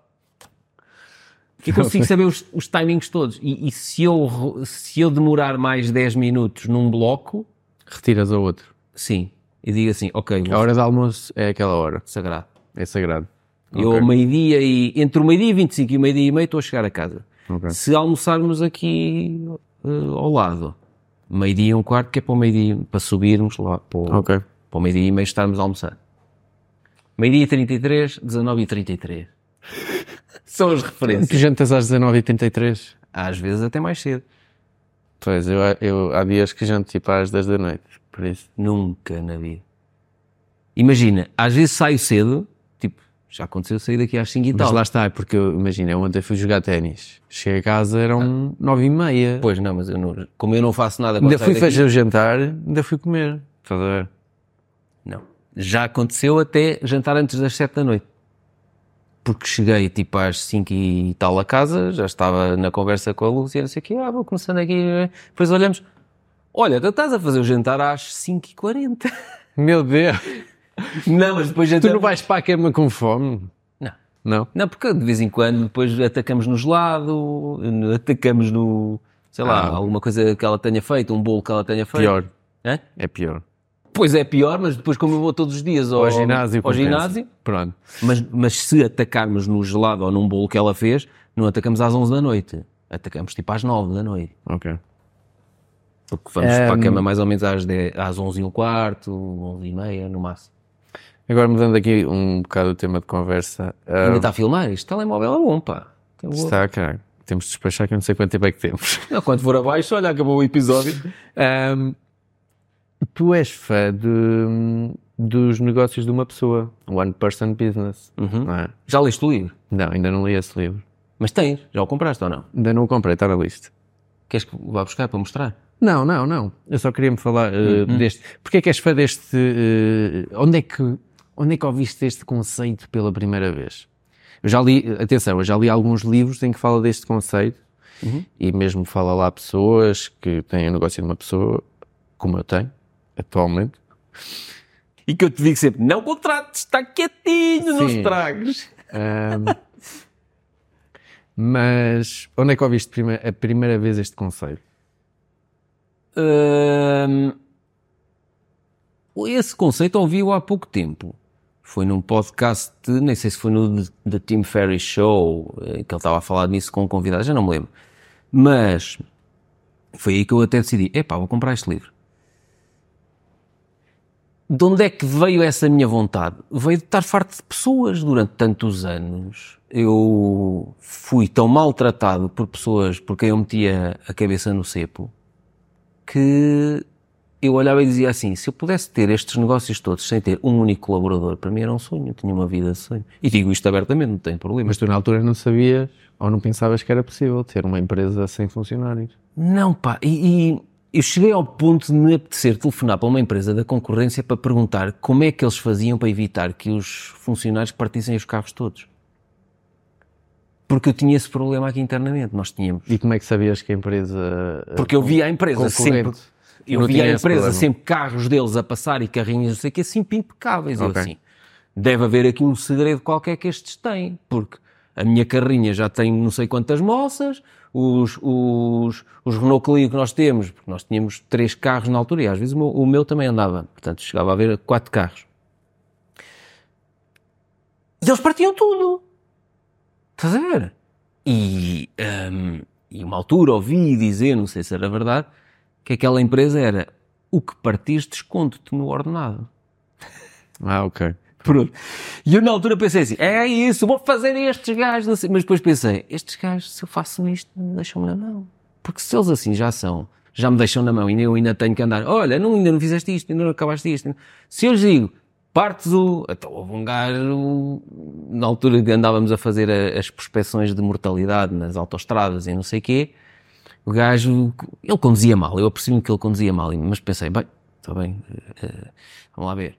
E consigo saber os, os timings todos. E, e se, eu, se eu demorar mais 10 minutos num bloco, Retiras ao outro. sim. E digo assim, ok, A hora de almoço é aquela hora. sagrado. É sagrado. Eu, Ok. ao meio-dia e entre o meio-dia e 25 e o meio-dia e meio, estou a chegar a casa. Ok. Se almoçarmos aqui eh, ao lado, meio-dia e um quarto, que é para o meio-dia, para subirmos lá para o, Ok. para o meio-dia e meio estarmos a almoçar. Meio-dia e 33, 19 e 33. São as referências. Tu jantas às 19h33? Às vezes até mais cedo. Pois, eu, eu há dias que janto tipo às 10 da noite. Por isso. Nunca na vida. Imagina, às vezes saio cedo, tipo, já aconteceu sair daqui às 5 e Mas tal. lá está, é porque eu, imagina, eu ontem fui jogar ténis. Cheguei a casa, eram 9 e meia. Pois não, mas eu não, como eu não faço nada quando ainda fui daqui- fazer o jantar, ainda fui comer. Estás a ver? Já aconteceu até jantar antes das 7 da noite. Porque cheguei tipo às 5 e tal a casa, já estava na conversa com a Lúcia, não sei o quê, ah, vou começando aqui. Depois olhamos, olha, tu estás a fazer o jantar às 5 e 40 Meu Deus! Não, mas depois Tu jantamos... não vais para a cama com fome? Não. Não? Não, porque de vez em quando depois atacamos no gelado, atacamos no, sei lá, Ah. alguma coisa que ela tenha feito, um bolo que ela tenha feito. Pior. Hã? É pior. Pois é pior, mas depois como eu vou todos os dias ao, Ao ginásio. ao ginásio Pronto. mas, mas se atacarmos no gelado ou num bolo que ela fez, não atacamos às 11 da noite. Atacamos tipo às 9 da noite. Ok. Porque vamos para a Ehm. cama mais ou menos às, 10, às 11 e um quarto, 11 e meia no máximo. Agora mudando aqui um bocado o tema de conversa. ah, Ainda está a filmar? Este telemóvel é bom, pá. Tem boa- está, caralho. Temos de despachar que eu não sei quanto tempo é que temos. Não, quando for abaixo, olha, acabou o episódio. Ahm, tu és fã de, dos negócios de uma pessoa. One person business. Uhum. É? Já leste o livro? não, ainda não li esse livro. Mas tens, já o compraste ou não? Ainda não o comprei, está na lista. Queres que vá buscar para mostrar? Não, não, não. Eu só queria me falar eh, deste. Porquê é que és fã deste. eh, onde, é que, onde é que ouviste este conceito pela primeira vez? Eu já li, atenção, eu já li alguns livros em que fala deste conceito e mesmo fala lá pessoas que têm o negócio de uma pessoa, como eu tenho, atualmente. E que eu te digo sempre, não contrates, está quietinho, não Sim. estragues. Ahm, mas onde é que ouviste a primeira vez este conceito? Hum, esse conceito ouvi-o há pouco tempo. Foi num podcast, nem sei se foi no The- The Tim Ferriss Show, eh, que ele estava a falar nisso com um convidado, já não me lembro. Mas foi aí que eu até decidi, epá, vou comprar este livro. De onde é que veio essa minha vontade? Veio de estar farto de pessoas durante tantos anos. Eu fui tão maltratado por pessoas por quem eu metia a cabeça no cepo que eu olhava e dizia assim: se eu pudesse ter estes negócios todos sem ter um único colaborador, para mim era um sonho, eu tinha uma vida de sonho. E digo isto abertamente, não tem problema. Mas tu na altura não sabias ou não pensavas que era possível ter uma empresa sem funcionários? Não, pá, e, e eu cheguei ao ponto de me apetecer telefonar para uma empresa da concorrência para perguntar como é que eles faziam para evitar que os funcionários partissem os carros todos. Porque eu tinha esse problema aqui internamente. Nós tínhamos. E como é que sabias que a empresa. eh, Porque eu via a empresa sempre. Eu via a empresa sempre carros deles a passar e carrinhos, não sei o que, sempre impecáveis. Eu Ok. assim, deve haver aqui um segredo qualquer que estes têm, porque a minha carrinha já tem não sei quantas moças, os, os, os Renault Clio que nós temos, porque nós tínhamos três carros na altura e às vezes o meu, o meu também andava, portanto chegava a haver quatro carros. E eles partiam tudo. Estás a ver? E, hum, e uma altura ouvi dizer, não sei se era verdade, que aquela empresa era o que partiste, desconto-te no ordenado. Ah, ok. Pronto. E eu na altura pensei assim, é isso, vou fazer estes gajos, sei. mas depois pensei, estes gajos, se eu faço isto, deixam-me na mão. Porque se eles assim já são, já me deixam na mão e eu ainda tenho que andar, olha, não, ainda não fizeste isto, ainda não acabaste isto. Se eu lhes digo, partes o... Então houve um gajo, na altura que andávamos a fazer as prospeções de mortalidade nas autoestradas e não sei o quê, o gajo, ele conduzia mal, eu apercebi-me que ele conduzia mal, mas pensei, bem, está bem, eh, vamos lá ver.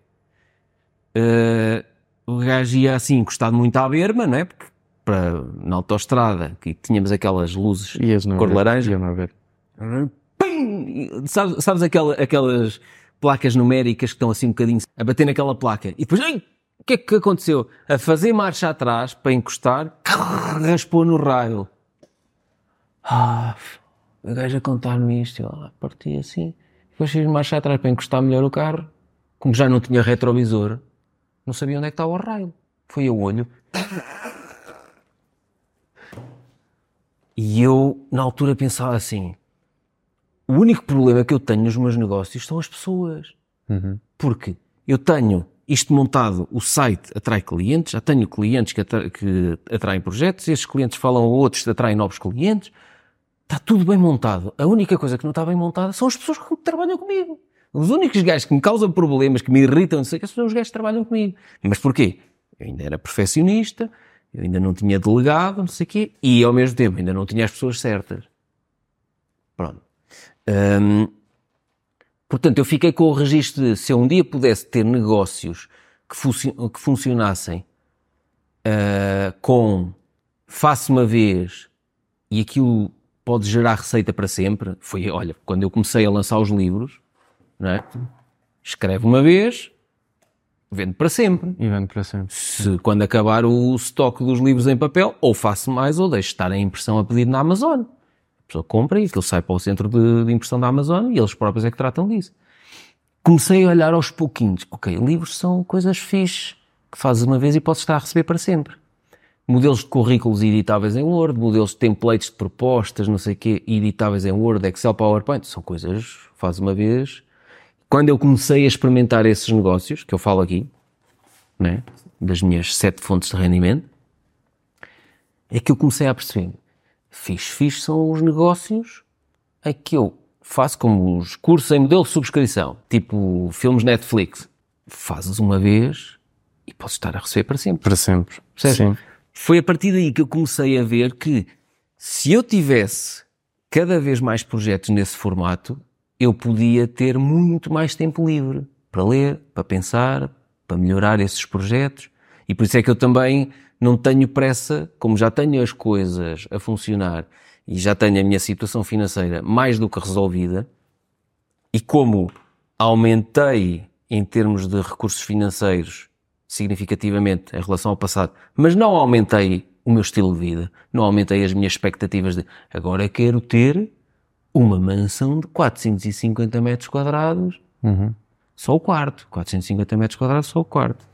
Eh, o gajo ia assim encostado muito à berma, não é? Porque para, na autoestrada, que tínhamos aquelas luzes não cor ver. laranja, não ver. Pim! Sabes, sabes aquela- aquelas placas numéricas que estão assim um bocadinho a bater naquela placa e depois, o que é que aconteceu? A fazer marcha atrás para encostar, raspou no raio. Ah, o gajo a contar-me isto, eu lá, parti assim. Depois fiz marcha atrás para encostar melhor o carro, como já não tinha retrovisor, não sabia onde é que estava o raio. Foi a olho. E eu, na altura, pensava assim: o único problema que eu tenho nos meus negócios são as pessoas. Porque eu tenho isto montado, o site atrai clientes, já tenho clientes que, atra- que atraem projetos, esses clientes falam a outros que atraem novos clientes. Está tudo bem montado. A única coisa que não está bem montada são as pessoas que trabalham comigo. Os únicos gajos que me causam problemas, que me irritam, não sei o que, são os gajos que trabalham comigo. Mas porquê? Eu ainda era perfeccionista, eu ainda não tinha delegado, não sei o quê, e ao mesmo tempo ainda não tinha as pessoas certas. Pronto. Hum, portanto, eu fiquei com o registro de se eu um dia pudesse ter negócios que, que funcionassem ah, com faço uma vez e aquilo pode gerar receita para sempre. Foi, olha, quando eu comecei a lançar os livros, não é? escreve uma vez, vende para sempre. E vendo para sempre. Se quando acabar o estoque dos livros em papel, ou faço mais ou deixo estar em impressão a pedir na Amazon. A pessoa compra e aquilo sai para o centro de, de impressão da Amazon e eles próprios é que tratam disso. Comecei a olhar aos pouquinhos. Ok, livros são coisas fixes que fazes uma vez e podes estar a receber para sempre. Modelos de currículos editáveis em Word, modelos de templates de propostas, não sei o quê, editáveis em Word, Excel, PowerPoint, são coisas que fazes uma vez. Quando eu comecei a experimentar esses negócios, que eu falo aqui, né, das minhas sete fontes de rendimento, é que eu comecei a perceber. Fiz, fiz são os negócios em que eu faço como os cursos em modelo de subscrição, tipo filmes Netflix. Fazes uma vez e podes estar a receber para sempre. Para sempre. Percebes? Sim. Foi a partir daí que eu comecei a ver que se eu tivesse cada vez mais projetos nesse formato, eu podia ter muito mais tempo livre para ler, para pensar, para melhorar esses projetos. E por isso é que eu também não tenho pressa, como já tenho as coisas a funcionar e já tenho a minha situação financeira mais do que resolvida, e como aumentei em termos de recursos financeiros significativamente em relação ao passado, mas não aumentei o meu estilo de vida, não aumentei as minhas expectativas de agora quero ter uma mansão de 450 metros quadrados, só o quarto, 450 metros quadrados, só o quarto.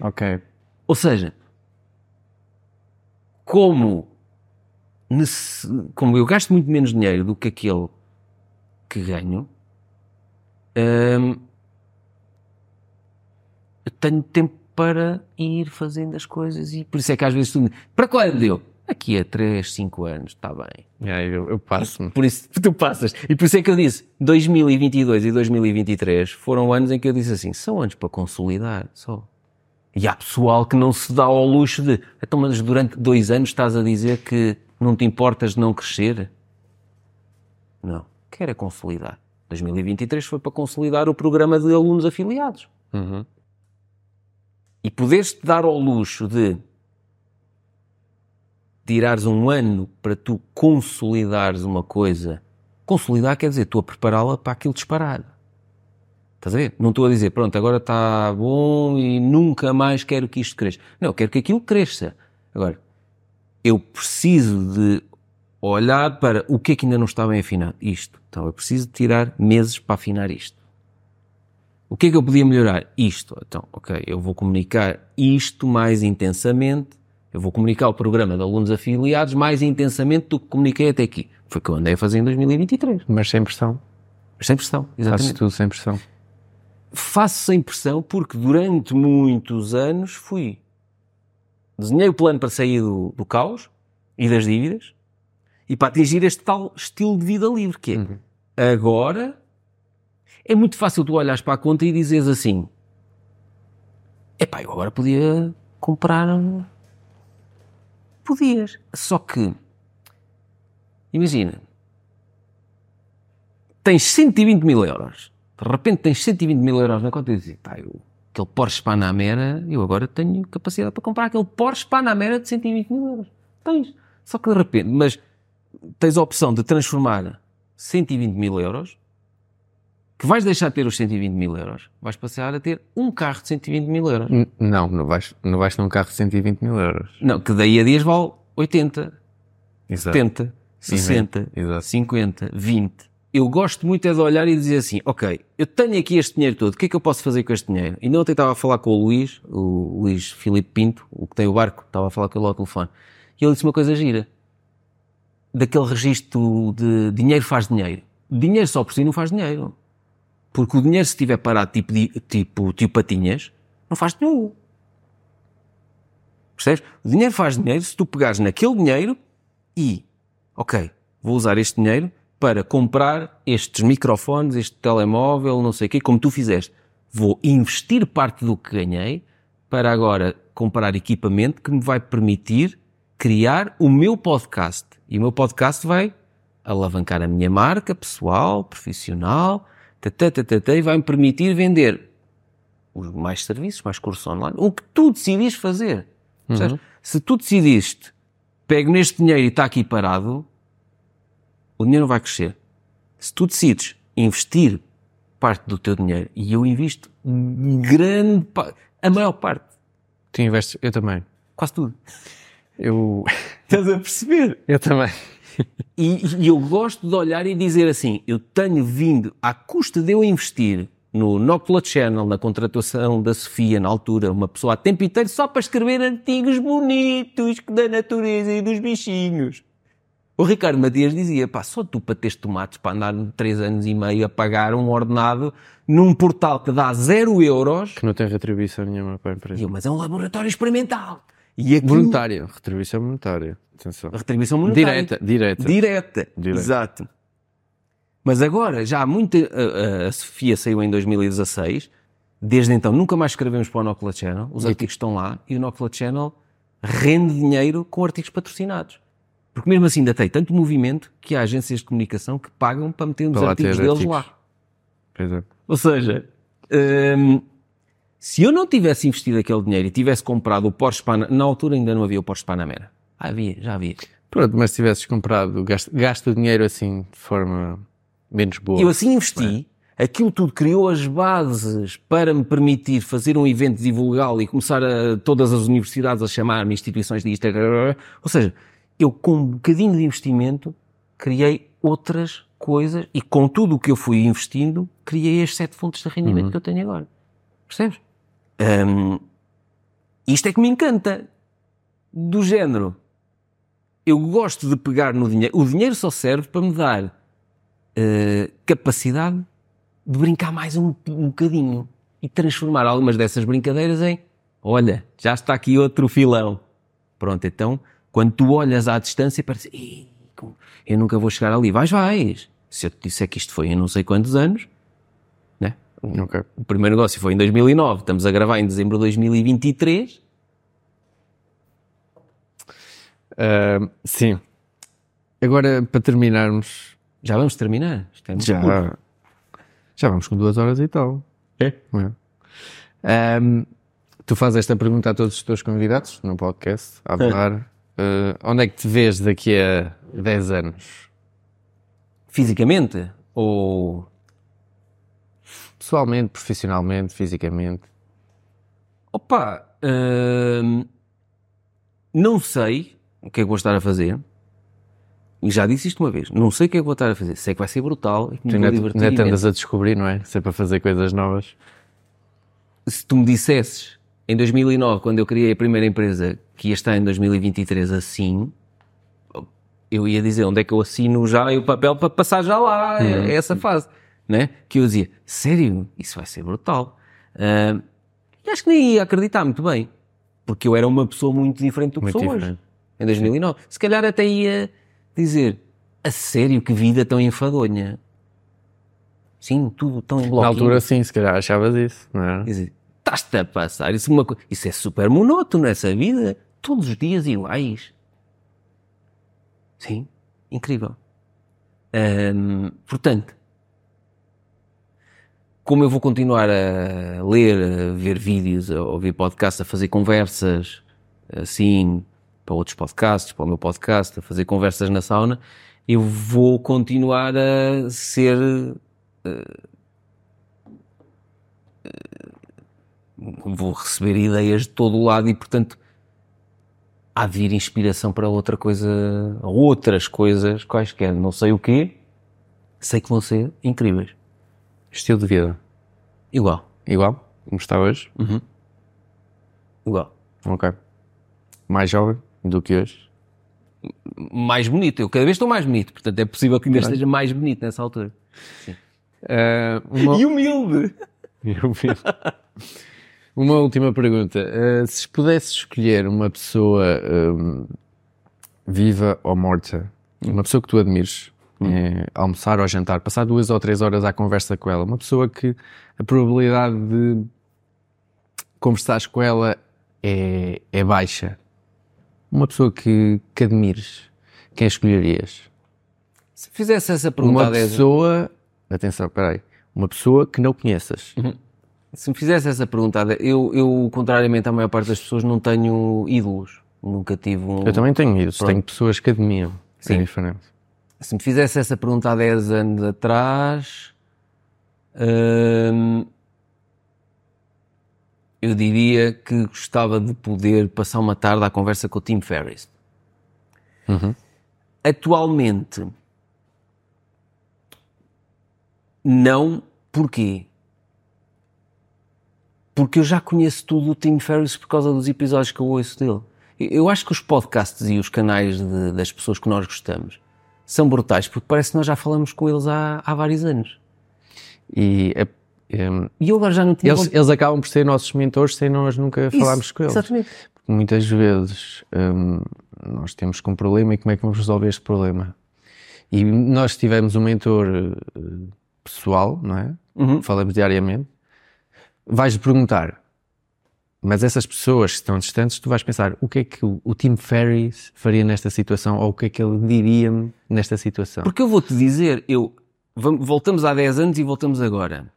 Ok. Ou seja, como, nesse- como eu gasto muito menos dinheiro do que aquele que ganho, hum, eu tenho tempo para ir fazendo as coisas e por isso é que às vezes tu me para quando eu? Aqui a 3, 5 anos, está bem. Yeah, eu, eu passo-me. Por isso tu passas. E por isso é que eu disse, 2022 e 2023 foram anos em que eu disse assim, são anos para consolidar, só. E há pessoal que não se dá ao luxo de, então mas durante dois anos estás a dizer que não te importas de não crescer? Não. Quer é consolidar. 2023 foi para consolidar o programa de alunos afiliados. Uhum. E poderes-te dar ao luxo de tirares um ano para tu consolidares uma coisa. Consolidar quer dizer, estou a prepará-la para aquilo disparado. Estás a ver? Não estou a dizer, pronto, agora está bom e nunca mais quero que isto cresça. Não, quero que aquilo cresça. Agora, eu preciso de olhar para o que é que ainda não está bem afinado. Isto. Então, eu preciso de tirar meses para afinar isto. O que é que eu podia melhorar? Isto. Então, ok, eu vou comunicar isto mais intensamente eu vou comunicar o programa de alunos afiliados mais intensamente do que comuniquei até aqui. Foi o que eu andei a fazer em 2023. Mas sem pressão. Sem pressão, exatamente. Fazes tudo sem pressão. Faço sem pressão porque durante muitos anos fui. Desenhei o plano para sair do, do caos e das dívidas e para atingir este tal estilo de vida livre que é. Uhum. Agora é muito fácil tu olhares para a conta e dizeres assim: epá, eu agora podia comprar Podias. Só que, imagina, tens 120 mil euros. De repente tens 120 mil euros na conta e dizes, pá, eu, aquele Porsche Panamera, eu agora tenho capacidade para comprar aquele Porsche Panamera de 120 mil euros. Tens. Só que de repente, mas tens a opção de transformar 120 mil euros que vais deixar de ter os 120 mil euros, vais passar a ter um carro de 120 mil euros. Não, não vais, não vais ter um carro de 120 mil euros. Não, que daí a dias vale 80, Exato. 70, 60, Exato. 50, 20. Eu gosto muito é de olhar e dizer assim, ok, eu tenho aqui este dinheiro todo, o que é que eu posso fazer com este dinheiro? E não ontem estava a falar com o Luís, o Luís Filipe Pinto, o que tem o barco, estava a falar com ele ao telefone, e ele disse uma coisa gira, daquele registro de dinheiro faz dinheiro. Dinheiro só por si não faz dinheiro. Porque o dinheiro, se estiver parado tipo, tipo tio Patinhas, não faz nenhum. Percebes? O dinheiro faz dinheiro se tu pegares naquele dinheiro e, ok, vou usar este dinheiro para comprar estes microfones, este telemóvel, não sei o quê, como tu fizeste. Vou investir parte do que ganhei para agora comprar equipamento que me vai permitir criar o meu podcast. E o meu podcast vai alavancar a minha marca pessoal, profissional, e vai-me permitir vender os mais serviços, mais cursos online, o que tu decidires fazer. Uhum. Se tu decidiste, pego neste dinheiro e está aqui parado, o dinheiro não vai crescer. Se tu decides investir parte do teu dinheiro, e eu invisto grande parte, a maior parte. Tu investes, eu também. Quase tudo. Eu... Estás a perceber? Eu também. E, e, eu gosto de olhar e dizer assim: eu tenho vindo, à custa de eu investir no Nocula Channel, na contratação da Sofia, na altura, uma pessoa a tempo inteiro só para escrever artigos bonitos da natureza e dos bichinhos. O Ricardo Matias dizia, pá, só tu para teres tomates para andar três anos e meio a pagar um ordenado num portal que dá zero euros. Que não tem retribuição nenhuma para a empresa. Eu, mas é um laboratório experimental. E aquilo... Voluntária, retribuição monetária. Atenção. Retribuição monetária. Direta, direta. Direta, direta. exato. Mas agora, já há muito. A, a, Sofia saiu em 2016, desde então nunca mais escrevemos para o Nocula Channel, os e artigos estão lá e o Nocula Channel rende dinheiro com artigos patrocinados. Porque mesmo assim ainda tem tanto movimento que há agências de comunicação que pagam para meter os artigos deles artigos. lá. É. Ou seja, hum, se eu não tivesse investido aquele dinheiro e tivesse comprado o Porsche Panamera, na altura ainda não havia o Porsche Panamera. Ah, havia, já havia. Pronto, mas se tivesses comprado, gasta, gasta o dinheiro assim de forma menos boa. Eu assim investi, é? aquilo tudo criou as bases para me permitir fazer um evento, divulgá-lo e começar a, todas as universidades a chamar-me instituições de isto. Ou seja, eu com um bocadinho de investimento criei outras coisas e com tudo o que eu fui investindo, criei as sete fontes de rendimento uhum. que eu tenho agora. Percebes? Um, isto é que me encanta. Do género, eu gosto de pegar no dinheiro. O dinheiro só serve para me dar uh, capacidade de brincar mais um, um bocadinho. e transformar algumas dessas brincadeiras em olha, já está aqui outro filão. Pronto, então, quando tu olhas à distância, parece, "Ih, como- eu nunca vou chegar ali. Vais, vais. Se eu te disser que isto foi em não sei quantos anos, né? Ok. O primeiro negócio foi em 2009, estamos a gravar em dezembro de 2023. Ah, sim. Agora, para terminarmos, Já vamos terminar. É muito curto. já, já vamos com duas horas e tal. É? É. Ahm, tu fazes esta pergunta a todos os teus convidados no podcast, a falar. Ah, onde é que te vês daqui a 10 anos? Fisicamente? Ou Pessoalmente, profissionalmente, fisicamente? Opa, hum, não sei o que é que vou estar a fazer. E já disse isto uma vez. Não sei o que é que vou estar a fazer. Sei que vai ser brutal e que me vou ainda, divertir andas a descobrir, não é? Sempre a fazer coisas novas. Se tu me dissesses em 2009, quando eu criei a primeira empresa, que ia estar em 2023 assim, eu ia dizer onde é que eu assino já o papel para passar já lá, é essa fase, né? Que eu dizia, sério, isso vai ser brutal. Ah, e acho que nem ia acreditar muito bem, porque eu era uma pessoa muito diferente do que Muito sou hoje, diferente. em 2009. Se calhar até ia dizer, a sério, que vida tão enfadonha. Sim, tudo tão bloquinho. Na altura, sim, se calhar achavas isso, não é? Estás-te a passar. Isso é, uma, co- isso é super monótono, essa vida. Todos os dias iguais. Sim, incrível. Portanto, como eu vou continuar a ler, a ver vídeos, a ouvir podcasts, a fazer conversas, assim, para outros podcasts, para o meu podcast, a fazer conversas na sauna, eu vou continuar a ser vou receber ideias de todo o lado e, portanto, há de vir inspiração para outra coisa, outras coisas, quaisquer, não sei o quê, sei que vão ser incríveis. Estilo de vida. Igual, Igual? Como está hoje? igual. Ok. Mais jovem do que hoje? Mais bonito, eu cada vez estou mais bonito, portanto é possível que ainda esteja mais bonito nessa altura. Ah, uma... humilde! Eu vi. Uma última pergunta. Uh, se pudesses escolher uma pessoa um, viva ou morta, uma pessoa que tu admires, eh, almoçar ou jantar, passar duas ou três horas à conversa com ela, uma pessoa que a probabilidade de conversares com ela é, é baixa, uma pessoa que, que admires, quem escolherias? Se fizesse essa pergunta Uma há 10 pessoa, atenção, peraí, uma pessoa que não conheças. Se me fizesse essa pergunta, eu, eu, contrariamente à maior parte das pessoas, não tenho ídolos. Nunca tive um. Eu também tenho isso, tenho pessoas que admiram. Sim. É diferente. Se me fizesse essa pergunta há 10 anos atrás, hum, eu diria que gostava de poder passar uma tarde à conversa com o Tim Ferriss. Atualmente, não. Porquê? Porque eu já conheço tudo do Tim Ferriss por causa dos episódios que eu ouço dele. Eu acho que os podcasts e os canais de- das pessoas que nós gostamos são brutais, porque parece que nós já falamos com eles há, há vários anos. E é- é, E eu agora já não tinha... eles, eles acabam por ser nossos mentores sem nós nunca Isso, falarmos com eles. Exatamente. Porque muitas vezes hum, nós temos com um problema e como é que vamos resolver este problema? E nós tivemos um mentor eh, pessoal, não é? Uhum. Falamos diariamente. Vais perguntar, mas essas pessoas que estão distantes, tu vais pensar o que é que o, o Tim Ferriss faria nesta situação ou o que é que ele diria-me nesta situação. Porque eu vou-te dizer, eu, voltamos há 10 anos e voltamos agora.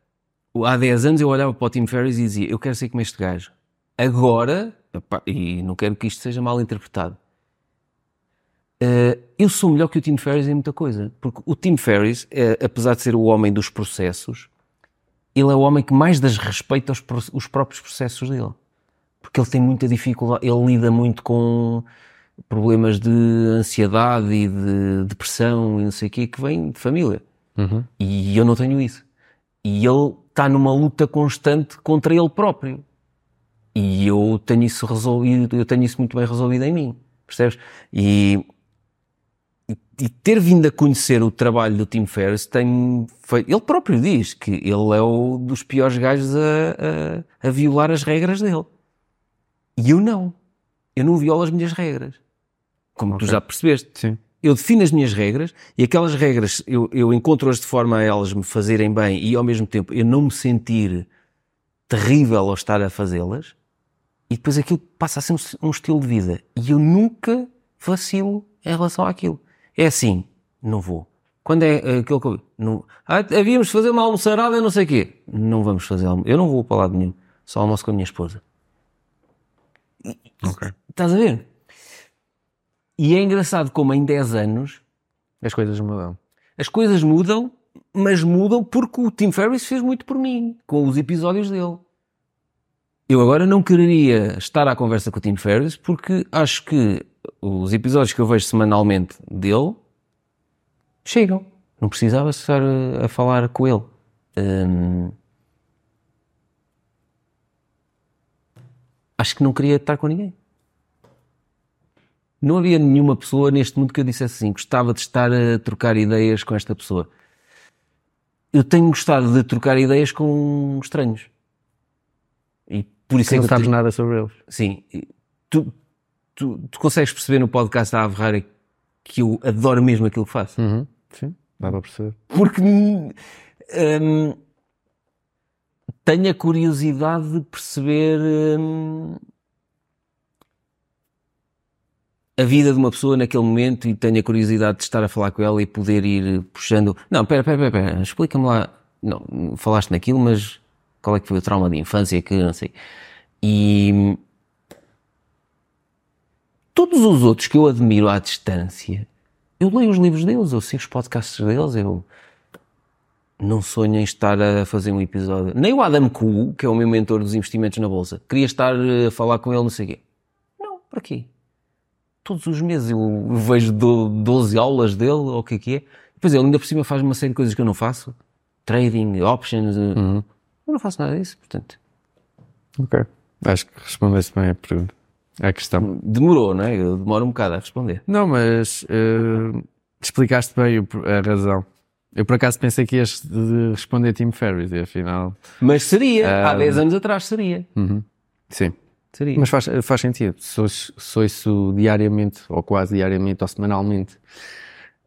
Há 10 anos eu olhava para o Tim Ferriss e dizia, eu quero ser como este gajo. Agora, e não quero que isto seja mal interpretado, eh, eu sou melhor que o Tim Ferriss em muita coisa. Porque o Tim Ferriss, eh, apesar de ser o homem dos processos, ele é o homem que mais desrespeita os, os próprios processos dele. Porque ele tem muita dificuldade, ele lida muito com problemas de ansiedade e de depressão e não sei o quê, que vêm de família. E eu não tenho isso. E ele está numa luta constante contra ele próprio. E eu tenho isso resolvido, eu tenho isso muito bem resolvido em mim. Percebes? E, e ter vindo a conhecer o trabalho do Tim Ferriss tem feito. Ele próprio diz que ele é o dos piores gajos a, a, a violar as regras dele. E eu não. Eu não violo as minhas regras. Como okay. tu já percebeste. Sim. Eu defino as minhas regras e aquelas regras eu, eu encontro-as de forma a elas me fazerem bem e ao mesmo tempo eu não me sentir terrível ao estar a fazê-las. E depois aquilo passa a ser um, um estilo de vida. E eu nunca vacilo em relação àquilo. É assim, não vou. Quando é uh, aquilo que eu. Não, ah, havíamos de fazer uma almoçarada, não sei o quê. Não vamos fazer almoço. Eu não vou para lado nenhum. Só almoço com a minha esposa. Ok. Estás a ver? E é engraçado como em 10 anos as coisas mudam. As coisas mudam, mas mudam porque o Tim Ferriss fez muito por mim, com os episódios dele. Eu agora não quereria estar à conversa com o Tim Ferriss porque acho que os episódios que eu vejo semanalmente dele chegam. Não precisava estar a falar com ele. Hum... Acho que não queria estar com ninguém. Não havia nenhuma pessoa neste mundo que eu dissesse assim, gostava de estar a trocar ideias com esta pessoa. Eu tenho gostado de trocar ideias com estranhos. E por isso que é que não sabes te... nada sobre eles. Sim. Tu, tu, tu consegues perceber no podcast da Ave que eu adoro mesmo aquilo que faço? Uhum. Sim, dá para perceber. Porque hum, tenho a curiosidade de perceber hum, a vida de uma pessoa naquele momento e tenho a curiosidade de estar a falar com ela e poder ir puxando. Não, pera, pera, pera, explica-me lá. Não, falaste naquilo, mas qual é que foi o trauma de infância que não sei. E todos os outros que eu admiro à distância, eu leio os livros deles, eu sigo os podcasts deles, eu não sonho em estar a fazer um episódio. Nem o Adam Kuhl, que é o meu mentor dos investimentos na Bolsa, queria estar a falar com ele, não sei o quê. Não, para quê? todos os meses eu vejo 12 aulas dele, ou o que é que é. Depois ele ainda por cima faz uma série de coisas que eu não faço. Trading, options. Eh, uhum. Eu não faço nada disso, portanto. Ok. Acho que respondeste bem a pergunta. A questão. Demorou, não é? Eu demoro um bocado a responder. Não, mas uh, explicaste bem a razão. Eu por acaso pensei que ias responder Tim Ferriss e afinal. Mas seria, uh, há 10 anos atrás seria. Uhum. Sim. Seria. Mas faz, faz sentido. Sou, sou isso diariamente, ou quase diariamente, ou semanalmente.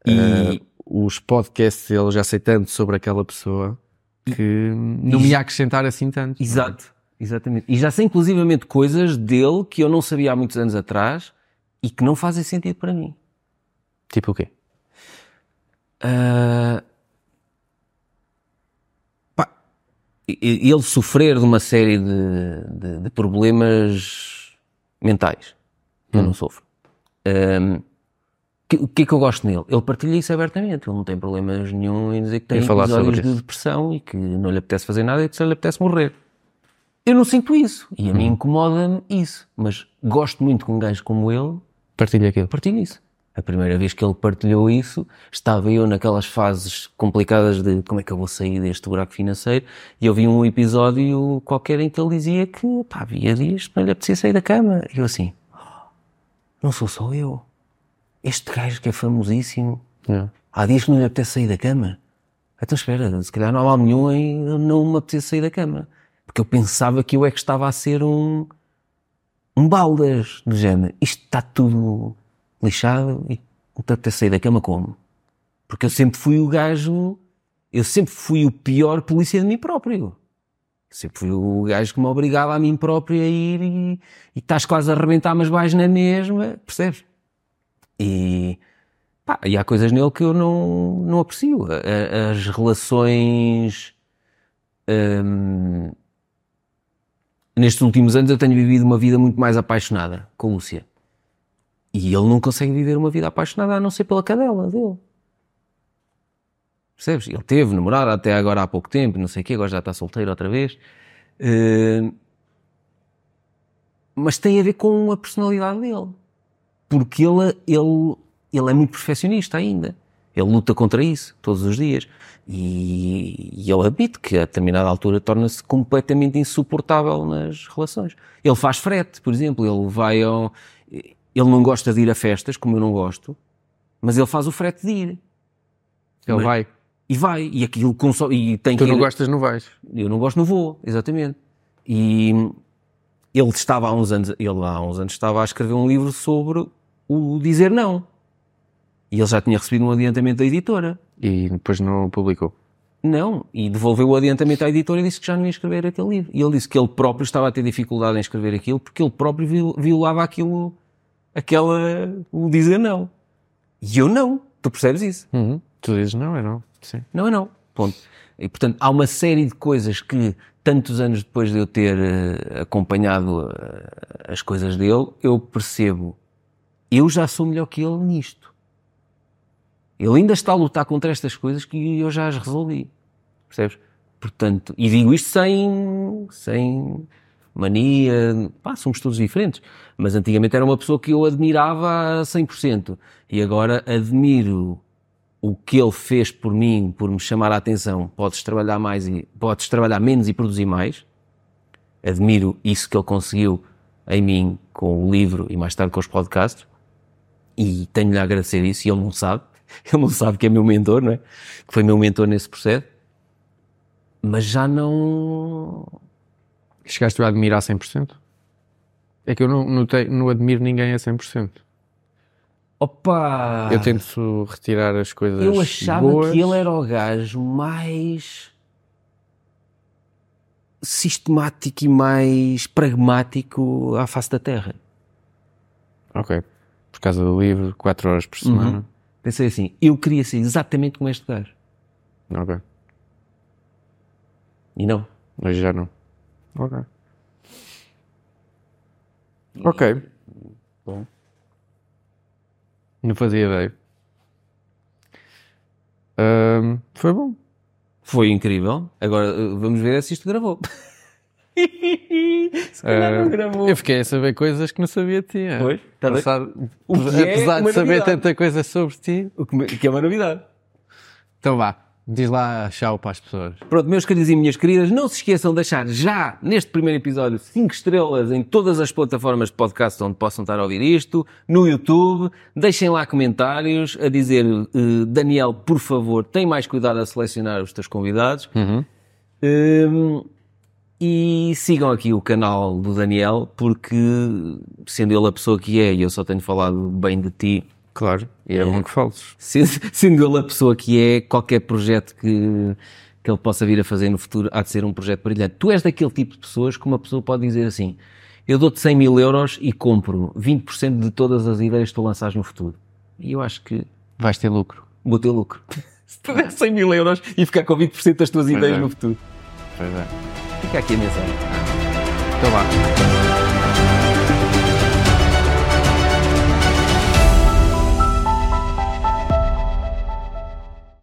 E uh, os podcasts, eu já sei tanto sobre aquela pessoa que não me ia acrescentar assim tanto. Exato, exatamente. E já sei inclusivamente coisas dele que eu não sabia há muitos anos atrás e que não fazem sentido para mim. Tipo o quê? Uh, ele sofrer de uma série de, de, de problemas mentais. Eu hum. não sofro. Um, o que é que eu gosto nele? Ele partilha isso abertamente. Ele não tem problemas nenhum em dizer que tem episódios de depressão e que não lhe apetece fazer nada e que só lhe apetece morrer. Eu não sinto isso. E a hum. mim incomoda-me isso. Mas gosto muito que um gajo como ele partilha aquilo. Partilha isso. A primeira vez que ele partilhou isso, estava eu naquelas fases complicadas de como é que eu vou sair deste buraco financeiro, e eu vi um episódio qualquer em que ele dizia que, pá, havia dias que não lhe apetecia sair da cama. E eu assim, não sou só eu. Este gajo que é famosíssimo, é. há dias que não lhe apetece sair da cama. Então espera, se calhar não há mal nenhum em não me apetecer sair da cama. Porque eu pensava que eu é que estava a ser um, um baldas do género. Isto está tudo lixado e até sair da cama como? Porque eu sempre fui o gajo, eu sempre fui o pior polícia de mim próprio. Sempre fui o gajo que me obrigava a mim próprio a ir e, e estás quase a arrebentar, mas vais na mesma, percebes? E, pá, e há coisas nele que eu não, não aprecio. As relações. Hum, nestes últimos anos eu tenho vivido uma vida muito mais apaixonada com Lúcia. E ele não consegue viver uma vida apaixonada a não ser pela cadela dele. Percebes? Ele teve namorada até agora há pouco tempo, não sei o quê, agora já está solteiro outra vez. Uh, mas tem a ver com a personalidade dele. Porque ele, ele, ele é muito perfeccionista ainda. Ele luta contra isso todos os dias. E, e ele admite que a determinada altura torna-se completamente insuportável nas relações. Ele faz frete, por exemplo. Ele vai ao ele não gosta de ir a festas, como eu não gosto. Mas ele faz o frete de ir. Ele Mas- vai. E vai. E aquilo consome. E tem Tu que não ir- gostas, não vais. Eu não gosto, não vou, exatamente. E ele estava há uns anos, ele há uns anos estava a escrever um livro sobre o dizer não. E ele já tinha recebido um adiantamento da editora. E depois não publicou. Não, e devolveu o adiantamento à editora e disse que já não ia escrever aquele livro. E ele disse que ele próprio estava a ter dificuldade em escrever aquilo porque ele próprio viol- violava aquilo, aquela, o dizer não. E eu não. Tu percebes isso? Uhum. Tu dizes não, é não. Sim. Não é não. Ponto. E, portanto, há uma série de coisas que, tantos anos depois de eu ter eh, acompanhado eh, as coisas dele, eu percebo, eu já sou melhor que ele nisto. Ele ainda está a lutar contra estas coisas que eu já as resolvi. Percebes? Portanto, e digo isto sem, sem mania, pá, somos todos diferentes. Mas antigamente era uma pessoa que eu admirava a 100%. E agora admiro o que ele fez por mim, por me chamar a atenção, podes trabalhar mais e podes trabalhar menos e produzir mais. Admiro isso que ele conseguiu em mim com o livro e mais tarde com os podcasts. E tenho-lhe a agradecer isso e ele não sabe. Ele não sabe que é meu mentor, não é? Que foi meu mentor nesse processo. Mas já não. Chegaste a admirar 100%? É que eu não, não, te- não admiro ninguém a 100%. Opa! Eu tento retirar as coisas Eu achava boas. que ele era o gajo mais sistemático e mais pragmático à face da Terra. Ok. Por causa do livro, 4 horas por semana. Pensei assim, eu queria ser exatamente como este gajo. Ok. E não. Hoje já não. Ok. Ok. Bom. Não fazia ideia. Ahm, foi bom. Foi incrível. Agora uh, vamos ver se isto gravou. se calhar Ah, não gravou. Eu fiquei a saber coisas que não sabia de ti. é. Pois, tá bem. Passado- O que é apesar uma de saber novidade. tanta coisa sobre ti. O que me- que é uma novidade. Então vá, diz lá tchau para as pessoas. Pronto, meus queridos e minhas queridas, não se esqueçam de deixar já, neste primeiro episódio, 5 estrelas em todas as plataformas de podcast onde possam estar a ouvir isto, no YouTube. Deixem lá comentários a dizer, eh, Daniel, por favor, tem mais cuidado a selecionar os teus convidados. Hum, e sigam aqui o canal do Daniel, porque sendo ele a pessoa que é, e eu só tenho falado bem de ti, Claro, e é, bom que fales. Sendo, ele a pessoa que é, qualquer projeto que, que ele possa vir a fazer no futuro há de ser um projeto brilhante. Tu és daquele tipo de pessoas que uma pessoa pode dizer assim: eu dou-te 100 mil euros e compro 20% de todas as ideias que tu lançares no futuro. E eu acho que Vais ter lucro. vou ter lucro. Se tu der 100 mil euros e ficar com 20% das tuas ideias é. no futuro. Pois é. Fica aqui a mensagem. Então vá.